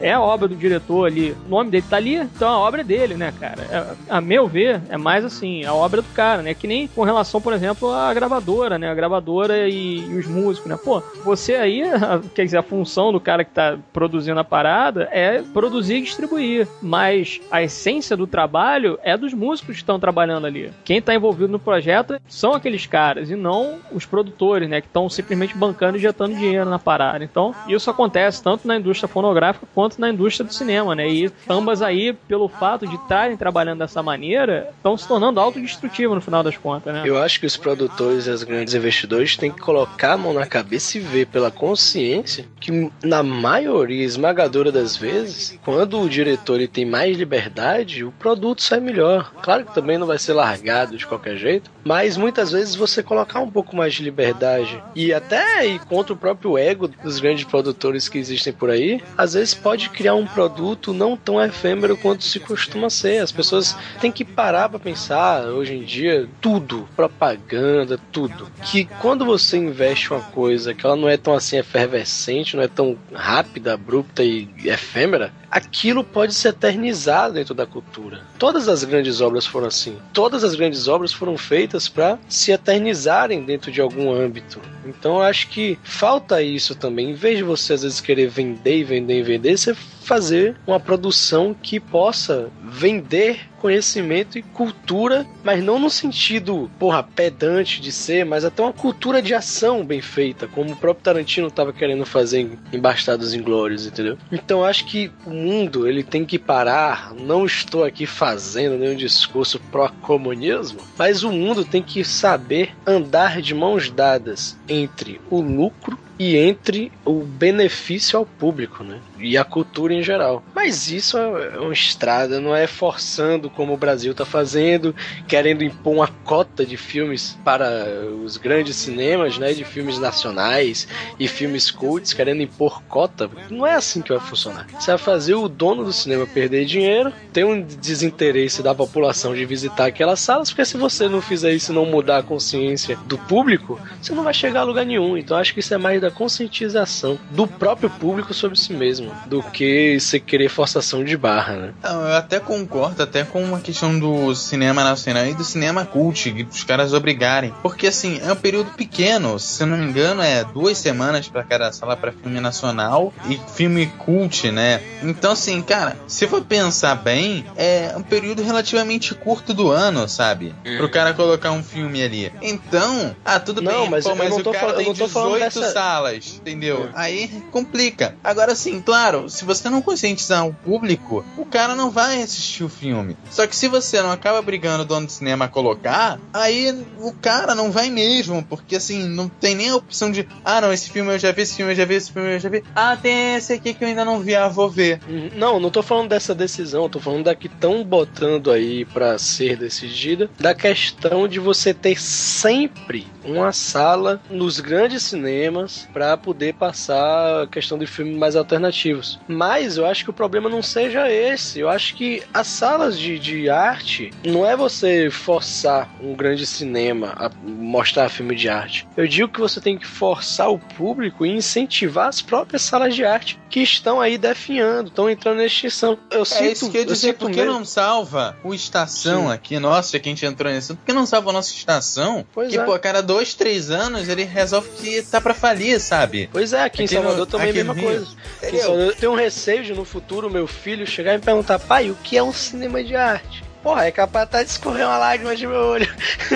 S1: É, é a obra do diretor ali, o nome dele tá ali, então a obra é dele, né, cara? É- a meu ver, é mais assim, a obra do cara, né? Que nem com relação, por exemplo, à gravadora, né? A gravadora e, e os músicos, né? Pô, você aí, *laughs* quer dizer, a função do cara que tá produzindo a parada é produzir e distribuir, mas a essência do trabalho é dos músicos que estão trabalhando ali. Quem tá envolvido no projeto são aqueles caras e não os produtores, né? Que estão simplesmente bancando e injetando dinheiro na parada. Então, isso acontece tanto na indústria fonográfica quanto na indústria do cinema, né? E ambas aí, pelo fato de estarem trabalhando dessa maneira, estão se tornando autodestrutivas no final das contas, né?
S4: Eu acho que os produtores e os grandes investidores têm que colocar a mão na cabeça e ver pela consciência que, na maioria esmagadora das vezes, quando o diretor ele tem mais liberdade, o produto sai melhor. Claro que também não vai ser largado de qualquer jeito, mas muitas vezes você colocar um pouco mais de liberdade e até ir contra o próprio ego dos grandes produtores que existem por aí, às vezes pode criar um produto não tão efêmero quanto se costuma ser. As pessoas têm que parar para pensar hoje em dia tudo, propaganda, tudo. Que quando você investe uma coisa que ela não é tão assim efervescente, não é tão rápida, abrupta e efêmera, aquilo pode se eternizar dentro da cultura. Todas as grandes obras foram assim. Todas as grandes obras foram feitas para se eternizarem dentro de algum âmbito. Então acho que falta isso também. Em vez de você às vezes querer vender e vender e vender, você fazer uma produção que possa vender conhecimento e cultura, mas não no sentido, porra, pedante de ser, mas até uma cultura de ação bem feita, como o próprio Tarantino estava querendo fazer em, em Bastardos Inglórios, entendeu? Então acho que o mundo, ele tem que parar, não estou aqui fazendo nenhum discurso pró-comunismo, mas o mundo tem que saber andar de mãos dadas entre o lucro e entre o benefício ao público, né? E a cultura em geral. Mas isso é uma estrada, não é forçando como o Brasil está fazendo, querendo impor uma cota de filmes para os grandes cinemas, né? De filmes nacionais e filmes cults, querendo impor cota. Não é assim que vai funcionar. Você vai fazer o dono do cinema perder dinheiro, ter um desinteresse da população de visitar aquelas salas, porque se você não fizer isso não mudar a consciência do público, você não vai chegar a lugar nenhum. Então acho que isso é mais da conscientização do próprio público sobre si mesmo, do que você querer forçação de barra, né?
S6: Não, eu até concordo até com uma questão do cinema nacional e do cinema cult, dos caras obrigarem. Porque assim, é um período pequeno, se não me engano, é duas semanas para cada sala para filme nacional e filme cult, né? Então, assim, cara, se for pensar bem, é um período relativamente curto do ano, sabe?
S4: Uhum.
S6: Pro cara colocar um filme ali. Então, ah, tudo
S4: Não,
S6: bem,
S4: mas
S6: pô,
S4: eu
S6: mas
S4: não
S6: o
S4: tô
S6: cara
S4: fal- eu
S6: tem
S4: não tô falando
S6: 18
S4: dessa-
S6: salas, entendeu?
S4: É.
S6: Aí complica. Agora sim, claro, se você não conscientizar o público, o cara não vai assistir o filme. Só que se você não acaba brigando o dono do cinema a colocar, aí o cara não vai mesmo, porque assim, não tem nem a opção de, ah, não, esse filme eu já vi, esse filme eu já vi, esse filme eu já vi. Ah, tem esse aqui que eu ainda não vi, ah, vou ver.
S4: Uhum. Não, não tô falando dessa decisão, tô falando da que estão botando aí pra ser decidida, da questão de você ter sempre uma sala nos grandes cinemas pra poder passar a questão de filmes mais alternativos. Mas eu acho que o problema não seja esse. Eu acho que as salas de, de arte não é você forçar um grande cinema a mostrar filme de arte. Eu digo que você tem que forçar o público e incentivar as próprias salas de arte que estão aí definhando, estão entrando na extinção. Eu
S6: É
S4: sinto,
S6: isso que eu ia dizer, por que não salva o Estação
S4: Sim.
S6: aqui? Nossa, que a gente entrou nesse. Por que não salva a nossa Estação?
S4: Pois
S6: que,
S4: é.
S6: pô, a cada dois, três anos ele resolve que tá pra falir, sabe?
S4: Pois é, aqui, em
S6: Aqui no-
S4: Salvador também é a mesma
S6: no Rio.
S4: coisa. Aqui em eu tenho um receio de no futuro meu filho chegar e me perguntar, pai, o que é um cinema de arte? Porra, é capaz até de escorrer uma lágrima de meu olho.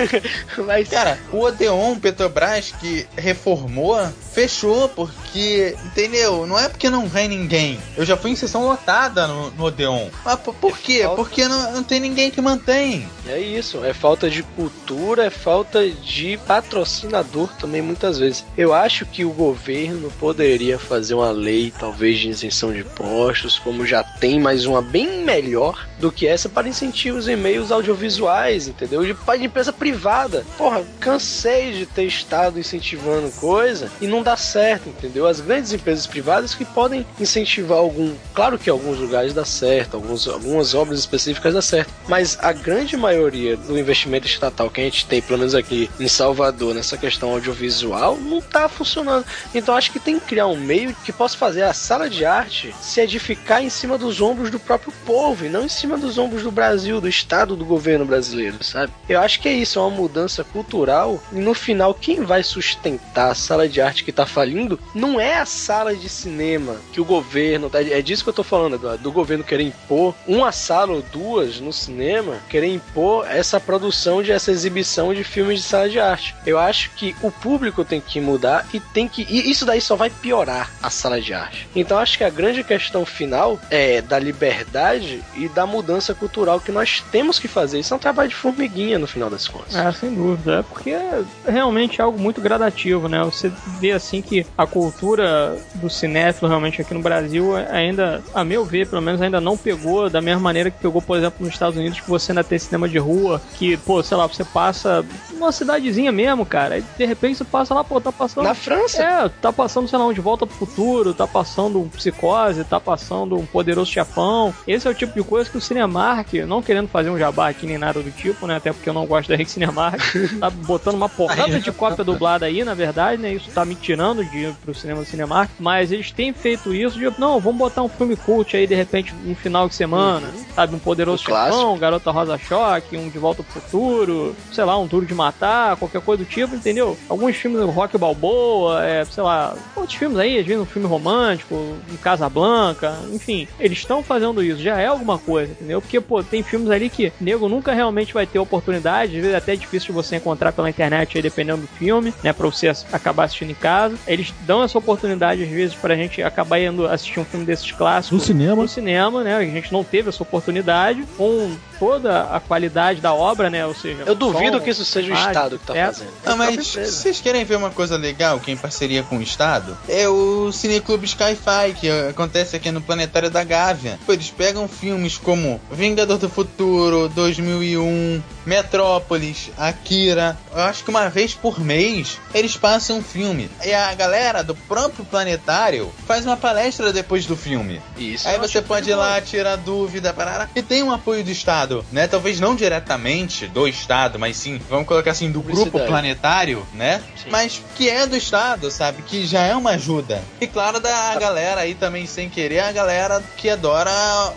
S4: *laughs* Mas,
S6: Cara, o Odeon Petrobras que reformou, fechou, porque, entendeu? Não é porque não vem ninguém. Eu já fui em sessão lotada no, no Odeon. Mas por, por quê?
S4: falta-
S6: Porque não, não tem ninguém que mantém.
S4: é isso, é falta de cultura, é falta de patrocinador também muitas vezes. Eu acho que o governo poderia fazer uma lei, talvez, de isenção de impostos, como já tem, mas uma bem melhor do que essa para incentivos em meios audiovisuais, entendeu? De, de empresa privada. Porra, cansei de ter estado incentivando coisa e não dá certo, entendeu? As grandes empresas privadas que podem incentivar algum. Claro que em alguns lugares dá certo, alguns, algumas obras específicas dá certo, mas a grande maioria do investimento estatal que a gente tem, pelo menos aqui em Salvador, nessa questão audiovisual, não tá funcionando. Então acho que tem que criar um meio que possa fazer a sala de arte se edificar em cima dos ombros do próprio povo e não em cima dos ombros do Brasil, do Estado, do governo brasileiro, sabe? Eu acho que é isso, é uma mudança cultural e no final quem vai sustentar a sala de arte que tá falindo não é a sala de cinema que o governo, tá- é disso que eu tô falando, Eduardo, do governo querer impor uma sala ou duas no cinema, querer impor essa produção de essa exibição de filmes de sala de arte. Eu acho que o público tem que mudar e tem que e isso daí só vai piorar a sala de arte. Então acho que a grande questão final é da liberdade e da mudança cultural que nós temos que fazer. Isso é um trabalho de formiguinha no final das contas.
S1: É, sem dúvida. É porque é realmente algo muito gradativo, né? Você vê assim que a cultura do cinéfilo realmente aqui no Brasil ainda, a meu ver, pelo menos ainda não pegou da mesma maneira que pegou, por exemplo, nos Estados Unidos, que você ainda tem cinema de rua, que, pô, sei lá, você passa numa cidadezinha mesmo, cara, e de repente você passa lá, pô, tá passando.
S4: Na França,
S1: É, tá passando, sei lá, um De Volta pro Futuro, tá passando um Psicose, tá passando um Poderoso Chefão. Esse é o tipo de coisa que o Cinemark, não querendo querendo fazer um jabá aqui nem nada do tipo, né? Até porque eu não gosto da Rick Cinemark. *laughs* tá botando uma porrada de cópia dublada aí, na verdade, né? Isso tá me tirando dinheiro pro cinema do Cinemark. Mas eles têm feito isso de, não, vamos botar um filme cult aí, de repente, um final de semana. Uhum. Sabe? Um Poderoso Chefão, Garota Rosa Choque, um De Volta pro Futuro, sei lá, um Duro de Matar, qualquer coisa do tipo, entendeu? Alguns filmes do Rock Balboa, é, sei lá, outros filmes aí, às vezes um filme romântico, um Casablanca, enfim. Eles estão fazendo isso, já é alguma coisa, entendeu? Porque, pô, tem filmes ali que nego nunca realmente vai ter oportunidade, às vezes é até difícil de você encontrar pela internet aí, dependendo do filme, né, pra você acabar assistindo em casa. Eles dão essa oportunidade, às vezes, pra gente acabar indo assistir um filme desses clássicos.
S5: No cinema.
S1: No cinema, né? A gente não teve essa oportunidade. Com toda a qualidade da obra, né? Ou seja,
S4: eu duvido som, que isso seja o Estado que tá é, fazendo.
S6: Ah, mas vocês querem ver uma coisa legal que é em parceria com o Estado? É o Cineclube Sci-Fi, que acontece aqui no Planetário da Gávea. Eles pegam filmes como Vingador do Futuro, 2001, Metrópolis, Akira. Eu acho que uma vez por mês eles passam um filme. E a galera do próprio planetário faz uma palestra depois do filme. Isso. Aí você pode ir lá tirar dúvida, parará. E tem um apoio do Estado, né? Talvez não diretamente do Estado, mas sim, vamos colocar assim, do grupo planetário, né? Sim. Mas que é do Estado, sabe? Que já é uma ajuda. E claro, da galera aí também, sem querer, a galera que adora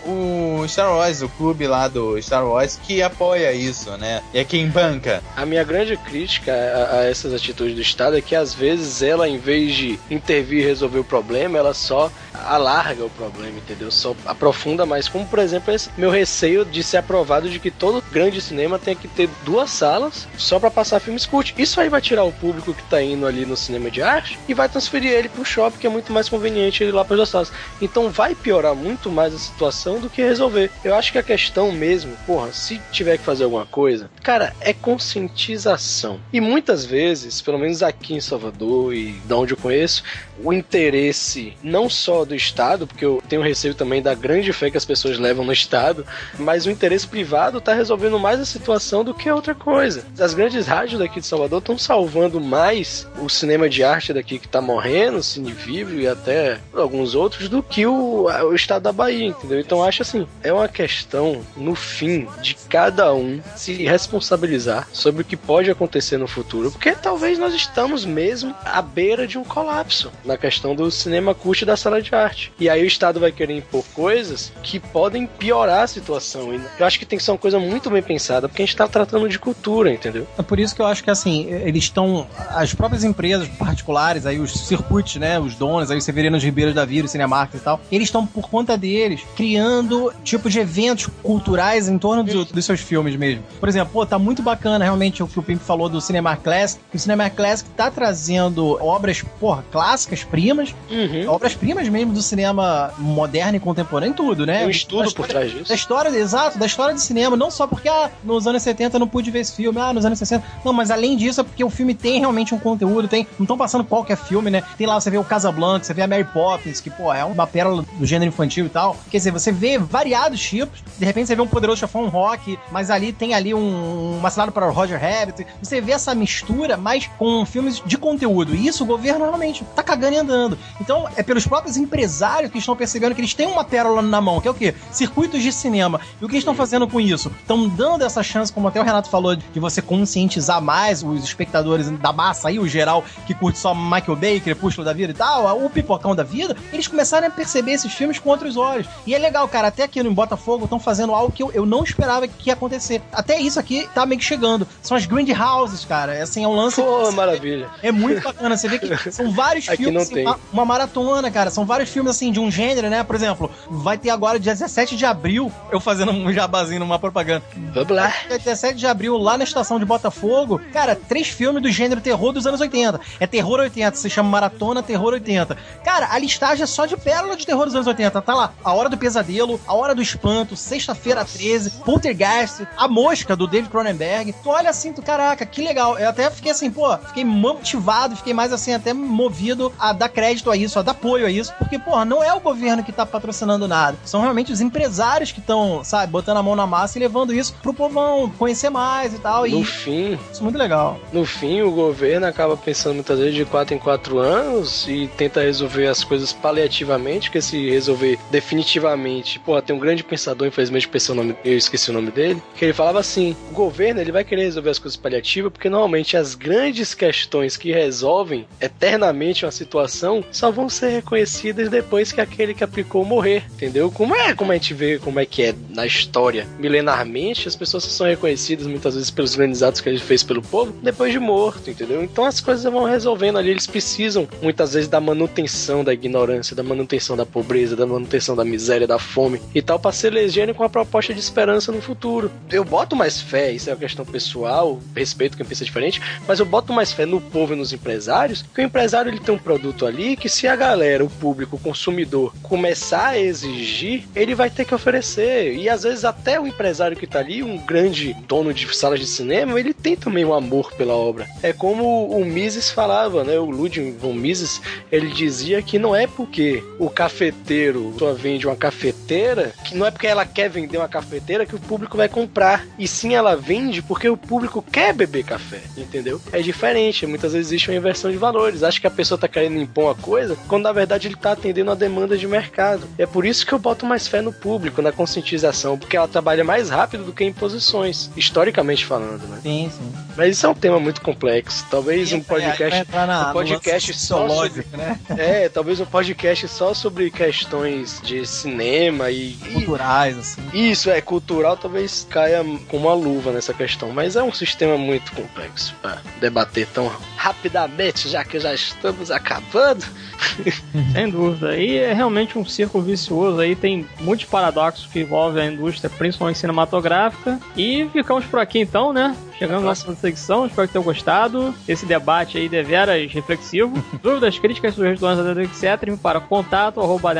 S6: o Star Wars, o clube lá do Star Wars, que apoia isso, né? E é quem banca.
S4: A minha grande crítica a, a essas atitudes do Estado é que às vezes ela, em vez de intervir e resolver o problema, ela só alarga o problema, entendeu? Só aprofunda mais. Como, por exemplo, esse meu receio de ser aprovado de que todo grande cinema tem que ter duas salas só para passar filmes cult. Isso aí vai tirar o público que tá indo ali no cinema de arte e vai transferir ele pro shopping, que é muito mais conveniente ele lá para duas salas. Então vai piorar muito mais a situação do que resolver. Eu acho que a questão mesmo, porra, se tiver que fazer alguma coisa, cara, é conscientização. E muitas vezes, pelo menos aqui em Salvador e da onde eu conheço, o interesse não só do Estado, porque eu tenho receio também da grande fé que as pessoas levam no Estado, mas o interesse privado está resolvendo mais a situação do que outra coisa. As grandes rádios daqui de Salvador estão salvando mais o cinema de arte daqui que está morrendo, Cine Vivo e até alguns outros, do que o, o Estado da Bahia, entendeu? Então acho assim, é uma questão, no fim, de cada um se responsabilizar sobre o que pode acontecer no futuro, porque talvez nós estamos mesmo à beira de um colapso na questão do cinema cult da sala de arte. E aí o Estado vai querer impor coisas que podem piorar a situação. E eu acho que tem que ser uma coisa muito bem pensada, porque a gente está tratando de cultura, entendeu?
S2: É por isso que eu acho que assim, eles estão. As próprias empresas particulares, aí os circuitos, né? Os donos, aí os Severinos Ribeiros da Vida, Cinemark e tal, eles estão por conta deles criando tipos de eventos culturais em torno do, dos seus filmes mesmo. Por exemplo, pô, tá muito bacana realmente o que o Pimp falou do Cinemark Classic. O Cinemark Classic tá trazendo obras, porra, clássicas, primas, uhum. obras-primas mesmo do cinema moderno e contemporâneo, tudo, né?
S4: Um estudo história, por trás disso.
S2: Da história, exato, da história de cinema, não só porque ah, nos anos 70 eu não pude ver esse filme, ah, nos anos 60. Não, mas além disso é porque o filme tem realmente um conteúdo, tem, não estão passando qualquer filme, né? Tem lá, você vê o Casablanca, você vê a Mary Poppins, que, pô, é uma pérola do gênero infantil e tal. Quer dizer, você vê variados tipos, de repente você vê um poderoso chefão um rock, mas ali tem ali um, uma cilada para Roger Rabbit. Você vê essa mistura, mas com filmes de conteúdo. E isso o governo realmente tá cagando e andando. Então, é pelos próprios empresários que estão percebendo que eles têm uma pérola na mão, que é o quê? Circuitos de cinema. E o que eles estão fazendo com isso? Estão dando essa chance, como até o Renato falou, de você conscientizar mais os espectadores da massa aí, o geral que curte só Michael Bay, Crepúsculo da vida e tal, o pipocão da vida, eles começaram a perceber esses filmes com outros olhos. E é legal, cara, até aqui no Botafogo estão fazendo algo que eu, eu não esperava que ia acontecer. Até isso aqui tá meio que chegando. São as Grand Houses, cara. É, assim, é um lance.
S4: Pô, maravilha.
S2: É muito bacana. Você vê que *laughs* são vários filmes. Assim, uma, uma, maratona, cara. São vários filmes, assim, de um gênero, né? Por exemplo, vai ter agora, dia 17 de abril, eu fazendo um jabazinho numa propaganda.
S4: Vamos lá.
S2: Dia 17 de abril, lá na estação de Botafogo, cara, três filmes do gênero terror dos anos 80. É Terror 80, se chama Maratona Terror 80. Cara, a listagem é só de pérola de terror dos anos 80. Tá lá, A Hora do Pesadelo, A Hora do Espanto, Sexta-feira 13, Poltergeist, A Mosca, do David Cronenberg. Tu olha assim, tu, caraca, que legal. Eu até fiquei assim, pô, fiquei motivado, fiquei mais assim, até movido a dar crédito a isso, a dar apoio a isso, porque porra, não é o governo que tá patrocinando nada. São realmente os empresários que estão, sabe, botando a mão na massa e levando isso pro povão conhecer mais e tal.
S4: No
S2: e
S4: fim,
S2: isso é muito legal.
S4: no fim, o governo acaba pensando muitas vezes de 4 em 4 anos e tenta resolver as coisas paliativamente, porque se resolver definitivamente, pô, tem um grande pensador, infelizmente pensei o nome, eu esqueci o nome dele, que ele falava assim: o governo ele vai querer resolver as coisas paliativas porque normalmente as grandes questões que resolvem eternamente uma situação só vão ser reconhecidas depois que aquele que aplicou morrer, entendeu? Como é, como a gente vê como é que é na história, milenarmente, as pessoas são reconhecidas muitas vezes pelos grandes atos que ele fez pelo povo depois de morto, entendeu? Então as coisas vão resolvendo ali, eles precisam muitas vezes da manutenção da ignorância, da manutenção da pobreza, da manutenção da miséria, da fome e tal, para se elegerem com a proposta de esperança no futuro. Eu boto mais fé, isso é uma questão pessoal, respeito quem pensa diferente, mas eu boto mais fé no povo e nos empresários, que o empresário ele tem um produto ali que se a galera, o público, o consumidor, começar a exigir, ele vai ter que oferecer. E às vezes até o empresário que tá ali, um grande dono de salas de cinema, ele tem também um amor pela obra. É como o Mises falava, né? O Ludwig von Mises, ele dizia que não é porque o cafeteiro só vende uma cafeteira, que não é porque ela quer vender uma cafeteira que o público vai comprar. E sim ela vende porque o público quer beber café, entendeu? É diferente, muitas vezes existe uma inversão de valores. Acho que a pessoa tá querendo impor uma coisa, quando na verdade ele tá atendendo a demanda de mercado. É por isso que eu boto mais fé no público, na conscientização, porque ela trabalha mais rápido do que imposições, historicamente falando, né?
S2: Sim, sim.
S4: Mas isso é um tema muito complexo. Talvez um
S2: Aí vai
S4: podcast,
S2: entrar na-
S4: um podcast só sobre,
S2: né? *laughs*
S4: é, talvez um podcast só sobre questões de cinema e, e
S2: Culturais, assim.
S4: isso é cultural, talvez caia como uma luva nessa questão, mas é um sistema muito complexo para debater tão rapidamente, já que já estamos acabando. *laughs* *laughs*
S1: Sem dúvida. E é realmente um círculo vicioso aí, tem muitos paradoxos que envolvem a indústria, principalmente cinematográfica. E ficamos por aqui então, né? Chegando na nossa secção, espero que tenham gostado. Esse debate aí deveras reflexivo. *laughs* Dúvidas, críticas, sugestões, etc. para contato arroba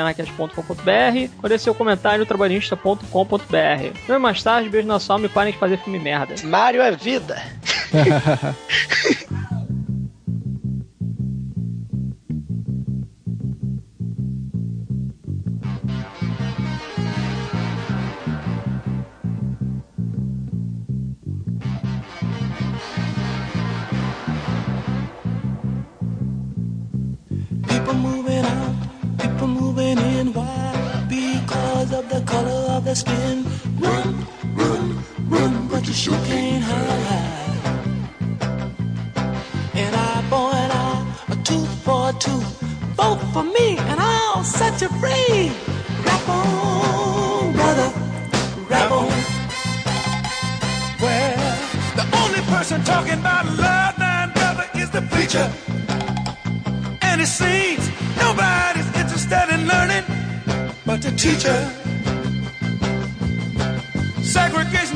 S1: ou deixe seu comentário no trabalhista.com.br. Até mais tarde, beijo na sua alma e parem de fazer filme merda.
S4: Mário é vida. *laughs*
S7: the color of their skin. Run, run, run, but you sure can't hide. An eye for an eye, a tooth for a tooth. Vote for me, and I'll set you free. Rap on, brother, rap on. Well, the only person talking about love, nine brother, is the preacher. And it seems nobody's interested in learning but the teacher. Segregation,